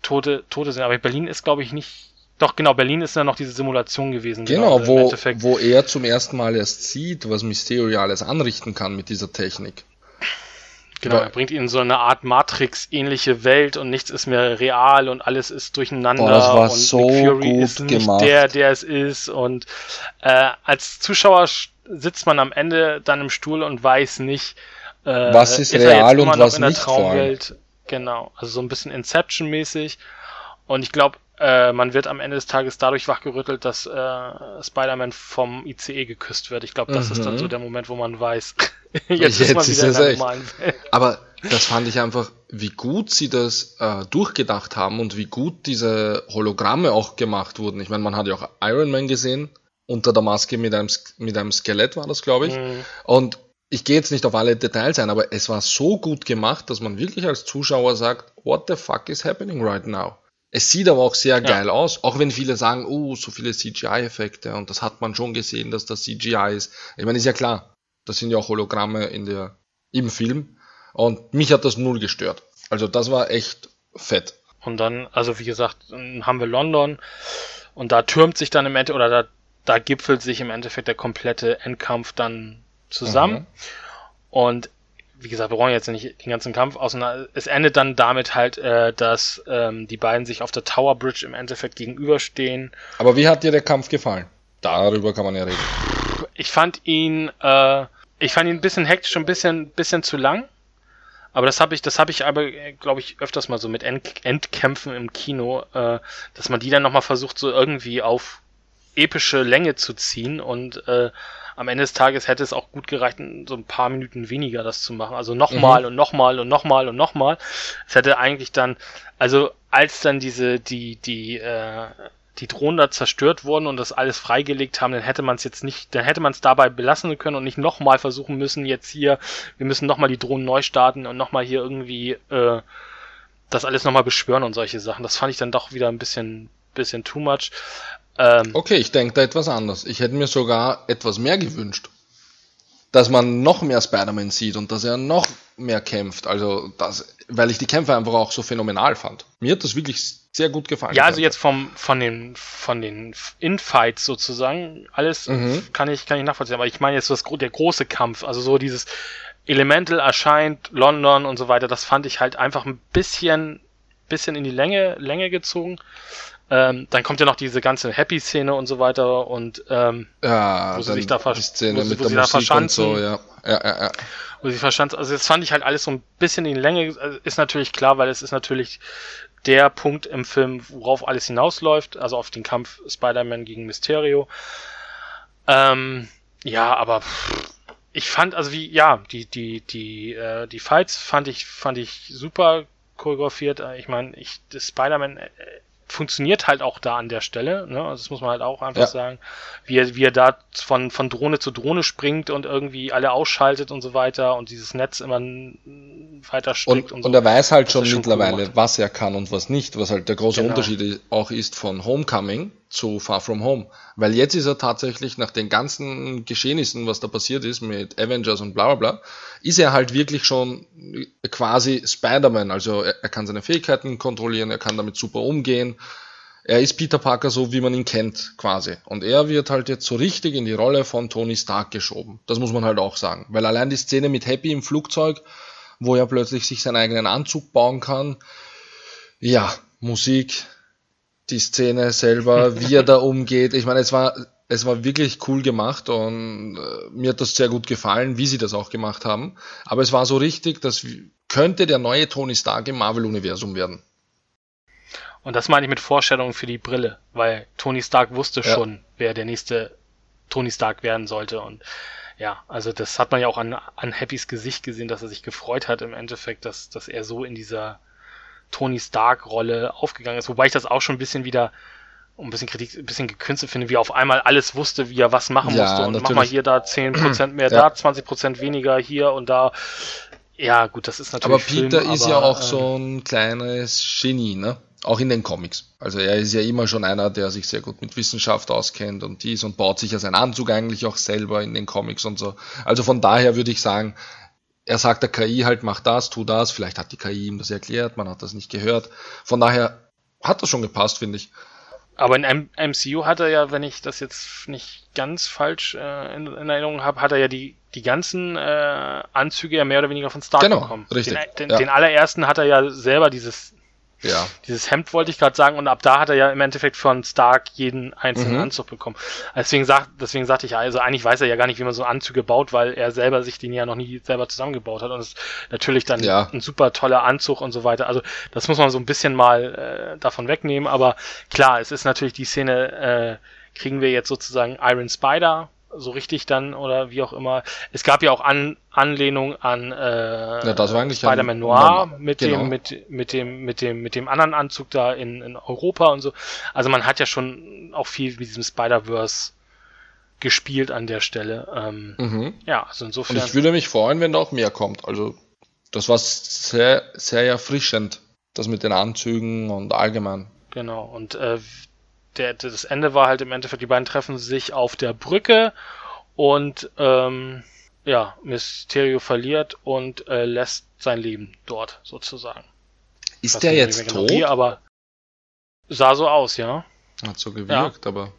Tote, Tote sind. Aber Berlin ist, glaube ich, nicht. Doch, genau, Berlin ist ja noch diese Simulation gewesen. Genau, also wo, wo er zum ersten Mal erst sieht, was Mysterio alles anrichten kann mit dieser Technik. Genau, Weil- er bringt ihn in so eine Art Matrix-ähnliche Welt und nichts ist mehr real und alles ist durcheinander. Boah, das war und so Nick Fury gut ist nicht gemacht. der, der es ist. Und äh, als Zuschauer sch- sitzt man am Ende dann im Stuhl und weiß nicht, äh, Was ist er real und was in der nicht. Traumwelt. Genau, also so ein bisschen Inception-mäßig. Und ich glaube, äh, man wird am Ende des Tages dadurch wachgerüttelt, dass äh, Spider-Man vom ICE geküsst wird. Ich glaube, das ist dann Mhm. so der Moment, wo man weiß, Jetzt jetzt, ist man ist wieder in es der echt. normalen Welt. Aber das fand ich einfach, wie gut sie das äh, durchgedacht haben und wie gut diese Hologramme auch gemacht wurden. Ich meine, man hat ja auch Iron Man gesehen, unter der Maske mit einem, mit einem Skelett war das, glaube ich. Mhm. Und ich gehe jetzt nicht auf alle Details ein, aber es war so gut gemacht, dass man wirklich als Zuschauer sagt, what the fuck is happening right now? Es sieht aber auch sehr geil aus, auch wenn viele sagen, oh, so viele CGI-Effekte und das hat man schon gesehen, dass das CGI ist. Ich meine, ist ja klar, das sind ja auch Hologramme in der, im Film und mich hat das null gestört. Also das war echt fett. Und dann, also wie gesagt, haben wir London und da türmt sich dann im Endeffekt, oder da, da gipfelt sich im Endeffekt der komplette Endkampf dann zusammen. Mhm. Und wie gesagt, wir brauchen jetzt nicht den ganzen Kampf auseinander. Es endet dann damit halt, äh, dass ähm, die beiden sich auf der Tower Bridge im Endeffekt gegenüberstehen. Aber wie hat dir der Kampf gefallen? Darüber kann man ja reden. Ich fand ihn, äh, ich fand ihn ein bisschen hektisch, ein bisschen, bisschen zu lang. Aber das habe ich, das habe ich aber, glaube ich, öfters mal so mit End Endkämpfen im Kino, äh, dass man die dann nochmal versucht, so irgendwie auf epische Länge zu ziehen und äh, am Ende des Tages hätte es auch gut gereicht, so ein paar Minuten weniger das zu machen. Also nochmal Mhm. und nochmal und nochmal und nochmal. Es hätte eigentlich dann, also als dann diese, die, die, äh, die Drohnen da zerstört wurden und das alles freigelegt haben, dann hätte man es jetzt nicht, dann hätte man es dabei belassen können und nicht nochmal versuchen müssen, jetzt hier, wir müssen nochmal die Drohnen neu starten und nochmal hier irgendwie äh, das alles nochmal beschwören und solche Sachen. Das fand ich dann doch wieder ein bisschen, bisschen too much. Ähm, Okay, ich denke da etwas anders. Ich hätte mir sogar etwas mehr gewünscht. dass man noch mehr Spider-Man sieht und dass er noch mehr kämpft. Also das, weil ich die Kämpfe einfach auch so phänomenal fand. Mir hat das wirklich sehr gut gefallen. Ja, also jetzt vom, von den, von den Infights sozusagen, alles mhm. kann ich, kann ich nachvollziehen. Aber ich meine jetzt das, der große Kampf, also so dieses Elemental erscheint, London und so weiter, das fand ich halt einfach ein bisschen, bisschen in die Länge, Länge gezogen. Ähm, dann kommt ja noch diese ganze Happy-Szene und so weiter und ähm, ja, wo sie sich da, die Szene wo, mit wo sie da verschanzen. so, ja. Ja, ja, ja. Wo sie verschanzen. Also das fand ich halt alles so ein bisschen in Länge. Also ist natürlich klar, weil es ist natürlich der Punkt im Film, worauf alles hinausläuft, also auf den Kampf Spider-Man gegen Mysterio. Ähm, ja, aber ich fand, also wie, ja, die, die, die, äh, die Fights fand ich, fand ich super choreografiert. Ich meine, ich, Spider-Man äh, funktioniert halt auch da an der Stelle. Ne? Also das muss man halt auch einfach Ja. sagen. Wie er, wie er da von, von Drohne zu Drohne springt und irgendwie alle ausschaltet und so weiter und dieses Netz immer weiter strickt Und, und, so. und er weiß halt Das schon cool mittlerweile, gemacht. was er kann und was nicht, was halt der große Genau. Unterschied auch ist von Homecoming zu Far From Home. Weil jetzt ist er tatsächlich nach den ganzen Geschehnissen, was da passiert ist mit Avengers und bla bla bla, ist er halt wirklich schon quasi Spider-Man. Also er, er kann seine Fähigkeiten kontrollieren, er kann damit super umgehen. Er ist Peter Parker so, wie man ihn kennt, quasi. Und er wird halt jetzt so richtig in die Rolle von Tony Stark geschoben. Das muss man halt auch sagen. Weil allein die Szene mit Happy im Flugzeug, wo er plötzlich sich seinen eigenen Anzug bauen kann. Ja, Musik, die Szene selber, wie er da umgeht. Ich meine, es war, es war wirklich cool gemacht und äh, mir hat das sehr gut gefallen, wie sie das auch gemacht haben. Aber es war so richtig, das könnte der neue Tony Stark im Marvel-Universum werden. Und das meine ich mit Vorstellungen für die Brille, weil Tony Stark wusste Ja. schon, wer der nächste Tony Stark werden sollte. Und ja, also das hat man ja auch an, an Happys Gesicht gesehen, dass er sich gefreut hat im Endeffekt, dass, dass er so in dieser Tony Stark-Rolle aufgegangen ist. Wobei ich das auch schon ein bisschen wieder, ein bisschen Kritik, ein bisschen gekünstelt finde, wie er auf einmal alles wusste, wie er was machen Ja, musste. Und mach natürlich. mal hier da 10% mehr, Ja. da 20% weniger hier und da. Ja, gut, das ist natürlich. Aber Peter Film, ist aber, ja auch ähm, so ein kleines Genie, ne? Auch in den Comics. Also er ist ja immer schon einer, der sich sehr gut mit Wissenschaft auskennt und dies und baut sich ja seinen Anzug eigentlich auch selber in den Comics und so. Also von daher würde ich sagen, er sagt der KI halt, mach das, tu das. Vielleicht hat die KI ihm das erklärt, man hat das nicht gehört. Von daher hat das schon gepasst, finde ich. Aber in M MCU hat er ja, wenn ich das jetzt nicht ganz falsch äh, in, in Erinnerung habe, hat er ja die, die ganzen äh, Anzüge ja mehr oder weniger von Stark Genau, bekommen. richtig, Den, den, ja. den allerersten hat er ja selber dieses, Ja. dieses Hemd, wollte ich gerade sagen, und ab da hat er ja im Endeffekt von Stark jeden einzelnen Mhm. Anzug bekommen. Deswegen, sagt, deswegen sagte ich ja, also eigentlich weiß er ja gar nicht, wie man so Anzüge baut, weil er selber sich den ja noch nie selber zusammengebaut hat und es ist natürlich dann Ja. ein super toller Anzug und so weiter. Also das muss man so ein bisschen mal äh, davon wegnehmen, aber klar, es ist natürlich die Szene, äh, kriegen wir jetzt sozusagen Iron Spider so richtig dann oder wie auch immer. Es gab ja auch an, Anlehnung an äh, Ja, Spider-Man Noir Noir, mit genau. dem mit mit dem mit dem mit dem anderen Anzug da in, in Europa und so. Also man hat ja schon auch viel mit diesem Spider-Verse gespielt an der Stelle. Ähm, Mhm. ja, also Und insofern. ich würde mich freuen, wenn da auch mehr kommt. Also das war sehr, sehr erfrischend, das mit den Anzügen und allgemein. Genau, und äh, der, das Ende war halt im Endeffekt, die beiden treffen sich auf der Brücke und ähm, ja, Mysterio verliert und äh, lässt sein Leben dort sozusagen. Ist Weiß der jetzt genau tot? Wie, aber sah so aus, ja. Hat so gewirkt, aber.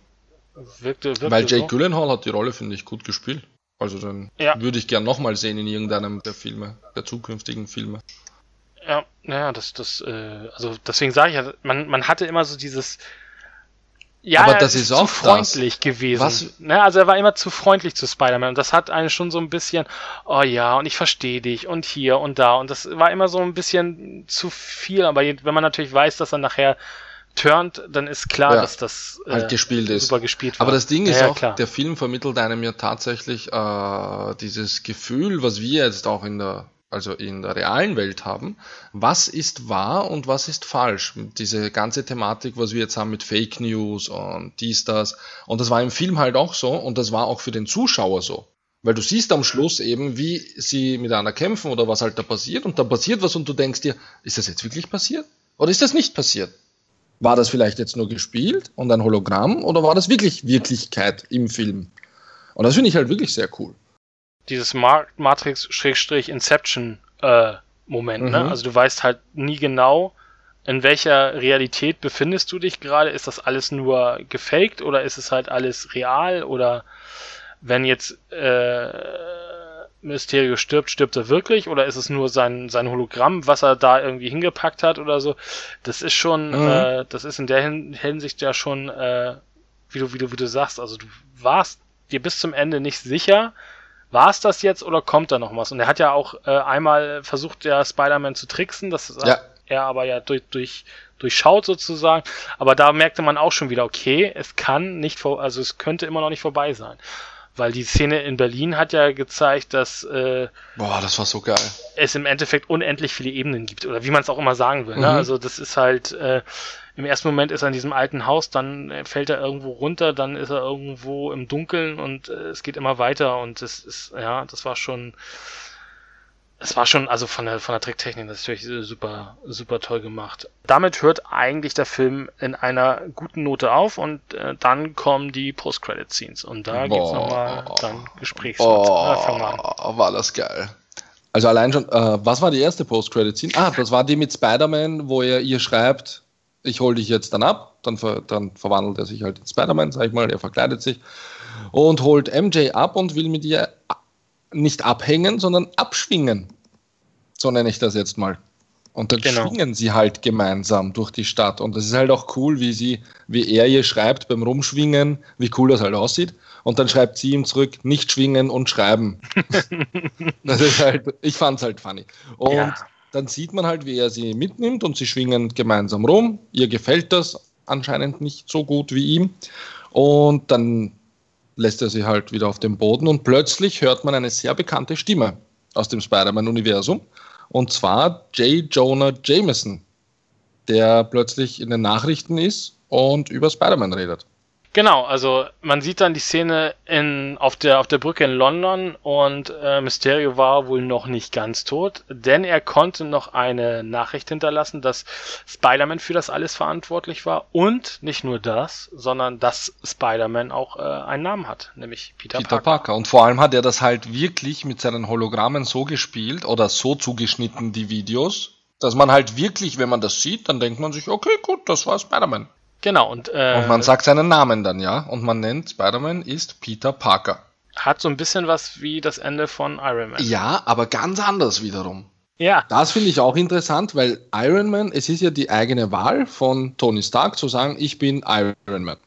Wirkte, wirkte Weil Jake so. Gyllenhaal hat die Rolle, finde ich, gut gespielt. Also dann Ja. würde ich gern nochmal sehen in irgendeinem der Filme, der zukünftigen Filme. Ja, naja, das, das, äh, also deswegen sage ich ja, man, man hatte immer so dieses. Ja, Aber er das ist zu auch freundlich gewesen. Was- Ne, also er war immer zu freundlich zu Spider-Man und das hat einen schon so ein bisschen, oh ja, und ich verstehe dich und hier und da und das war immer so ein bisschen zu viel. Aber wenn man natürlich weiß, dass er nachher turnt, dann ist klar, Ja, dass das äh, halt gespielt ist. super gespielt war. Aber das Ding ist ja, ja, auch, klar. der Film vermittelt einem ja tatsächlich äh, dieses Gefühl, was wir jetzt auch in der, also in der realen Welt haben. Was ist wahr und was ist falsch? Diese ganze Thematik, was wir jetzt haben mit Fake News und dies, das. Und das war im Film halt auch so und das war auch für den Zuschauer so. Weil du siehst am Schluss eben, wie sie miteinander kämpfen oder was halt da passiert und da passiert was und du denkst dir, ist das jetzt wirklich passiert? Oder ist das nicht passiert? War das vielleicht jetzt nur gespielt und ein Hologramm oder war das wirklich Wirklichkeit im Film? Und das finde ich halt wirklich sehr cool. Dieses Matrix-Inception-Moment. Ne? Mhm. Also du weißt halt nie genau, in welcher Realität befindest du dich gerade. Ist das alles nur gefaked oder ist es halt alles real? Oder wenn jetzt äh, Mysterio stirbt, stirbt er wirklich? Oder ist es nur sein, sein Hologramm, was er da irgendwie hingepackt hat oder so? Das ist schon, Mhm. äh, das ist in der Hin Hinsicht ja schon, äh, wie du, wie du, wie du sagst, also du warst dir bis zum Ende nicht sicher, war es das jetzt oder kommt da noch was? Und er hat ja auch äh, einmal versucht, ja Spider-Man zu tricksen, das Ja. er aber ja durch, durch, durchschaut sozusagen. Aber da merkte man auch schon wieder, okay, es kann nicht vor, also es könnte immer noch nicht vorbei sein. Weil die Szene in Berlin hat ja gezeigt, dass äh, Boah, das war so geil. es im Endeffekt unendlich viele Ebenen gibt oder wie man es auch immer sagen will. Ne? Mhm. Also das ist halt äh, im ersten Moment ist er in diesem alten Haus, dann äh, fällt er irgendwo runter, dann ist er irgendwo im Dunkeln und äh, es geht immer weiter und es ist ja, das war schon es war schon, also von der, von der Tricktechnik natürlich super, super toll gemacht. Damit hört eigentlich der Film in einer guten Note auf und äh, dann kommen die Post-Credit-Scenes und da gibt's Boah. nochmal dann Gesprächswort. Oh, war das geil. Also allein schon, äh, was war die erste Post-Credit-Scene? Ah, das war die mit Spider-Man, wo er ihr schreibt, ich hol dich jetzt dann ab. Dann, ver dann verwandelt er sich halt in Spider-Man, sag ich mal, er verkleidet sich und holt MJ ab und will mit ihr nicht abhängen, sondern abschwingen. So nenne ich das jetzt mal. Und dann Genau. schwingen sie halt gemeinsam durch die Stadt. Und das ist halt auch cool, wie sie, wie er ihr schreibt beim Rumschwingen, wie cool das halt aussieht. Und dann schreibt sie ihm zurück, nicht schwingen und schreiben. das ist halt, ich fand's halt funny. Und Ja. Dann sieht man halt, wie er sie mitnimmt und sie schwingen gemeinsam rum. Ihr gefällt das anscheinend nicht so gut wie ihm. Und dann lässt er sie halt wieder auf den Boden und plötzlich hört man eine sehr bekannte Stimme aus dem Spider-Man-Universum. Und zwar J. Jonah Jameson, der plötzlich in den Nachrichten ist und über Spider-Man redet. Genau, also man sieht dann die Szene in, auf, der, auf der Brücke in London und äh, Mysterio war wohl noch nicht ganz tot, denn er konnte noch eine Nachricht hinterlassen, dass Spider-Man für das alles verantwortlich war und nicht nur das, sondern dass Spider-Man auch äh, einen Namen hat, nämlich Peter, Peter Parker. Parker. Und vor allem hat er das halt wirklich mit seinen Hologrammen so gespielt oder so zugeschnitten, die Videos, dass man halt wirklich, wenn man das sieht, dann denkt man sich, okay, gut, das war Spider-Man. Genau, und, äh, Und man sagt seinen Namen dann, ja. Und man nennt Spider-Man ist Peter Parker. hat so ein bisschen was wie das Ende von Iron Man. Ja, aber ganz anders wiederum. Ja, Das finde ich auch interessant, weil Iron Man, es ist ja die eigene Wahl von Tony Stark zu sagen, ich bin Iron Man.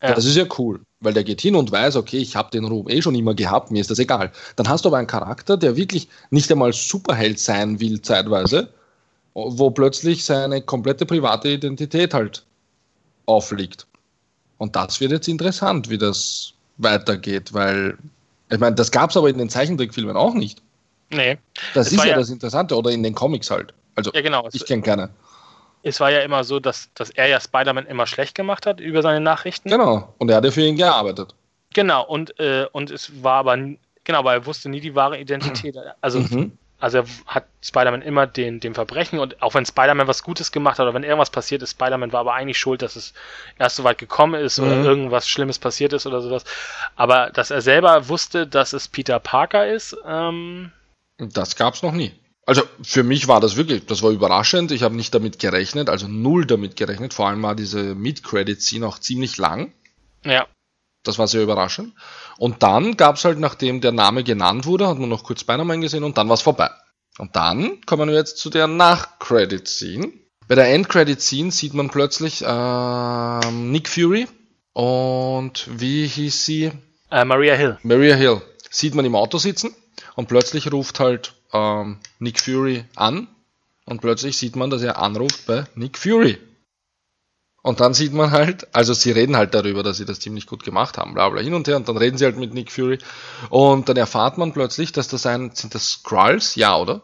Ja. Das ist ja cool, weil der geht hin und weiß, okay, ich habe den Ruhm eh schon immer gehabt, mir ist das egal. Dann hast du aber einen Charakter, der wirklich nicht einmal Superheld sein will zeitweise, wo plötzlich seine komplette private Identität halt aufliegt. Und das wird jetzt interessant, wie das weitergeht, weil, ich meine, das gab es aber in den Zeichentrickfilmen auch nicht. nee. Das ist ja, ja- das Interessante, oder in den Comics halt. Also, Ja, genau. Ich kenne keine. es war ja immer so, dass, dass er ja Spider-Man immer schlecht gemacht hat über seine Nachrichten. Genau. Und er hat ja für ihn gearbeitet. Genau, und, äh, und es war aber, genau, aber er wusste nie die wahre Identität. Also, Mhm. Also er hat Spider-Man immer den, dem Verbrechen und auch wenn Spider-Man was Gutes gemacht hat oder wenn irgendwas passiert ist, Spider-Man war aber eigentlich schuld, dass es erst so weit gekommen ist oder Mhm. irgendwas Schlimmes passiert ist oder sowas. Aber dass er selber wusste, dass es Peter Parker ist, ähm, Das gab es noch nie. Also für mich war das wirklich, das war überraschend. Ich habe nicht damit gerechnet, also null damit gerechnet. Vor allem war diese Mid-Credit-Scene auch ziemlich lang. ja, Das war sehr überraschend. Und dann gab es halt, nachdem der Name genannt wurde, hat man noch kurz Spider-Man gesehen und dann war es vorbei. Und dann kommen wir jetzt zu der Nach-Credit-Scene. Bei der End-Credit-Scene sieht man plötzlich ähm, Nick Fury und wie hieß sie? äh, Maria Hill. Maria Hill. Sieht man im Auto sitzen und plötzlich ruft halt ähm, Nick Fury an und plötzlich sieht man, dass er anruft bei Nick Fury. Und dann sieht man halt, also sie reden halt darüber, dass sie das ziemlich gut gemacht haben, bla bla hin und her, und dann reden sie halt mit Nick Fury. Und dann erfahrt man plötzlich, dass das ein, sind das Skrulls? Ja, oder?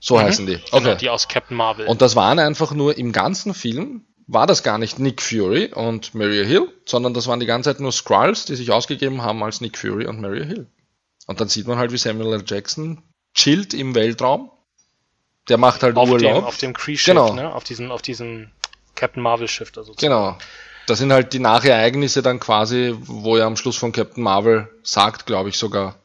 So Mhm. heißen die. Genau, die aus Captain Marvel. Und das waren einfach nur im ganzen Film, war das gar nicht Nick Fury und Maria Hill, sondern das waren die ganze Zeit nur Skrulls, die sich ausgegeben haben als Nick Fury und Maria Hill. Und dann sieht man halt, wie Samuel L. Jackson chillt im Weltraum. Der macht halt auf, dem, Urlaub. auf dem Kree-Schiff, Genau. ne? Auf diesem, auf diesem Captain Marvel-Schiff da sozusagen. Genau. Das sind halt die Nachereignisse dann quasi, wo er am Schluss von Captain Marvel sagt, glaube ich sogar,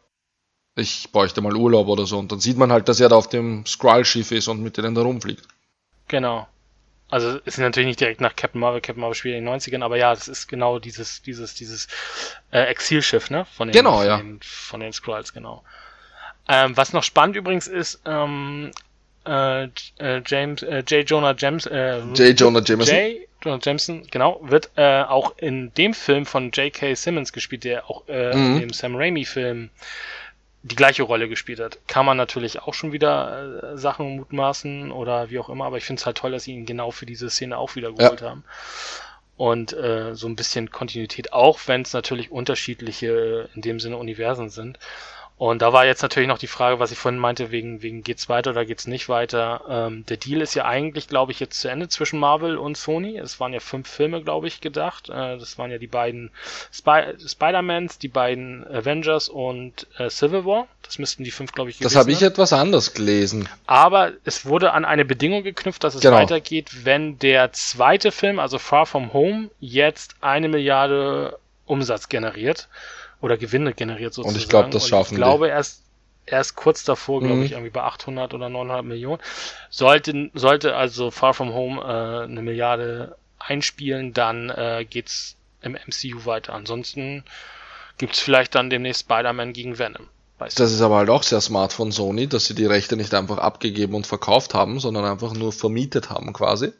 ich bräuchte mal Urlaub oder so. Und dann sieht man halt, dass er da auf dem Skrull-Schiff ist und mit denen da rumfliegt. Genau. Also ist natürlich nicht direkt nach Captain Marvel, Captain Marvel spielt in den 90ern, aber ja, das ist genau dieses, dieses, dieses äh, Exilschiff, ne? Von den, Genau, von ja. Den, von den Skrulls, genau. Ähm, was noch spannend übrigens ist, ähm, äh, äh, James, äh, J. Jonah James, äh, J. Jonah Jameson. J. Jonah Jameson, genau, wird äh, auch in dem Film von J.K. Simmons gespielt, der auch äh, Mhm. in dem Sam Raimi-Film die gleiche Rolle gespielt hat. Kann man natürlich auch schon wieder äh, Sachen mutmaßen oder wie auch immer, aber ich finde es halt toll, dass sie ihn genau für diese Szene auch wieder geholt haben. Und äh, so ein bisschen Kontinuität, auch wenn es natürlich unterschiedliche, in dem Sinne, Universen sind. Und da war jetzt natürlich noch die Frage, was ich vorhin meinte, wegen, wegen geht's weiter oder geht's nicht weiter. Ähm, der Deal ist ja eigentlich, glaube ich, jetzt zu Ende zwischen Marvel und Sony. Es waren ja fünf Filme, glaube ich, gedacht. Äh, das waren ja die beiden Spy Spider-Mans, die beiden Avengers und äh, Civil War. Das müssten die fünf, glaube ich, Das gewesen habe ich etwas anders gelesen. Aber es wurde an eine Bedingung geknüpft, dass es Genau. weitergeht, wenn der zweite Film, also Far From Home, jetzt eine Milliarde Umsatz generiert oder Gewinne generiert sozusagen. Und ich glaube, das schaffen Ich die. glaube, erst erst kurz davor, glaube Mhm. ich, irgendwie bei 800 oder 900 Millionen. Sollte, sollte also Far From Home äh, eine Milliarde einspielen, dann äh, geht's im MCU weiter. Ansonsten gibt's vielleicht dann demnächst Spider-Man gegen Venom. Weiß Das ist aber halt auch sehr smart von Sony, dass sie die Rechte nicht einfach abgegeben und verkauft haben, sondern einfach nur vermietet haben quasi.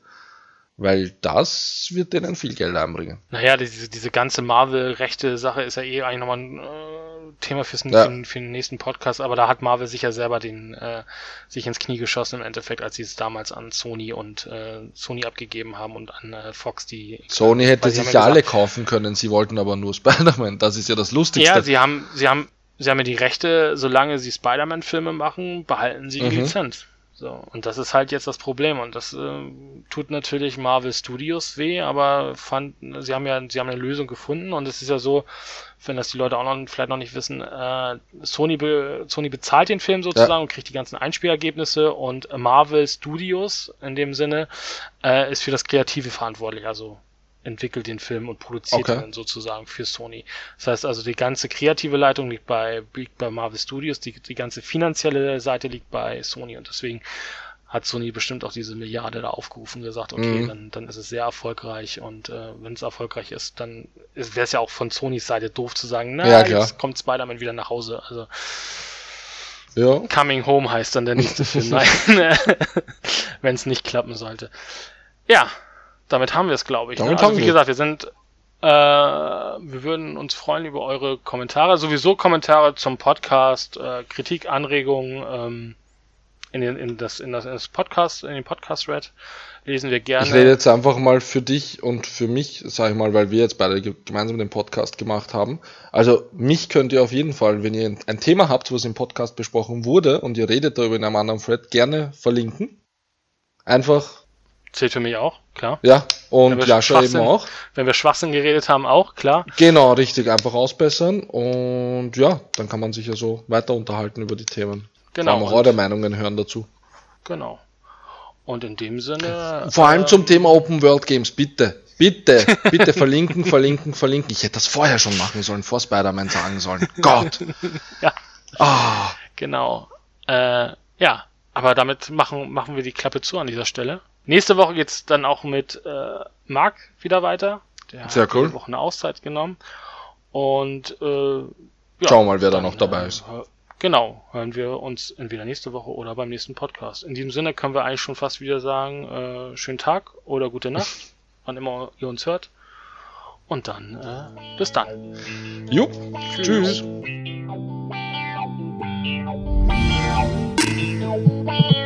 Weil das wird denen viel Geld einbringen. Naja, diese, diese ganze Marvel-rechte-Sache ist ja eh eigentlich nochmal ein äh, Thema fürs, Ja. für, den- für den nächsten Podcast, aber da hat Marvel sich ja selber den, äh, sich ins Knie geschossen im Endeffekt, als sie es damals an Sony und äh, Sony abgegeben haben und an äh, Fox die. Sony hätte sich ja ja alle gesagt- kaufen können, sie wollten aber nur Spider-Man. Das ist ja das Lustigste. Ja, sie haben, sie haben, sie haben ja die Rechte, solange sie Spider-Man-Filme machen, behalten sie die Mhm. Lizenz. So, und das ist halt jetzt das Problem. Und das äh, tut natürlich Marvel Studios weh, aber fand, sie haben ja, sie haben eine Lösung gefunden und es ist ja so, wenn das die Leute auch noch vielleicht noch nicht wissen, äh, Sony, be, Sony bezahlt den Film sozusagen Ja. und kriegt die ganzen Einspielergebnisse und Marvel Studios in dem Sinne äh, ist für das Kreative verantwortlich, also entwickelt den Film und produziert Okay. ihn dann sozusagen für Sony. Das heißt also, die ganze kreative Leitung liegt bei, liegt bei Marvel Studios, die, die ganze finanzielle Seite liegt bei Sony und deswegen hat Sony bestimmt auch diese Milliarde da aufgerufen und gesagt, okay, Mhm. dann, dann ist es sehr erfolgreich und äh, wenn es erfolgreich ist, dann wäre es ja auch von Sonys Seite doof zu sagen, na, Ja, jetzt kommt Spider-Man wieder nach Hause. Also ja. Coming Home heißt dann der nächste Film. Nein, wenn es nicht klappen sollte. Ja, damit haben wir es, glaube ich. Ne? Also wie wir. gesagt, wir sind, äh, wir würden uns freuen über eure Kommentare, sowieso Kommentare zum Podcast, äh, Kritik, Anregungen ähm, in, den, in das in das, in das Podcast, in den Podcast-Red lesen wir gerne. Ich rede jetzt einfach mal für dich und für mich, sag ich mal, weil wir jetzt beide ge- gemeinsam den Podcast gemacht haben. Also mich könnt ihr auf jeden Fall, wenn ihr ein- ein Thema habt, was im Podcast besprochen wurde und ihr redet darüber in einem anderen Thread, gerne verlinken. Einfach, Zählt für mich auch, klar. ja, und Jascha eben auch. Wenn wir Schwachsinn geredet haben, auch, klar. Genau, richtig, einfach ausbessern und ja, dann kann man sich ja so weiter unterhalten über die Themen. Genau. Vor allem auch eure Meinungen hören dazu. Genau. Und in dem Sinne. Vor allem ähm, zum Thema Open World Games, bitte. Bitte, bitte verlinken, verlinken, verlinken. Ich hätte das vorher schon machen sollen, vor Spider-Man sagen sollen. Gott. Ja. Ah, Genau. Äh, ja, aber damit machen, machen wir die Klappe zu an dieser Stelle. Nächste Woche geht's dann auch mit äh, Marc wieder weiter. Der Sehr hat cool. diese Woche eine Auszeit genommen. Und äh, ja, Schauen wir mal, wer da dann, noch dabei äh, ist. hör- Genau, hören wir uns entweder nächste Woche oder beim nächsten Podcast. In diesem Sinne können wir eigentlich schon fast wieder sagen, äh, schönen Tag oder gute Nacht, wann immer ihr uns hört. Und dann äh, bis dann. jupp. Tschüss. Round